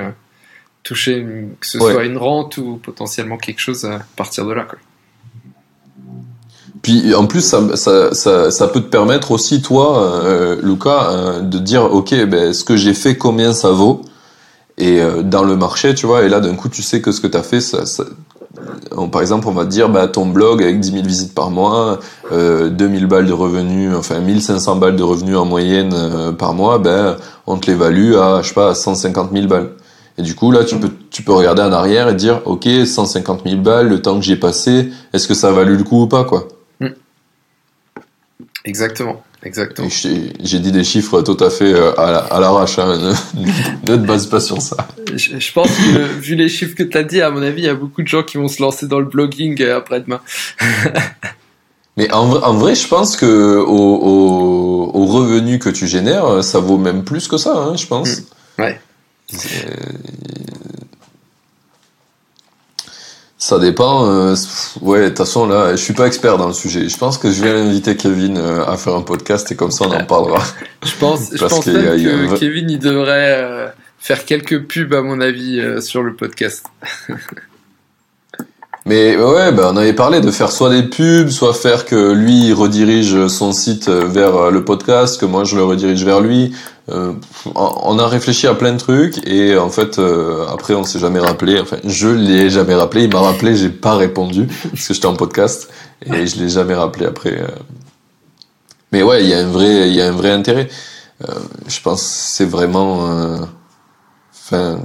euh, toucher que ce soit une rente ou potentiellement quelque chose à partir de là. Quoi. Puis en plus, ça, ça, ça, ça, peut te permettre aussi, toi, euh, Lucas, euh, de dire, ok, ben, ce que j'ai fait, combien ça vaut? Et dans le marché, tu vois, et là d'un coup, tu sais que ce que tu as fait, ça, par exemple, on va dire, bah, ton blog avec 10 000 visites par mois, euh, 2000 balles de revenus, enfin 1500 balles de revenus en moyenne euh, par mois, ben, on te l'évalue à, je sais pas, à 150 000 balles. Et du coup, là, tu peux, tu peux regarder en arrière et dire, OK, 150 000 balles, le temps que j'ai passé, est-ce que ça a valu le coup ou pas, quoi? Hmm. Exactement. Exactement. J'ai dit des chiffres tout à fait euh, à l'arrache, hein. [laughs] ne, te base pas sur ça. Je, pense que, vu les chiffres que tu as dit, à mon avis, il y a beaucoup de gens qui vont se lancer dans le blogging euh, après-demain. [laughs] Mais en, en, vrai, je pense que au, au, au, revenu que tu génères, ça vaut même plus que ça, hein, je pense. Mmh. Ouais. Ça dépend. Euh, ouais, de toute façon, là, je suis pas expert dans le sujet. Je pense que je vais inviter Kevin euh, à faire un podcast et comme ça, on en parlera. [laughs] je pense, je pense que Kevin, il devrait euh, faire quelques pubs, à mon avis, sur le podcast. [laughs] Mais ouais, bah, on avait parlé de faire soit des pubs, soit faire que lui redirige son site vers le podcast, que moi je le redirige vers lui. Euh, on a réfléchi à plein de trucs et en fait euh, après on s'est jamais rappelé. Enfin, je l'ai jamais rappelé. Il m'a rappelé, j'ai pas répondu parce que j'étais en podcast et je l'ai jamais rappelé après. Euh. Mais ouais, il y a un vrai, il y a un vrai intérêt. je pense c'est vraiment Enfin,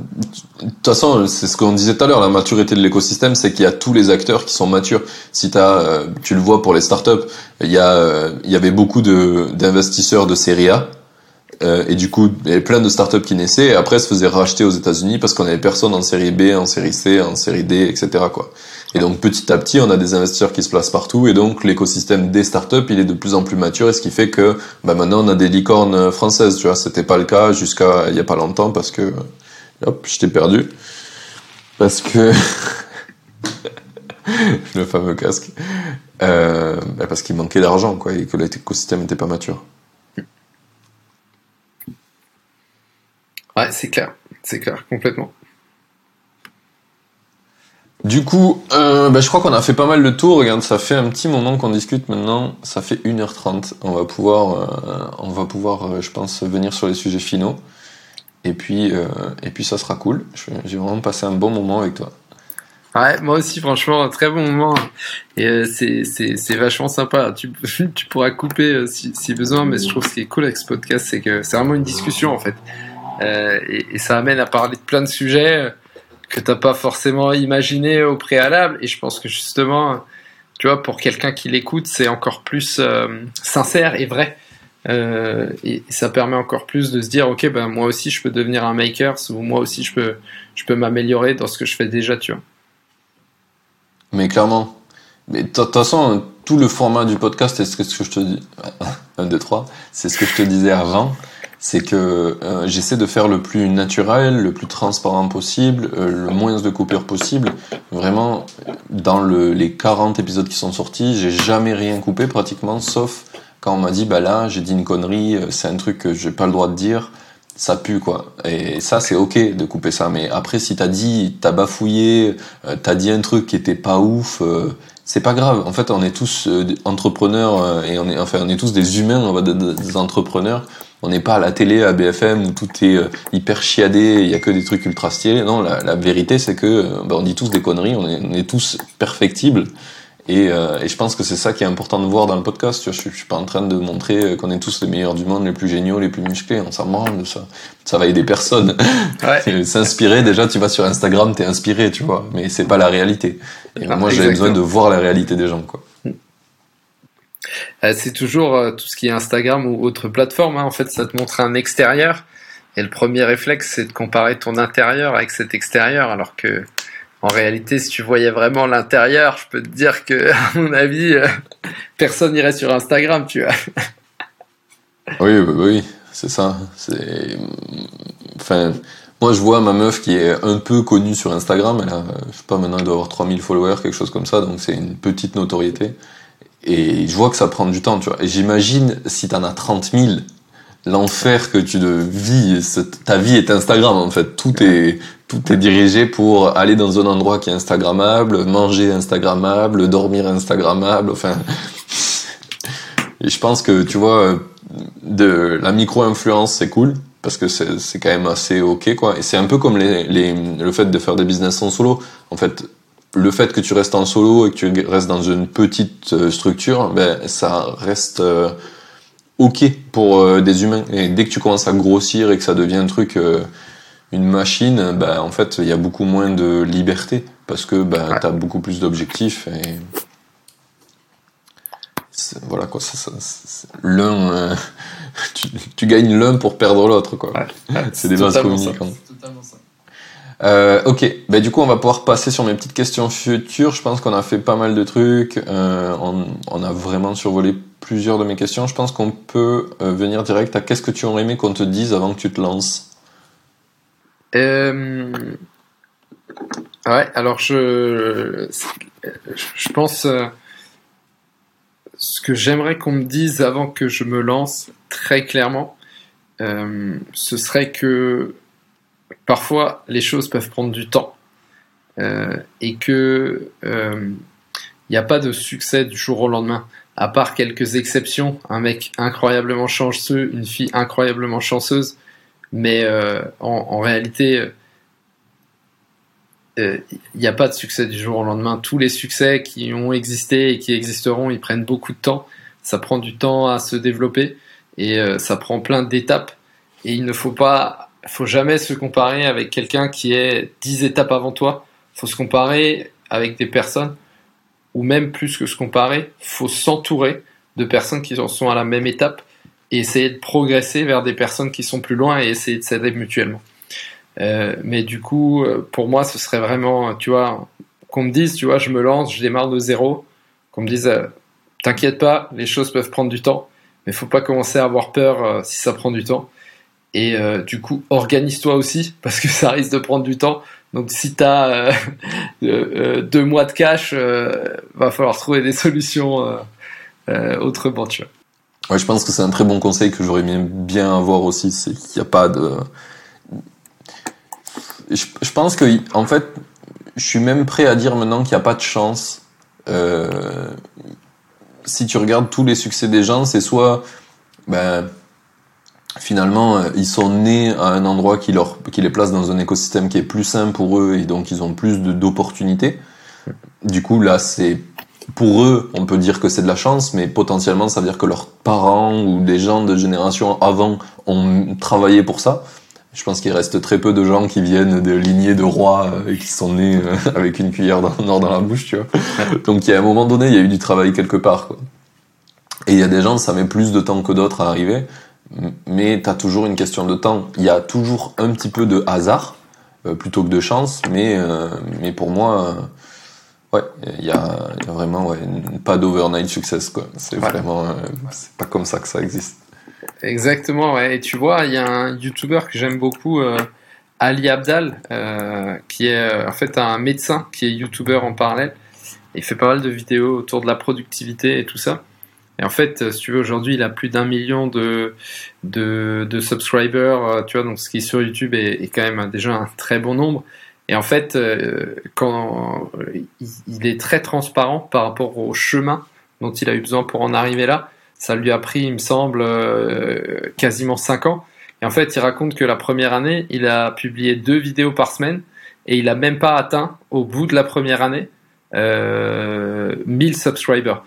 de toute façon, c'est ce qu'on disait tout à l'heure, la maturité de l'écosystème, c'est qu'il y a tous les acteurs qui sont matures. Si t'as, euh, tu le vois pour les startups, il y a, euh, il y avait beaucoup de d'investisseurs de série A, euh, et du coup, il y avait plein de startups qui naissaient, et après se faisaient racheter aux États-Unis parce qu'on avait personne en série B, en série C, en série D, etc. Quoi. Et donc petit à petit, on a des investisseurs qui se placent partout, et donc l'écosystème des startups, il est de plus en plus mature, et ce qui fait que bah, maintenant on a des licornes françaises. Tu vois, c'était pas le cas jusqu'à il y a pas longtemps parce que Hop, je t'ai perdu. Parce que... [laughs] le fameux casque. Euh, bah, parce qu'il manquait d'argent, quoi, et que l'écosystème n'était pas mature. Ouais, c'est clair. C'est clair, complètement. Du coup, euh, bah, je crois qu'on a fait pas mal de tours. Regarde, ça fait un petit moment qu'on discute maintenant. Ça fait 1h30. On va pouvoir, euh, on va pouvoir je pense, venir sur les sujets finaux. Et puis, euh, et puis ça sera cool. J'ai vraiment passé un bon moment avec toi. Ouais, moi aussi, franchement, un très bon moment. Et euh, c'est vachement sympa. Tu, [laughs] tu pourras couper euh, si, si, besoin, mais je trouve ce qui est cool avec ce podcast, c'est que c'est vraiment une discussion en fait. Euh, et, et, ça amène à parler de plein de sujets que t'as pas forcément imaginé au préalable. Et je pense que justement, tu vois, pour quelqu'un qui l'écoute, c'est encore plus sincère et vrai. Euh, et ça permet encore plus de se dire ok ben moi aussi je peux devenir un maker ou moi aussi je peux je peux m'améliorer dans ce que je fais déjà tu vois. Mais clairement. Mais de toute façon tout le format du podcast c'est ce que je te dis. 1 2 3 c'est ce que je te disais avant. C'est que euh, j'essaie de faire le plus naturel, le plus transparent possible, euh, le moins de coupures possible. Vraiment, dans le, les 40 épisodes qui sont sortis, j'ai jamais rien coupé pratiquement, sauf quand on m'a dit bah là j'ai dit une connerie, euh, c'est un truc que j'ai pas le droit de dire, ça pue quoi. Et ça c'est ok de couper ça, mais après si t'as dit, t'as bafouillé, euh, t'as dit un truc qui était pas ouf, euh, c'est pas grave. En fait on est tous entrepreneurs et on est enfin on est tous des humains, on va des entrepreneurs. On n'est pas à la télé, à BFM où tout est hyper chiadé, il y a que des trucs ultra stylés. Non, la, vérité c'est que bah, on dit tous des conneries, on est, on est tous perfectibles. Et, euh, et, je pense que c'est ça qui est important de voir dans le podcast. Tu vois, je, je suis pas en train de montrer qu'on est tous les meilleurs du monde, les plus géniaux, les plus musclés. On s'en branle ça. Ça va aider personne. [laughs] Ouais. [laughs] S'inspirer, déjà, tu vas sur Instagram, t'es inspiré, tu vois. Mais c'est pas la réalité. Et moi, j'avais besoin de voir la réalité des gens, quoi. Euh, c'est toujours euh, tout ce qui est Instagram ou autre plateforme. Hein. En fait, ça te montre un extérieur. Et le premier réflexe, c'est de comparer ton intérieur avec cet extérieur, alors que en réalité, si tu voyais vraiment l'intérieur, je peux te dire que, [laughs] à mon avis, euh, personne n'irait sur Instagram, tu vois. Oui, oui, oui, c'est ça. Enfin, moi, je vois ma meuf qui est un peu connue sur Instagram. Elle a, je sais pas, maintenant, elle doit avoir 3000 followers, quelque chose comme ça. Donc, c'est une petite notoriété. Et je vois que ça prend du temps, tu vois. Et j'imagine, si t'en as 30 000, l'enfer que tu vis, ta vie est Instagram, en fait. Tout est, tout est dirigé pour aller dans un endroit qui est Instagrammable, manger Instagrammable, dormir Instagrammable, enfin. Je pense que, tu vois, la micro-influence, c'est cool parce que c'est quand même assez ok quoi. Et c'est un peu comme le fait de faire des business en solo. En fait le fait que tu restes en solo et que tu restes dans une petite euh, structure ben ça reste euh, ok pour euh, des humains. Et dès que tu commences à grossir et que ça devient un truc une machine ben en fait il y a beaucoup moins de liberté parce que ben tu as beaucoup plus d'objectifs et voilà quoi ça, ça, l'un [laughs] tu, tu, gagnes l'un pour perdre l'autre, quoi. c'est des bases communicantes. Euh, ok, bah, du coup on va pouvoir passer sur mes petites questions futures. Je pense qu'on a fait pas mal de trucs. Euh, on, on, a vraiment survolé plusieurs de mes questions. Je pense qu'on peut euh, venir direct à qu'est-ce que tu aurais aimé qu'on te dise avant que tu te lances? Euh... Ouais, alors je, pense euh, ce que j'aimerais qu'on me dise avant que je me lance très clairement, euh, ce serait que parfois les choses peuvent prendre du temps et que il n'y a pas de succès du jour au lendemain. À part quelques exceptions, un mec incroyablement chanceux, une fille incroyablement chanceuse, mais en, en, réalité, il n'y a pas de succès du jour au lendemain. Tous les succès qui ont existé et qui existeront, ils prennent beaucoup de temps. Ça prend du temps à se développer et euh, ça prend plein d'étapes. Et il ne faut pas, faut jamais se comparer avec quelqu'un qui est 10 étapes avant toi. Faut se comparer avec des personnes, ou même plus que se comparer, faut s'entourer de personnes qui en sont à la même étape et essayer de progresser vers des personnes qui sont plus loin et essayer de s'aider mutuellement. Euh, mais du coup, euh, pour moi, ce serait vraiment, tu vois, qu'on me dise, tu vois, je me lance, je démarre de zéro, qu'on me dise, t'inquiète pas, les choses peuvent prendre du temps mais faut pas commencer à avoir peur euh, si ça prend du temps. Et euh, du coup, organise-toi aussi, [laughs] parce que ça risque de prendre du temps. Donc si tu as [laughs] euh, deux mois de cash, va falloir trouver des solutions autrement, tu vois. Ouais, je pense que c'est un très bon conseil que j'aurais bien avoir aussi, c'est qu'il n'y a pas de... Je, je, pense que, en fait, je suis même prêt à dire maintenant qu'il n'y a pas de chance. Euh, si tu regardes tous les succès des gens, c'est soit ben, finalement euh, ils sont nés à un endroit qui leur qui les place dans un écosystème qui est plus sain pour eux et donc ils ont plus d'opportunités. Du coup là c'est pour eux, on peut dire que c'est de la chance, mais potentiellement ça veut dire que leurs parents ou des gens de génération avant ont travaillé pour ça. Je pense qu'il reste très peu de gens qui viennent de lignées de rois euh, et qui sont nés euh, avec une cuillère d'or dans la bouche, tu vois. Donc il y a un moment donné, il y a eu du travail quelque part. Quoi. Et il y a des gens, ça met plus de temps que d'autres à arriver, mais tu as toujours une question de temps. Il y a toujours un petit peu de hasard euh, plutôt que de chance, mais mais pour moi, ouais, il y a, y a, vraiment ouais, pas d'overnight success quoi. C'est vraiment, c'est pas comme ça que ça existe. Exactement, ouais. Et tu vois, il y a un YouTuber que j'aime beaucoup, euh, Ali Abdal, euh, qui est euh, en fait un médecin qui est YouTuber en parallèle. Il fait pas mal de vidéos autour de la productivité et tout ça. Et en fait, si tu veux, aujourd'hui, il a plus d'un million de, de, de, subscribers, tu vois, donc ce qui est sur YouTube est, est, quand même déjà un très bon nombre. Et en fait, quand il est très transparent par rapport au chemin dont il a eu besoin pour en arriver là. Ça lui a pris, il me semble, euh, quasiment 5 ans. Et en fait, il raconte que la première année, il a publié deux vidéos par semaine et il a même pas atteint, au bout de la première année, euh, 1000 subscribers.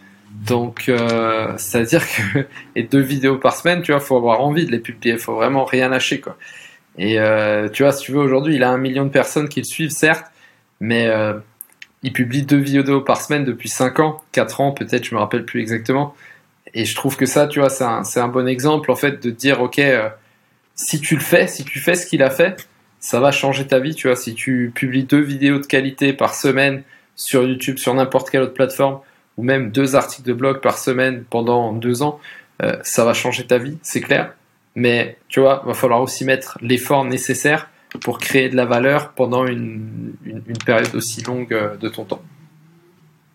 Donc, euh, c'est-à-dire que [laughs] et deux vidéos par semaine, tu vois, faut avoir envie de les publier, faut vraiment rien lâcher, quoi. Et euh, tu vois, si tu veux, aujourd'hui, il a un million de personnes qui le suivent, certes, mais euh, il publie deux vidéos par semaine depuis 5 ans, 4 ans peut-être, je me rappelle plus exactement. Et je trouve que ça, tu vois, c'est un, bon exemple en fait de dire, ok, euh, si tu le fais, si tu fais ce qu'il a fait, ça va changer ta vie, tu vois. Si tu publies deux vidéos de qualité par semaine sur YouTube, sur n'importe quelle autre plateforme, ou même deux articles de blog par semaine pendant deux ans, ça va changer ta vie, c'est clair. Mais tu vois, va falloir aussi mettre l'effort nécessaire pour créer de la valeur pendant une, une, période aussi longue euh, de ton temps.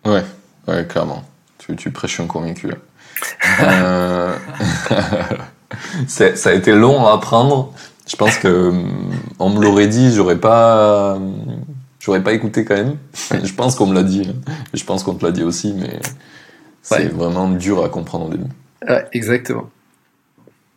Ouais, ouais, clairement. Tu, tu prêches un convaincu [laughs] euh... [laughs] ça a été long à apprendre. Je pense que on me l'aurait dit, j'aurais pas, j'aurais pas écouté quand même. [laughs] je pense qu'on me l'a dit. Hein. Je pense qu'on te l'a dit aussi, mais c'est vraiment dur à comprendre au début. Ouais, exactement.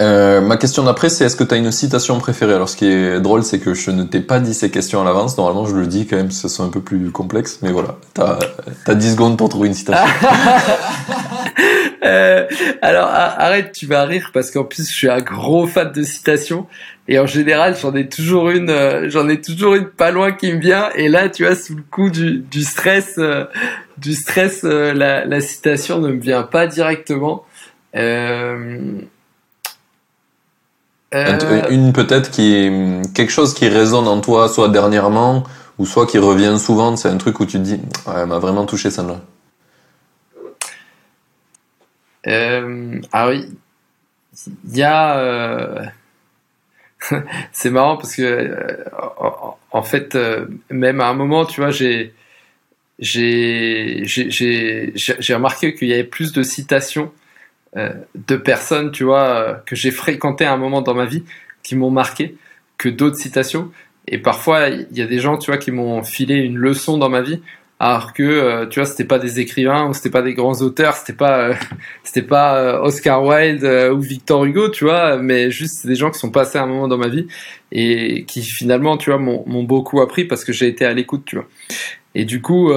Euh, ma question d'après, c'est est-ce que tu as une citation préférée? Alors, ce qui est drôle, c'est que je ne t'ai pas dit ces questions à l'avance. Normalement, je le dis quand même, ce sont un peu plus complexes. Mais voilà, t'as as 10 secondes pour trouver une citation. [laughs] euh, alors, arrête, tu vas rire parce qu'en plus, je suis un gros fan de citations. Et en général, j'en ai toujours une, euh, j'en ai toujours une pas loin qui me vient. Et là, tu vois, sous le coup du, du stress, du stress, la, citation ne me vient pas directement. Une peut-être qui quelque chose qui résonne en toi, soit dernièrement ou soit qui revient souvent. C'est un truc où tu te dis, ouais, elle m'a vraiment touché celle-là. ah oui, il y a [laughs] c'est marrant parce que euh, en fait euh, même à un moment tu vois j'ai j'ai j'ai remarqué qu'il y avait plus de citations euh, de personnes tu vois que j'ai fréquenté à un moment dans ma vie qui m'ont marqué que d'autres citations. Et parfois il y a des gens tu vois qui m'ont filé une leçon dans ma vie alors que euh, tu vois c'était pas des écrivains ou c'était pas des grands auteurs c'était pas euh, [laughs] c'était pas euh, Oscar Wilde ou Victor Hugo tu vois mais juste des gens qui sont passés un moment dans ma vie et qui finalement tu vois m'ont beaucoup appris parce que j'ai été à l'écoute tu vois. Et du coup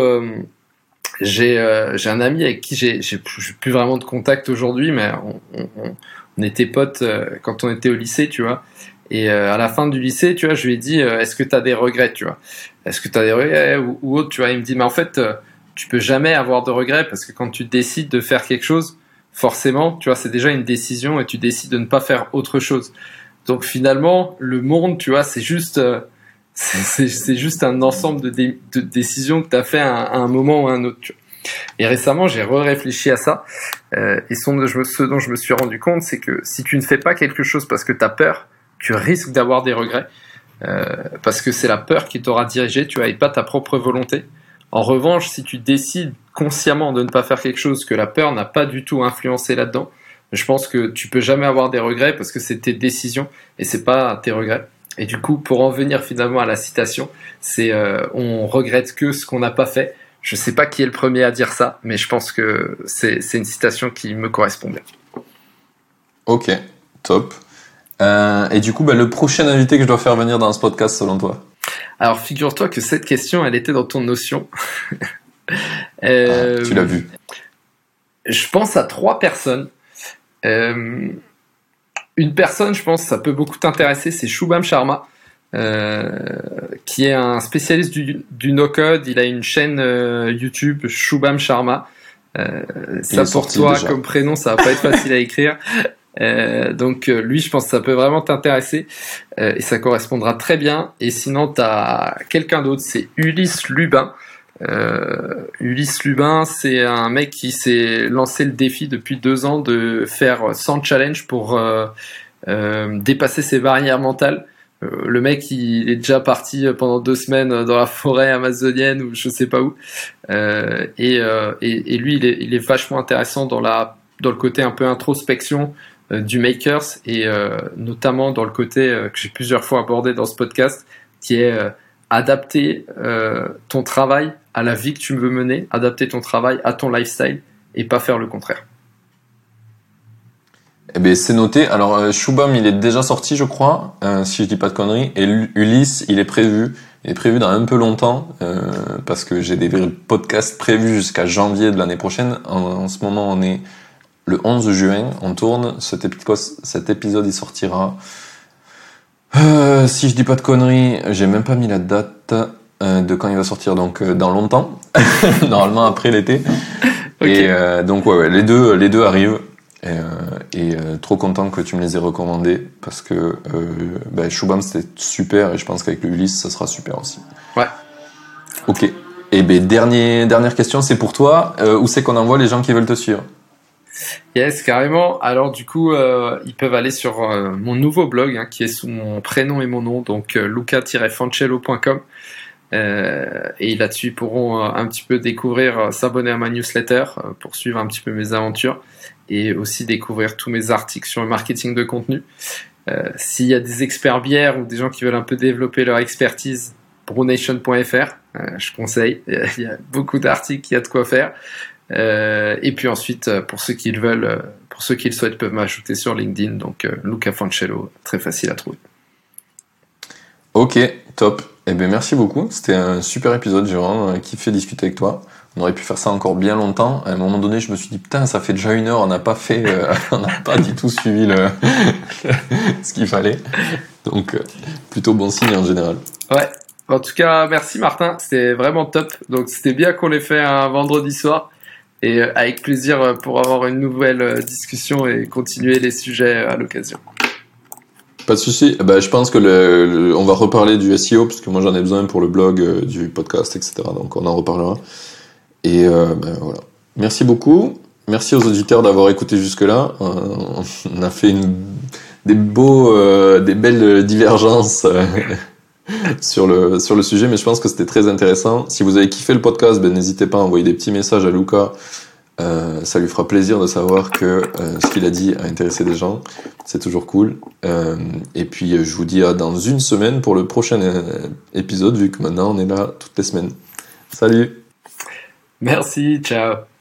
j'ai un ami avec qui j'ai plus vraiment de contact aujourd'hui mais on, on, on, était potes quand on était au lycée tu vois. Et à la fin du lycée tu vois je lui ai dit est-ce que tu as des regrets tu vois? Est-ce que tu as des regrets ou, autre, tu vois, il me dit, mais en fait, euh, tu peux jamais avoir de regrets parce que quand tu décides de faire quelque chose, forcément, tu vois, c'est déjà une décision et tu décides de ne pas faire autre chose. Donc finalement, le monde, tu vois, c'est juste, euh, c'est juste un ensemble de, décisions que tu as fait à, un moment ou à un autre. Et récemment, j'ai réfléchi à ça. Euh, et ce dont je me suis rendu compte, c'est que si tu ne fais pas quelque chose parce que tu as peur, tu risques d'avoir des regrets. Euh, parce que c'est la peur qui t'aura dirigé, tu vois, pas ta propre volonté. En revanche, si tu décides consciemment de ne pas faire quelque chose que la peur n'a pas du tout influencé là-dedans, je pense que tu peux jamais avoir des regrets parce que c'est tes décisions et c'est pas tes regrets. Et du coup, pour en venir finalement à la citation, c'est euh, on regrette que ce qu'on n'a pas fait. Je sais pas qui est le premier à dire ça, mais je pense que c'est une citation qui me correspond bien. Ok, top. Euh, et du coup, bah, le prochain invité que je dois faire venir dans ce podcast, selon toi? Alors, figure-toi que cette question, elle était dans ton notion. [laughs] euh, ah, tu l'as vu. Je pense à trois personnes. Euh, une personne, je pense, ça peut beaucoup t'intéresser, c'est Shubham Sharma. Euh, qui est un spécialiste du, du no-code. Il a une chaîne euh, YouTube, Shubham Sharma. Euh, ça pour toi comme prénom, ça va pas être facile à écrire. Euh, donc lui, je pense que ça peut vraiment t'intéresser euh, et ça correspondra très bien. Et sinon, tu as quelqu'un d'autre, c'est Ulysse Lubin. Ulysse Lubin, c'est un mec qui s'est lancé le défi depuis deux ans de faire 100 challenges pour dépasser ses barrières mentales. le mec, il est déjà parti pendant deux semaines dans la forêt amazonienne ou je sais pas où. Et, et, et, lui, il est, il est vachement intéressant dans la dans le côté un peu introspection, euh, du makers et euh, notamment dans le côté euh, que j'ai plusieurs fois abordé dans ce podcast, qui est adapter ton travail à la vie que tu veux mener, adapter ton travail à ton lifestyle et pas faire le contraire. Eh ben c'est noté. Alors Shubham, il est déjà sorti, je crois, si je dis pas de conneries. Et Ulysse, il est prévu. Il est prévu dans un peu longtemps parce que j'ai des podcasts prévus jusqu'à janvier de l'année prochaine. en, ce moment, on est le 11 juin, on tourne. Cet, épisode, il sortira. Euh, si je dis pas de conneries, j'ai même pas mis la date euh, de quand il va sortir, donc euh, dans longtemps, [laughs] normalement après l'été. [laughs] Et donc ouais, les deux, les deux arrivent. Et, euh, et, euh, trop content que tu me les aies recommandés parce que euh, ben, Shubham c'était super et je pense qu'avec le Ulysse ça sera super aussi. Ouais. Ok. Et ben dernier, dernière question, c'est pour toi. où c'est qu'on envoie les gens qui veulent te suivre? Yes, carrément. Alors du coup, ils peuvent aller sur mon nouveau blog hein, qui est sous mon prénom et mon nom, donc luca-fancello.com. Euh, et là-dessus, ils pourront un petit peu découvrir, s'abonner à ma newsletter pour suivre un petit peu mes aventures et aussi découvrir tous mes articles sur le marketing de contenu. Euh, S'il y a des experts bières ou des gens qui veulent un peu développer leur expertise, brunation.fr, euh, je conseille. [laughs] Il y a beaucoup d'articles, il y a de quoi faire. Euh, et puis ensuite, euh, pour ceux qui le veulent, euh, pour ceux qui le souhaitent, peuvent m'ajouter sur LinkedIn. Donc Luca Fancello, très facile à trouver. Ok, top. Eh bien, merci beaucoup. C'était un super épisode. J'ai vraiment kiffé discuter avec toi. On aurait pu faire ça encore bien longtemps. À un moment donné, je me suis dit putain, ça fait déjà une heure, on n'a pas fait, euh, [laughs] on n'a pas du tout suivi le [laughs] ce qu'il fallait. Donc euh, plutôt bon signe en général. Ouais. En tout cas, merci Martin, c'était vraiment top. Donc c'était bien qu'on l'ait fait un vendredi soir et euh, avec plaisir pour avoir une nouvelle discussion et continuer les sujets à l'occasion. Pas de souci. Ben, je pense que on va reparler du SEO parce que moi j'en ai besoin pour le blog, du podcast, etc. Donc on en reparlera. Et euh, ben, voilà. Merci beaucoup. Merci aux auditeurs d'avoir écouté jusque-là. Euh, [laughs] on a fait des beaux, euh, des belles divergences sur le sur le sujet, mais je pense que c'était très intéressant. Si vous avez kiffé le podcast, ben, n'hésitez pas à envoyer des petits messages à Luca. Euh, ça lui fera plaisir de savoir que ce qu'il a dit a intéressé des gens. C'est toujours cool. Euh, et puis je vous dis à dans une semaine pour le prochain épisode, vu que maintenant on est là toutes les semaines. Salut Merci, ciao.